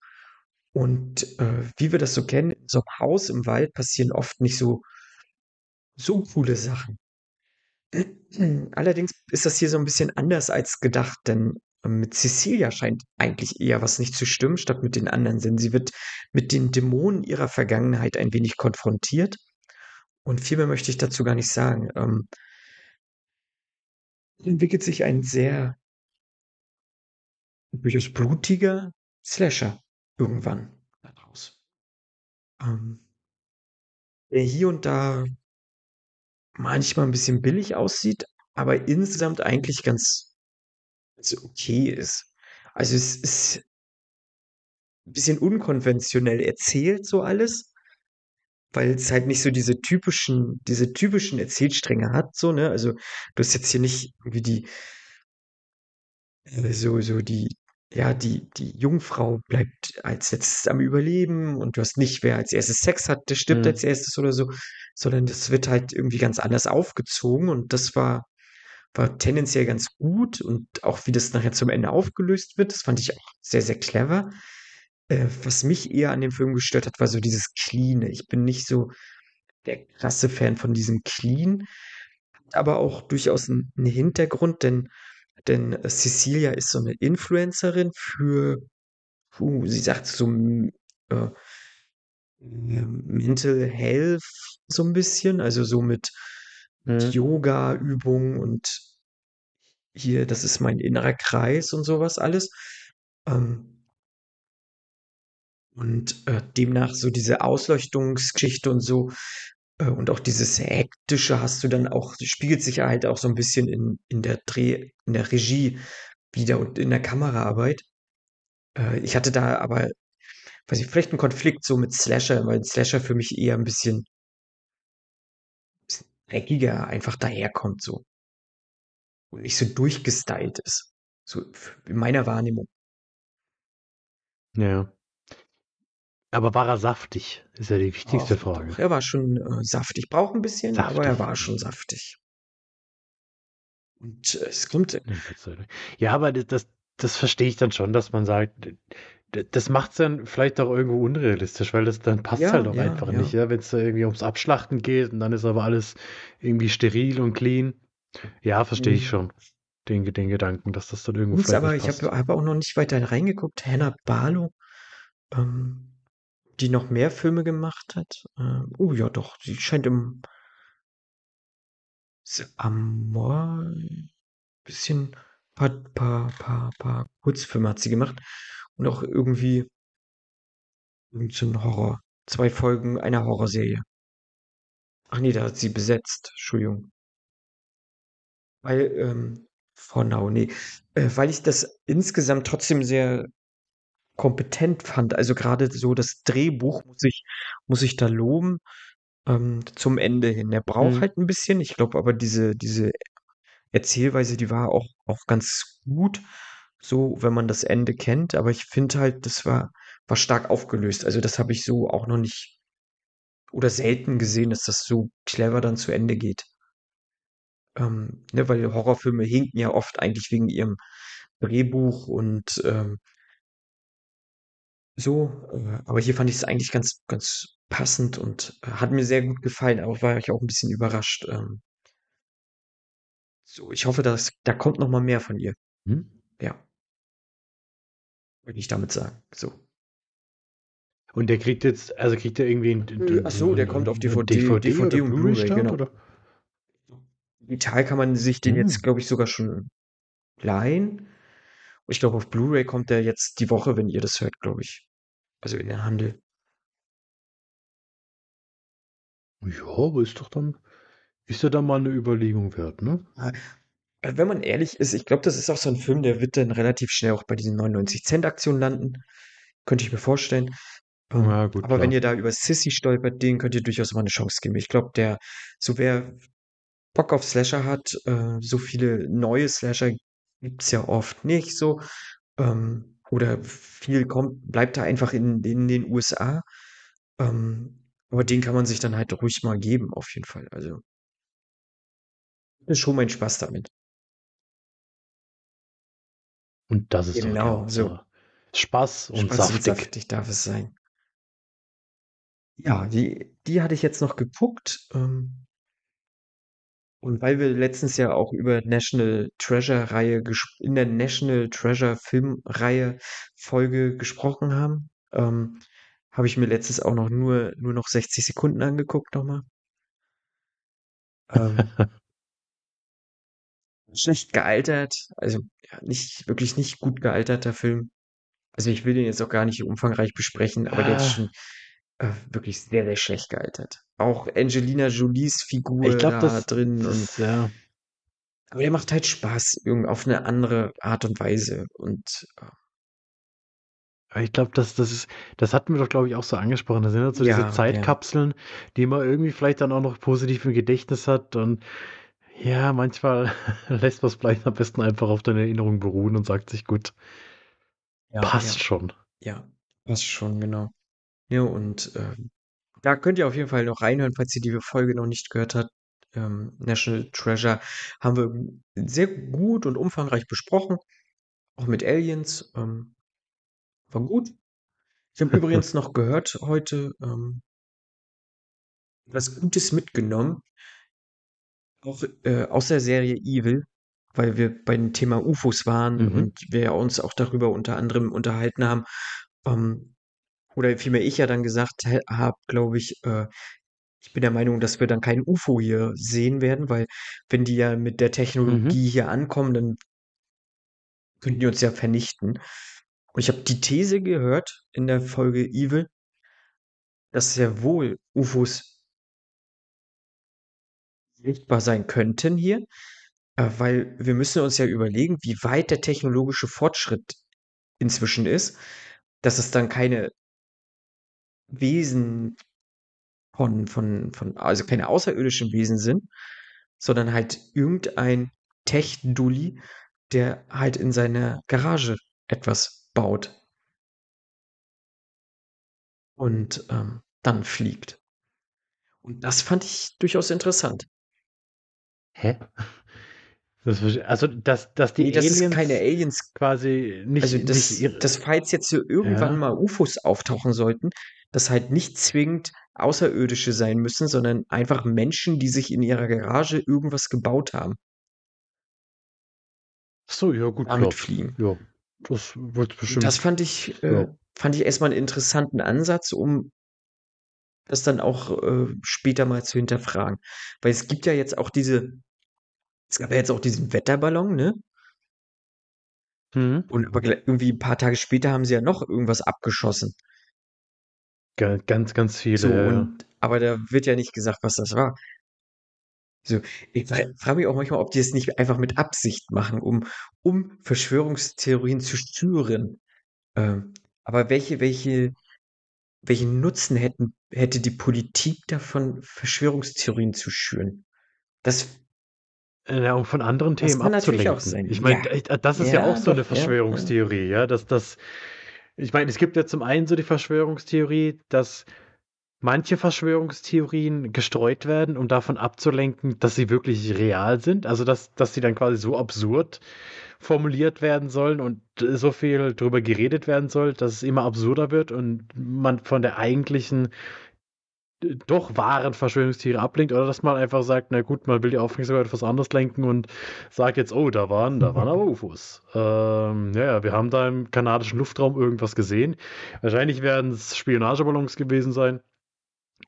Und, äh, wie wir das so kennen, in so 'nem Haus im Wald passieren oft nicht so so coole Sachen. <clears throat> Allerdings ist das hier so 'n bisschen anders als gedacht, denn ähm, mit Cecilia scheint eigentlich eher was nicht zu stimmen, statt mit den anderen, denn sie wird mit den Dämonen ihrer Vergangenheit ein wenig konfrontiert und viel mehr möchte ich dazu gar nicht sagen. Ähm entwickelt sich ein sehr durchaus blutiger Slasher irgendwann da draus. Ähm der hier und da manchmal 'n bisschen billig aussieht, aber insgesamt eigentlich ganz ganz okay ist. Also, es ist 'n bisschen unkonventionell erzählt so alles weil's halt nicht so diese typischen diese typischen Erzählstränge hat so, ne? Also, du hast jetzt hier nicht irgendwie die äh, so so die ja, die die Jungfrau bleibt als Letztes am Überleben und du hast nicht, wer als Erstes Sex hat, der stirbt Mhm. als Erstes oder so, sondern das wird halt irgendwie ganz anders aufgezogen und das war war tendenziell ganz gut und auch wie das nachher zum Ende aufgelöst wird, das fand ich auch sehr, sehr clever. Äh, was mich eher an dem Film gestört hat, war so dieses Cleane. Ich bin nicht so der krasse Fan von diesem Clean, aber auch durchaus 'n 'n Hintergrund, denn denn äh, Cecilia ist so 'ne Influencerin für puh, sie sagt so, äh, Mental Health so 'n bisschen, also so mit mit Mhm. Yogaübungen und hier, das ist mein innerer Kreis und so was alles. Ähm und, äh, demnach so diese Ausleuchtungsgeschichte und so, und auch dieses Hektische hast du dann auch spiegelt sich halt auch so 'n bisschen in in der Dreh in der Regie wieder und in der Kameraarbeit. Äh, ich hatte da aber, weiß nicht, vielleicht 'n Konflikt so mit Slasher, weil Slasher für mich eher 'n bisschen bisschen dreckiger einfach daherkommt so. Und nicht so durchgestylt ist, so in meiner Wahrnehmung. Ja. Aber war er saftig? Ist ja die wichtigste Doch, Frage. doch, er war schon, äh, saftig. Braucht 'n bisschen, aber er Saftig. war schon saftig. Und, äh, es kommt Ja, Dank. Ja, aber das das verstehe ich dann schon, dass man sagt, das macht's dann vielleicht auch irgendwo unrealistisch, weil das dann passt's halt Ja, auch ja, einfach ja. nicht, ja? Wenn's da irgendwie ums Abschlachten geht und dann ist aber alles irgendwie steril und clean. Ja, verstehe ich Mhm. schon, den den Gedanken, dass das dann irgendwo Muss vielleicht aber ich habe passt. habe auch noch nicht weiter reingeguckt. Hannah Barlow, ähm, die noch mehr Filme gemacht hat. Ähm, oh ja, doch, sie scheint im Amor bisschen paar paar paar paar Kurzfilme hat sie gemacht und auch irgendwie irgend so 'n Horror 2 Folgen einer Horrorserie. Ach ne, da hat sie besetzt, Entschuldigung. Weil, ähm for Now, ne, äh, weil ich das insgesamt trotzdem sehr kompetent fand. Also, grade so das Drehbuch muss ich muss ich da loben, ähm, zum Ende hin. Er braucht Mhm. halt 'n bisschen. Ich glaube aber, diese diese Erzählweise, die war auch auch ganz gut, so, wenn man das Ende kennt. Aber ich finde halt, das war war stark aufgelöst. Also, das habe ich so auch noch nicht oder selten gesehen, dass das so clever dann zu Ende geht. Ähm, ne, weil Horrorfilme hinken ja oft eigentlich wegen ihrem Drehbuch und, ähm so, äh, aber hier fand ich's eigentlich ganz ganz passend und, äh, hat mir sehr gut gefallen, aber war ich auch 'n bisschen überrascht, ähm so, ich hoffe, dass da kommt noch mal mehr von ihr. Mhm. Ja. Wollte ich damit sagen, so. Und der kriegt jetzt also, kriegt der irgendwie 'n d d Äh, ach so, der kommt auf DVD DVD DVD oder und Blu-ray, Blu-ray-Stand, genau. oder? Digital kann man sich den jetzt, Mhm. glaube ich, sogar schon leihen. Ich glaube, auf Blu-ray kommt der jetzt die Woche, wenn ihr das hört, glaube ich. Also, in den Handel. Ja, aber ist doch dann ist ja dann mal 'ne Überlegung wert, ne? Äh, wenn man ehrlich ist, ich glaube, das ist auch so 'n Film, der wird dann relativ schnell auch bei diesen 99 C-Aktionen landen. Könnte ich mir vorstellen. Ja, Ähm, gut, aber wenn klar. ihr da über Sissy stolpert, den könnt ihr durchaus mal 'ne Chance geben. Ich glaube, der so wer Bock auf Slasher hat, äh, so viele neue Slasher gibt's ja oft nicht so, ähm, oder viel kommt bleibt da einfach in in den USA. Ähm, aber den kann man sich dann halt ruhig mal geben auf jeden Fall, also hatte schon meinen Spaß damit. Und das ist doch die Genau, so. Hauptsache. Spaß und Spaß und saftig. saftig darf es sein. Ja, die die hatte ich jetzt noch geguckt, ähm und weil wir letztens ja auch über National Treasure Reihe in der National Treasure Filmreihe Folge gesprochen haben, ähm, habe ich mir letztens auch noch nur nur noch 60 Sekunden angeguckt noch mal. Ähm <laughs> schlecht gealtert, also, ja, nicht wirklich nicht gut gealterter Film. Also, ich will den jetzt auch gar nicht umfangreich besprechen, aber der ist Ah. schon, äh, wirklich sehr, sehr schlecht gealtert. Auch Angelina Jolies Ich Figur glaube, da das drin und das ja. aber der macht halt Spaß irgend auf 'ne andere Art und Weise und, äh ich glaube, das das ist das hatten wir doch, glaube ich, auch so angesprochen. Das sind halt so diese Ja, ja. Zeitkapseln, die man irgendwie vielleicht dann auch noch positiv im Gedächtnis hat und ja, manchmal <laughs> lässt man's vielleicht am besten einfach auf den Erinnerungen beruhen und sagt sich: „Gut“ Ja, „passt ja. schon.“ Ja, passt schon, genau. Ja, und, ähm, da könnt ihr auf jeden Fall noch reinhören, falls ihr die Folge noch nicht gehört habt. Ähm, National Treasure haben wir sehr gut und umfangreich besprochen, auch mit Aliens, ähm, war gut. Ich habe übrigens noch gehört heute, ähm, was Gutes mitgenommen, auch äh, aus der Serie Evil, weil wir bei dem Thema UFOs waren Mhm. und wir uns auch darüber unter anderem unterhalten haben. Ähm, oder vielmehr ich ja dann gesagt habe, glaube ich, äh, ich bin der Meinung, dass wir dann kein UFO hier sehen werden, weil wenn die ja mit der Mhm. Technologie hier ankommen, dann könnten die uns ja vernichten. Und ich habe die These gehört in der Folge Evil, dass sehr wohl UFOs sichtbar sein könnten hier, äh, weil wir müssen uns ja überlegen, wie weit der technologische Fortschritt inzwischen ist, dass es dann keine Wesen von, von, von, also keine außerirdischen Wesen sind, sondern halt irgendein Tech-Dulli, der halt in seiner Garage etwas baut und ähm, dann fliegt. Und das fand ich durchaus interessant. Hä? Das, also, dass, dass die Nee, dass es Aliens keine Aliens quasi nicht, Also, nicht dass, ihre, dass falls jetzt so irgendwann Ja. mal UFOs auftauchen sollten, dass halt nicht zwingend Außerirdische sein müssen, sondern einfach Menschen, die sich in ihrer Garage irgendwas gebaut haben, so, ja, gut, damit klar. fliegen. Ja, das wird bestimmt. das fand ich, äh, Ja. fand ich erstmal einen interessanten Ansatz, um das dann auch äh, später mal zu hinterfragen. Weil es gibt ja jetzt auch diese, es gab ja jetzt auch diesen Wetterballon, ne? Mhm. Und aber irgendwie ein paar Tage später haben sie ja noch irgendwas abgeschossen. Ga- Ganz, ganz viele. So, und, aber da wird ja nicht gesagt, was das war. So, ich frage mich auch manchmal, ob die es nicht einfach mit Absicht machen, um, um Verschwörungstheorien zu schüren. Ähm, aber welche, welche, welchen Nutzen hätten, hätte die Politik davon, Verschwörungstheorien zu schüren? Das, Ja, um von anderen Themen kann natürlich auch abzulenken. sein. Ich meine, Ja. äh, das ist ja, Ja, auch so eine Verschwörungstheorie, ja, dass das, ich meine, es gibt ja zum einen so die Verschwörungstheorie, dass manche Verschwörungstheorien gestreut werden, um davon abzulenken, dass sie wirklich real sind, also dass, dass sie dann quasi so absurd formuliert werden sollen und so viel drüber geredet werden soll, dass es immer absurder wird und man von der eigentlichen doch wahren Verschwörungstheorie ablenkt oder dass man einfach sagt, na gut, man will die Aufmerksamkeit auf was anderes lenken und sagt jetzt, oh, da waren, da waren <laughs> aber UFOs. Ähm, ja, ja, wir haben da im kanadischen Luftraum irgendwas gesehen. Wahrscheinlich werden es Spionageballons gewesen sein.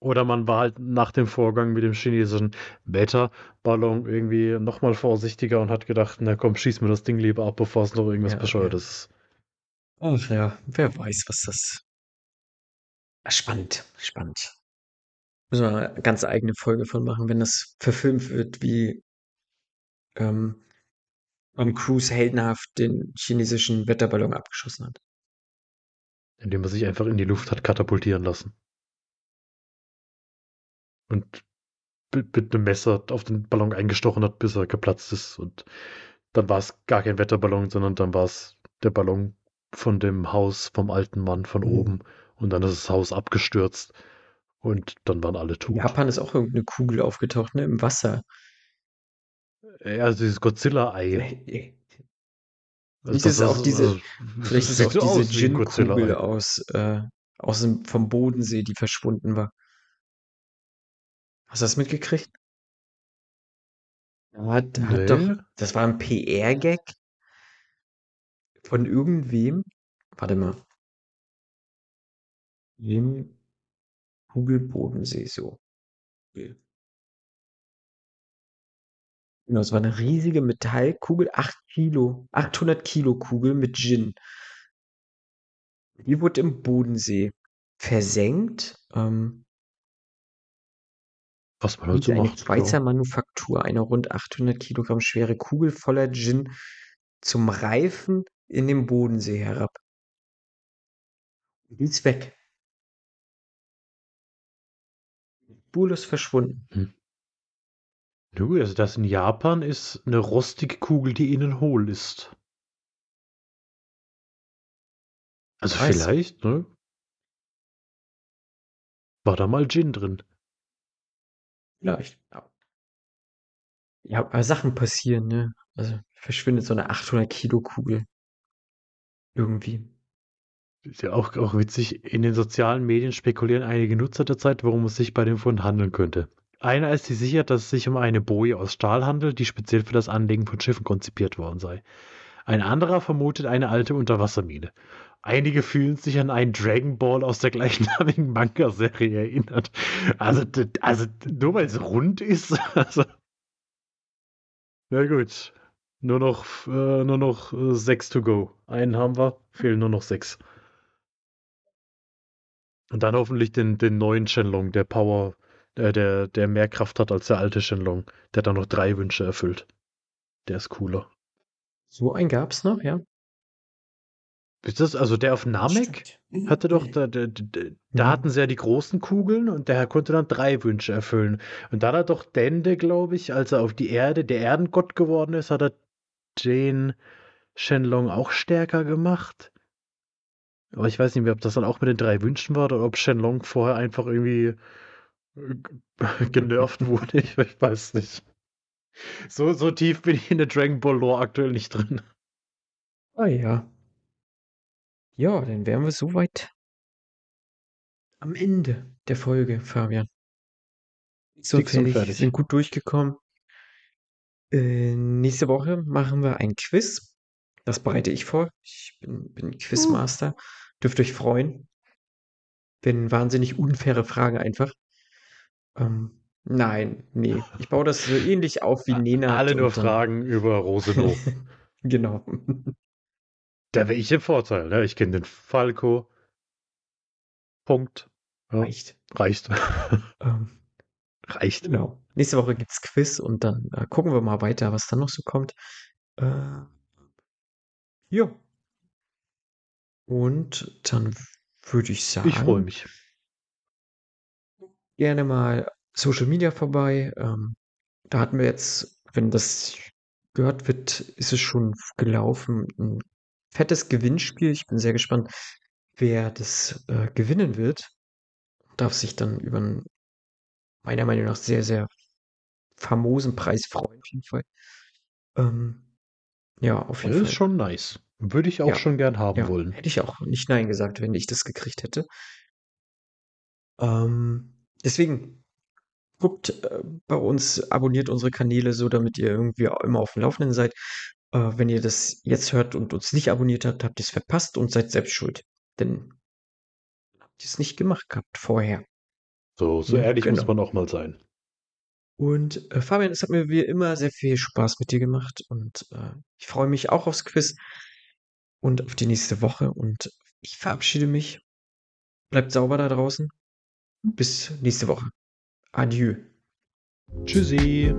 Oder man war halt nach dem Vorgang mit dem chinesischen Beta-Ballon irgendwie nochmal vorsichtiger und hat gedacht, na komm, schieß mir das Ding lieber ab, bevor es noch irgendwas Ja, Bescheuertes ist. Ach ja, wer weiß, was das. Ah, Spannend, spannend. Müssen wir eine ganz eigene Folge von machen, wenn das verfilmt wird, wie ähm, Tom Cruise heldenhaft den chinesischen Wetterballon abgeschossen hat. Indem man sich einfach in die Luft hat katapultieren lassen. Und mit, mit einem Messer auf den Ballon eingestochen hat, bis er geplatzt ist. Und dann war es gar kein Wetterballon, sondern dann war es der Ballon von dem Haus vom alten Mann von Mhm. oben. Und dann ist das Haus abgestürzt. Und dann waren alle In tot. Japan ist auch irgendeine Kugel aufgetaucht, ne, im Wasser. Ja, also dieses Godzilla-Ei. Vielleicht Also ist es auch diese, also, vielleicht ist auch so diese Gin-Kugel aus, äh, aus dem, vom Bodensee, die verschwunden war. Hast du das mitgekriegt? Hat, hat doch, Nee. das war ein PR-Gag von irgendwem. Warte mal. Gin Bodensee, so. Okay. Genau, es war eine riesige Metallkugel, 8 Kilo, 800 Kilo Kugel mit Gin. Die wurde im Bodensee versenkt. Ähm, Was man und so eine macht. Schweizer Ja. Manufaktur, eine rund 800 Kilogramm schwere Kugel voller Gin zum Reifen in den Bodensee herab. Die ist weg. Spurlos verschwunden. Hm. Du, also das in Japan ist eine rostige Kugel, die innen hohl ist. Also Weiß. vielleicht, ne? War da mal Gin drin? Vielleicht. Ja. Ja, aber Sachen passieren, ne? Also verschwindet so eine 800 Kilo Kugel. Irgendwie. Ist ja auch, auch witzig. In den sozialen Medien spekulieren einige Nutzer derzeit, worum es sich bei dem Fund handeln könnte. Einer ist sich sicher, dass es sich um eine Boje aus Stahl handelt, die speziell für das Anlegen von Schiffen konzipiert worden sei. Ein anderer vermutet eine alte Unterwassermine. Einige fühlen sich an einen Dragon Ball aus der gleichnamigen Manga-Serie erinnert. Also, also nur weil es rund ist. <laughs> Also. Na gut. Nur noch, äh, nur noch äh, sechs to go. Einen haben wir, fehlen nur noch sechs. Und dann hoffentlich den, den neuen Shenlong, der Power, äh, der, der mehr Kraft hat als der alte Shenlong. Der dann noch drei Wünsche erfüllt. Der ist cooler. So einen gab's noch, ja. Ist das, also der auf Namek Stimmt. hatte doch, da, da, da, da Mhm. hatten sie ja die großen Kugeln und der konnte dann drei Wünsche erfüllen. Und dann hat doch Dende, glaube ich, als er auf die Erde, der Erdengott geworden ist, hat er den Shenlong auch stärker gemacht. Aber ich weiß nicht mehr, ob das dann auch mit den drei Wünschen war oder ob Shenlong vorher einfach irgendwie äh, <laughs> genervt wurde. Ich, ich weiß nicht. So, so tief bin ich in der Dragon Ball Lore aktuell nicht drin. Ah ja. Ja, dann wären wir soweit am Ende der Folge, Fabian. So fertig, fertig. sind gut durchgekommen. Äh, nächste Woche machen wir ein Quiz. Das bereite ich vor. Ich bin, bin Quizmaster. Dürft euch freuen. Wenn wahnsinnig unfaire Fragen einfach. Ähm, nein, nee. Ich baue das so ähnlich auf wie Nena. Alle nur Fragen über Roseno. <laughs> genau. Da wäre ich im Vorteil. Ne? Ich kenne den Falco. Punkt. Ja, Reicht. reicht. <laughs> Ähm, reicht. Genau. Nächste Woche gibt's Quiz und dann äh, gucken wir mal weiter, was dann noch so kommt. Äh, ja. Und dann würde ich sagen, Ich freue mich. gerne mal Social Media vorbei. Ähm, da hatten wir jetzt, wenn das gehört wird, ist es schon gelaufen. Ein fettes Gewinnspiel. Ich bin sehr gespannt, wer das äh, gewinnen wird. Darf sich dann über einen meiner Meinung nach sehr, sehr famosen Preis freuen, auf jeden Fall. Ähm, ja, auf jeden Das Fall. ist schon nice. Würde ich auch Ja. schon gern haben Ja, wollen. hätte ich auch nicht Nein gesagt, wenn ich das gekriegt hätte. Ähm, deswegen guckt äh, bei uns, abonniert unsere Kanäle so, damit ihr irgendwie immer auf dem Laufenden seid. Äh, wenn ihr das jetzt hört und uns nicht abonniert habt, habt ihr es verpasst und seid selbst schuld. Denn habt ihr es nicht gemacht gehabt vorher. So, so Ja, ehrlich muss genau. man auch mal sein. Und äh, Fabian, es hat mir wie immer sehr viel Spaß mit dir gemacht und äh, ich freue mich auch aufs Quiz und auf die nächste Woche und ich verabschiede mich. Bleibt sauber da draußen. Bis nächste Woche. Adieu. Tschüssi.